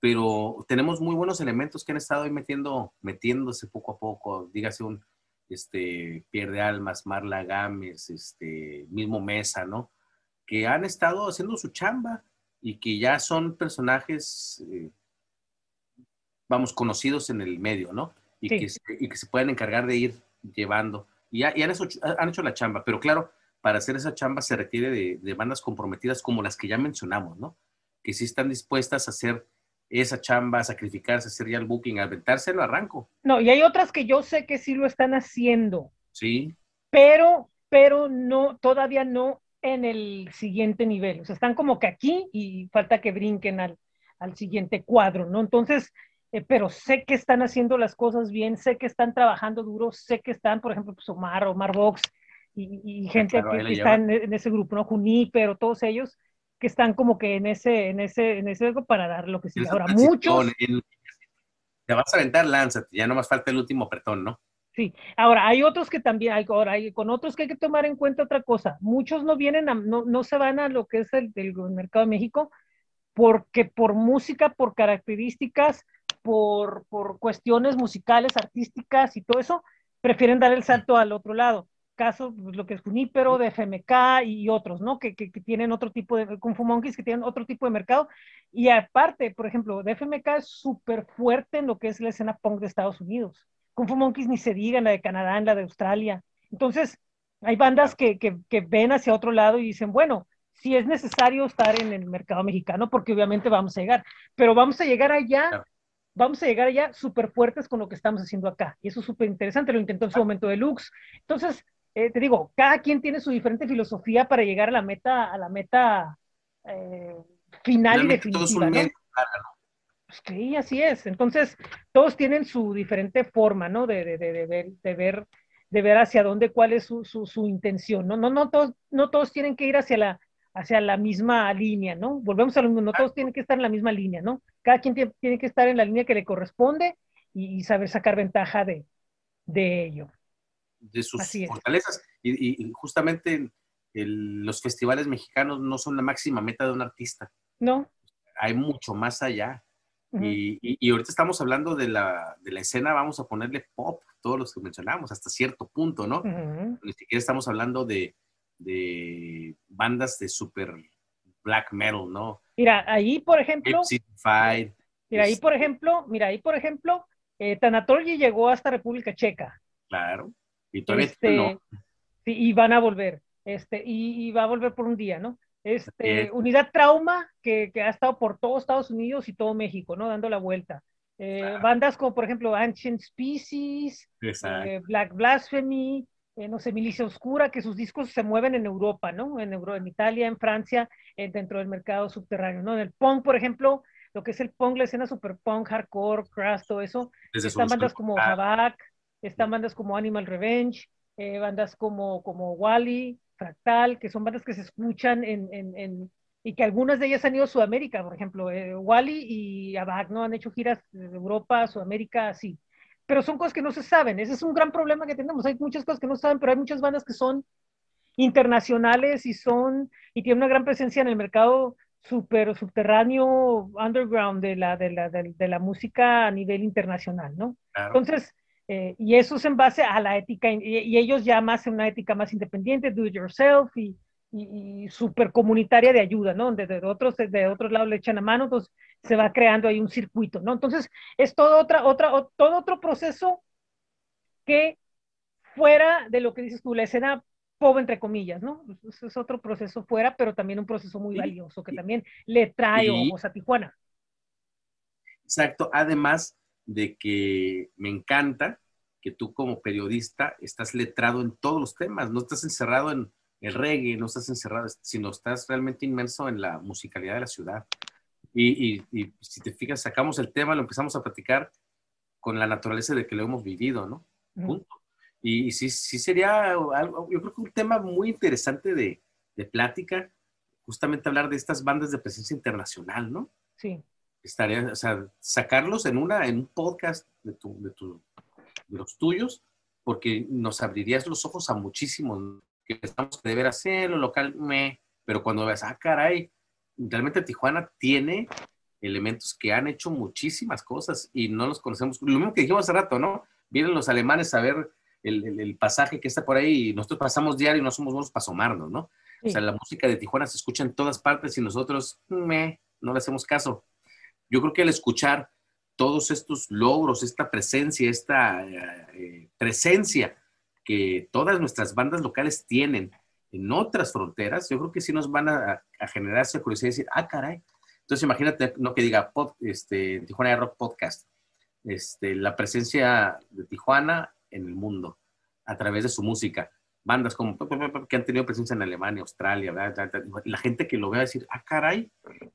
B: pero tenemos muy buenos elementos que han estado ahí metiendo, metiéndose poco a poco, dígase un este, Pierre Almas, Marla Gámez, este, mismo Mesa, ¿no? Que han estado haciendo su chamba y que ya son personajes, eh, vamos, conocidos en el medio, ¿no? Y, que, y, que, se pueden encargar de ir llevando. Y, ya, han, hecho, han hecho la chamba, pero claro, para hacer esa chamba se requiere de, bandas comprometidas como las que ya mencionamos, ¿no? Que sí están dispuestas a hacer esa chamba, a sacrificarse, hacer ya el booking, a aventárselo arranco.
A: No, y hay otras que yo sé que sí lo están haciendo.
B: Sí.
A: Pero, pero no, todavía no en el siguiente nivel. O sea, están como que aquí y falta que brinquen al, al siguiente cuadro, ¿no? Entonces, eh, pero sé que están haciendo las cosas bien, sé que están trabajando duro, sé que están, por ejemplo, pues Omar, Omar Vox y, ah, gente que, está en, ese grupo, ¿no? Juní, pero todos ellos que están como que en ese, en ese, en ese para dar lo que sí. Ahora, muchos...
B: te vas a aventar, lánzate, ya no más falta el último apretón, ¿no?
A: Sí, ahora hay otros que también, hay, ahora hay con otros que hay que tomar en cuenta otra cosa. Muchos no vienen, a, no, no se van a lo que es el, el mercado de México porque por música, por características, por, por cuestiones musicales, artísticas y todo eso, prefieren dar el salto al otro lado. Caso, pues, lo que es Junípero, de FMK y otros, ¿no? Que, que, que, tienen otro tipo de, Kung Fu Monkeys, que tienen otro tipo de mercado. Y aparte, por ejemplo, de FMK es súper fuerte en lo que es la escena punk de Estados Unidos. Kung Fu Monkeys ni se diga en la de Canadá, en la de Australia. Entonces, hay bandas que, que, que ven hacia otro lado y dicen, bueno, si es necesario estar en el mercado mexicano, porque obviamente vamos a llegar, pero vamos a llegar allá vamos a llegar allá súper fuertes con lo que estamos haciendo acá. Y eso es súper interesante, lo intentó en su momento Deluxe. Entonces, eh, te digo, cada quien tiene su diferente filosofía para llegar a la meta, a la meta eh, final y definitiva. ¿no? Pues sí, así es. Entonces, todos tienen su diferente forma, ¿no? De, de, de, ver, de, ver, de ver hacia dónde, cuál es su, su, su intención. ¿no? No, no, todos, no todos tienen que ir hacia la, hacia la misma línea, ¿no? Volvemos a lo mismo, no todos tienen que estar en la misma línea, ¿no? Cada quien tiene que estar en la línea que le corresponde y, saber sacar ventaja de, de ello.
B: De sus fortalezas. Y, justamente los festivales mexicanos no son la máxima meta de un artista.
A: No.
B: Hay mucho más allá. y, ahorita estamos hablando de la, de la, escena, vamos a ponerle pop, todos los que mencionamos, hasta cierto punto, ¿no? Ni siquiera estamos hablando de, de bandas de super black metal, ¿no?
A: Mira, ahí por ejemplo. Mira, ahí por ejemplo, mira, ahí por ejemplo, eh, llegó hasta República Checa.
B: Claro. Y todavía
A: este, no. Sí, y van a volver. Este, y, va a volver por un día, ¿no? Este, Unidad Trauma, que, ha estado por todo Estados Unidos y todo México, ¿no? Dando la vuelta. Eh, bandas como, por ejemplo, Ancient Species, eh, Black Blasphemy, eh, no sé, Milicia Oscura, que sus discos se mueven en Europa, ¿no? En, Euro, en Italia, en Francia, dentro del mercado subterráneo, ¿no? En el punk, por ejemplo, lo que es el punk, la escena super punk, hardcore, crash, todo eso. están bandas como Havoc, están bandas como Animal Revenge, eh, bandas como, como Wally, Fractal, que son bandas que se escuchan en, en, en y que algunas de ellas han ido a Sudamérica, por ejemplo, Wally y Havoc, ¿no? Han hecho giras de Europa, Sudamérica, así pero son cosas que no se saben. Ese es un gran problema que tenemos. Hay muchas cosas que no se saben, pero hay muchas bandas que son internacionales y son y tienen una gran presencia en el mercado super subterráneo underground de la, de la, de, la música a nivel internacional, ¿no? Entonces, eh, y eso es en base a la ética, y, ellos ya más en una ética más independiente, do it yourself y, y, super comunitaria de ayuda, ¿no? Donde de otros, de otros lados le echan a mano, entonces se va creando ahí un circuito, ¿no? Entonces, es todo, otra, otra, todo otro proceso que fuera de lo que dices tú, la escena pobre, entre comillas, ¿no? Es otro proceso fuera, pero también un proceso muy valioso que también le trae ojos a Tijuana.
B: Exacto, además de que me encanta que tú como periodista estás letrado en todos los temas, no estás encerrado en el reggae, no estás encerrado, sino estás realmente inmerso en la musicalidad de la ciudad. Y, si te fijas, sacamos el tema, lo empezamos a platicar con la naturaleza de que lo hemos vivido, ¿no? Punto. Y, sí, sí sería algo, yo creo que un tema muy interesante de, de, plática, justamente hablar de estas bandas de presencia internacional, ¿no?
A: Sí.
B: Estaría, o sea, sacarlos en, una, en un podcast de, tu, de, tu, de los tuyos, porque nos abrirías los ojos a muchísimos que estamos que deber hacerlo local, me, pero cuando ves, ah, caray, realmente Tijuana tiene elementos que han hecho muchísimas cosas y no los conocemos. Lo mismo que dijimos hace rato, ¿no? Vienen los alemanes a ver el, pasaje que está por ahí y nosotros pasamos diario y no somos buenos para asomarnos, ¿no? O sea, la música de Tijuana se escucha en todas partes y nosotros me, no le hacemos caso. Yo creo que al escuchar todos estos logros, esta presencia, esta eh, presencia que todas nuestras bandas locales tienen en otras fronteras, yo creo que sí nos van a, generar esa curiosidad y decir, ah, caray. Entonces imagínate, no que diga este, Tijuana Rock Podcast, este, la presencia de Tijuana en el mundo a través de su música. bandas como que han tenido presencia en Alemania, Australia, la gente que lo ve a decir, ah, caray,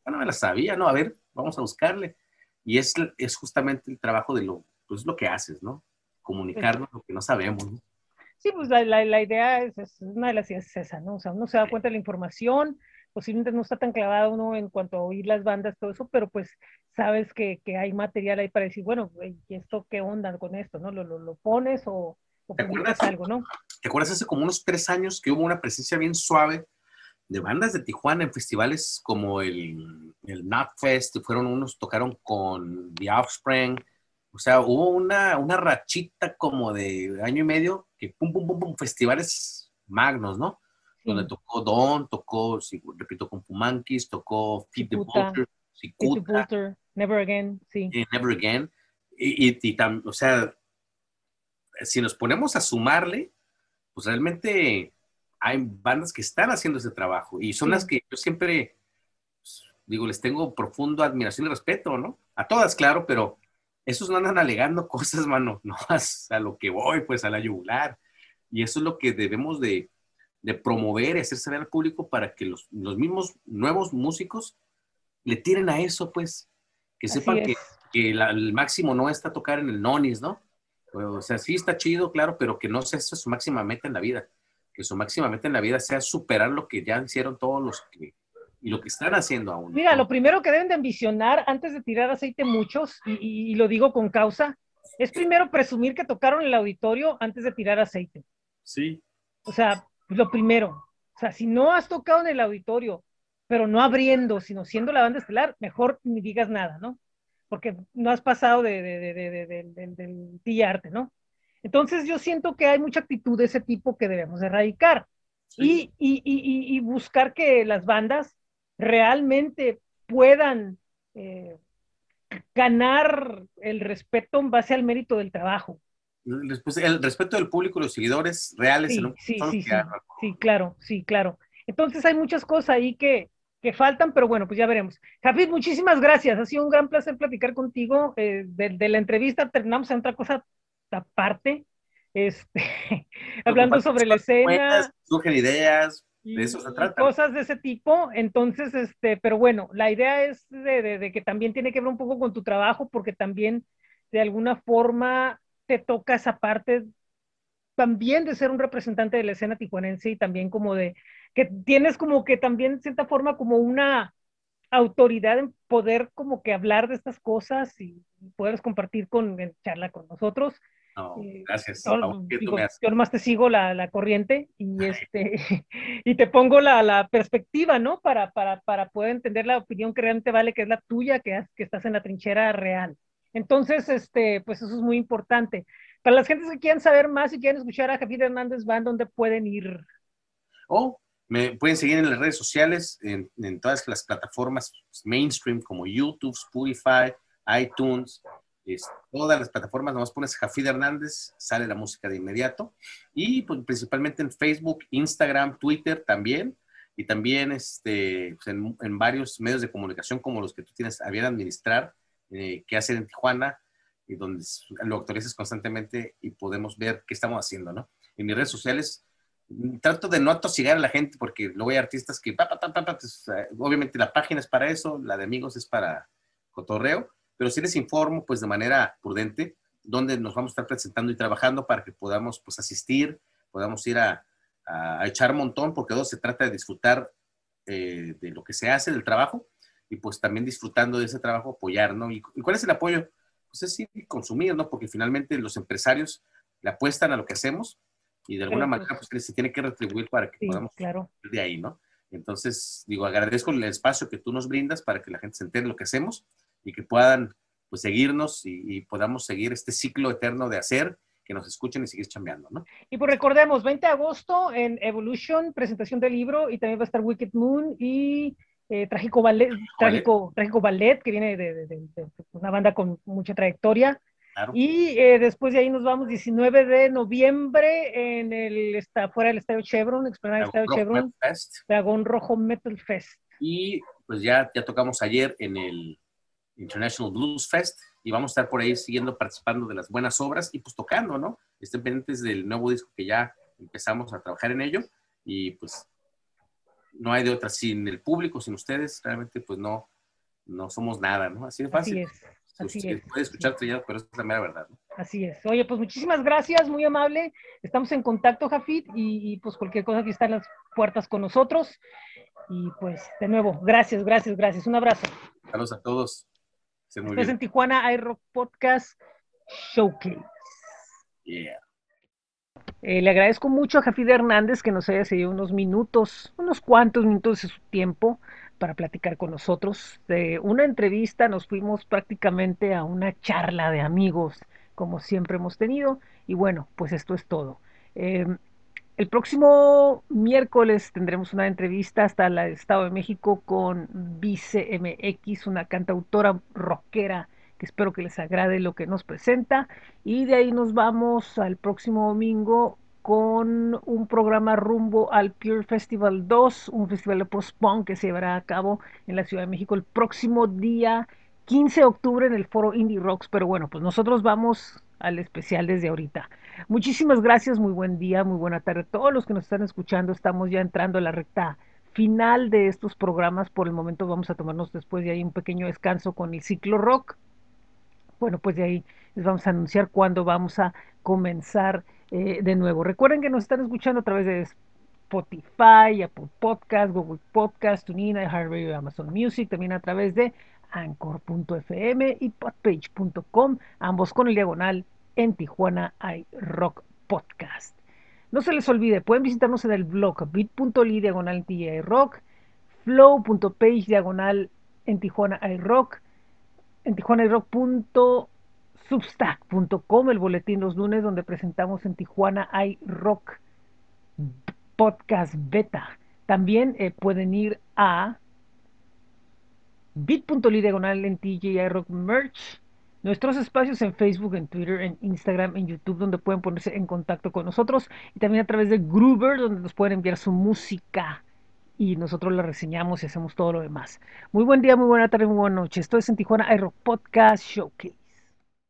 B: no me la sabía, ¿no? A ver, vamos a buscarle. Y es, es justamente el trabajo de lo, pues lo que haces, ¿no? Comunicarnos lo que no sabemos, ¿no?
A: Sí, pues la, la, idea es, una de las ideas es esa, ¿no? O sea, uno se da cuenta de la información, posiblemente no está tan clavado uno en cuanto a oír las bandas, todo eso, pero pues sabes que, que hay material ahí para decir, bueno, ¿y esto qué onda con esto, no? ¿Lo, lo, lo pones o, o publicas algo, no?
B: ¿Te acuerdas hace como unos tres años que hubo una presencia bien suave de bandas de Tijuana en festivales como el, el Fest, fueron unos, tocaron con The Offspring, o sea, hubo una, una rachita como de año y medio que pum, pum, pum, pum, festivales magnos, ¿no? Donde tocó Don, tocó, repito, con Fumankis, tocó Feed the Vulture,
A: Cicuta, Never Again, sí.
B: Never Again. Y, y, y o sea, si nos ponemos a sumarle, pues realmente hay bandas que están haciendo ese trabajo y son las que yo siempre, pues, digo, les tengo profundo admiración y respeto, ¿no? A todas, claro, pero esos no andan alegando <laughs> cosas, mano, <laughs> no a lo que voy, pues a la yugular. Y eso es lo que debemos de, de promover y hacer saber al público para que los, los, mismos nuevos músicos le tiren a eso, pues, que sepan que, que el máximo no está tocar en el nonis, ¿no? O sea, sí está chido, claro, pero que no sea eso su máxima meta en la vida. Que su máxima meta en la vida sea superar lo que ya hicieron todos los que y lo que están haciendo aún.
A: Mira, lo primero que deben de ambicionar antes de tirar aceite muchos, y, y, lo digo con causa, es primero presumir que tocaron el auditorio antes de tirar aceite.
B: Sí.
A: O sea, lo primero. O sea, si no has tocado en el auditorio, pero no abriendo, sino siendo la banda estelar, mejor ni digas nada, ¿no? porque no has pasado de, de, de, del pillarte, ¿no? Entonces yo siento que hay mucha actitud de ese tipo que debemos erradicar y, y, y, y, buscar que las bandas realmente puedan eh, ganar el respeto en base al mérito del trabajo.
B: El respeto del público, los seguidores reales.
A: Sí, sí, sí, sí, sí, claro, sí, claro. Entonces hay muchas cosas ahí que, que faltan, pero bueno, pues ya veremos. Jafid, muchísimas gracias. Ha sido un gran placer platicar contigo. Eh, de, la entrevista terminamos en otra cosa aparte, este, <laughs> hablando sobre la escena.
B: Surgen ideas, de eso se trata.
A: Cosas de ese tipo. Entonces, este, pero bueno, la idea es de, de, que también tiene que ver un poco con tu trabajo, porque también de alguna forma te toca esa parte también de ser un representante de la escena tijuanense y también como de que tienes como que también, de cierta forma, como una autoridad en poder como que hablar de estas cosas y poderlos compartir con, en charla con nosotros.
B: No, gracias.
A: Yo, nomás te sigo la, la corriente y, este, <laughs> y te pongo la, la perspectiva, ¿no? Para, para, para, poder entender la opinión que realmente vale, que es la tuya, que, que estás en la trinchera real. Entonces, este, pues eso es muy importante. Para las gentes que quieran saber más y quieran escuchar a Javier Hernández Van, ¿dónde pueden ir?
B: Oh, me pueden seguir en las redes sociales, en, todas las plataformas mainstream como YouTube, Spotify, iTunes, todas las plataformas, nomás pones Jafid Hernández, sale la música de inmediato. Y pues, principalmente en Facebook, Instagram, Twitter también. Y también este, pues, en, varios medios de comunicación como los que tú tienes a bien administrar, eh, que hacen en Tijuana, y donde lo actualizas constantemente y podemos ver qué estamos haciendo, ¿no? En mis redes sociales trato de no atosigar a la gente porque luego hay artistas que, pues, eh, obviamente la página es para eso, la de amigos es para cotorreo, pero sí les informo pues de manera prudente dónde nos vamos a estar presentando y trabajando para que podamos pues asistir, podamos ir a, a, echar montón, porque todo se trata de disfrutar eh, de lo que se hace, del trabajo, y pues también disfrutando de ese trabajo apoyar, ¿no? ¿Y, cuál es el apoyo? Pues es sí, consumir, ¿no? Porque finalmente los empresarios le apuestan a lo que hacemos y de alguna manera pues se tiene que retribuir para que podamos
A: claro.
B: de ahí, ¿no? Entonces, digo, agradezco el espacio que tú nos brindas para que la gente se entere lo que hacemos y que puedan pues seguirnos y, podamos seguir este ciclo eterno de hacer, que nos escuchen y seguir chambeando, ¿no?
A: Y pues recordemos, 20 de agosto en Evolution, presentación del libro y también va a estar Wicked Moon y eh, Trágico, Ballet, Trágico, Trágico Ballet, que viene de, de, una banda con mucha trayectoria. Y eh, después de ahí nos vamos 19 de noviembre en el está fuera del Estadio Chevron, explorar el Estadio Chevron, Dragón Rojo Metal Fest.
B: Y pues ya, ya tocamos ayer en el International Blues Fest y vamos a estar por ahí siguiendo participando de las buenas obras y pues tocando, ¿no? Estén pendientes del nuevo disco que ya empezamos a trabajar en ello y pues no hay de otra. Sin el público, sin ustedes, realmente pues no, no somos nada, ¿no? Así de fácil. Así es. Puede escuchar trillado, pero es la mera verdad. ¿no?
A: Así es. Oye, pues muchísimas gracias, muy amable. Estamos en contacto, Jafit, y, pues cualquier cosa aquí están las puertas con nosotros. Y pues, de nuevo, gracias, gracias, gracias. Un abrazo.
B: Saludos a todos.
A: Estás en Tijuana iRock Podcast Showcase.
B: Yeah.
A: Eh, le agradezco mucho a Jafid Hernández que nos haya seguido unos minutos, unos cuantos minutos de su tiempo para platicar con nosotros. De una entrevista nos fuimos prácticamente a una charla de amigos, como siempre hemos tenido. Y bueno, pues esto es todo. Em, el próximo miércoles tendremos una entrevista hasta el Estado de México con Vice MX, una cantautora rockera que espero que les agrade lo que nos presenta. Y de ahí nos vamos al próximo domingo con un programa rumbo al Pure Festival 2, un festival de post-punk que se llevará a cabo en la Ciudad de México el próximo día 15 de octubre en el foro Indie Rocks. Pero bueno, pues nosotros vamos al especial desde ahorita. Muchísimas gracias, muy buen día, muy buena tarde a todos los que nos están escuchando. Estamos ya entrando a la recta final de estos programas. Por el momento vamos a tomarnos después de ahí un pequeño descanso con el ciclo rock. Bueno, pues de ahí les vamos a anunciar cuándo vamos a comenzar eh, de nuevo. Recuerden que nos están escuchando a través de Spotify, Apple Podcast, Google Podcast, TuneIn, iHeartRadio, Amazon Music, también a través de Anchor.fm y Podpage.com, ambos con el diagonal en Tijuana iRock Podcast. No se les olvide, pueden visitarnos en el blog bit.ly diagonal rock, flow.page diagonal en Tijuana iRock, en Tijuana substack.com, el boletín los lunes donde presentamos en Tijuana hay rock podcast beta. También eh, pueden ir a bit.ly diagonal en TJI Rock Merch. Nuestros espacios en Facebook, en Twitter, en Instagram, en YouTube, donde pueden ponerse en contacto con nosotros. Y también a través de Groover, donde nos pueden enviar su música. Y nosotros la reseñamos y hacemos todo lo demás. Muy buen día, muy buena tarde, muy buena noche. Esto es en Tijuana Aero Podcast Showcase.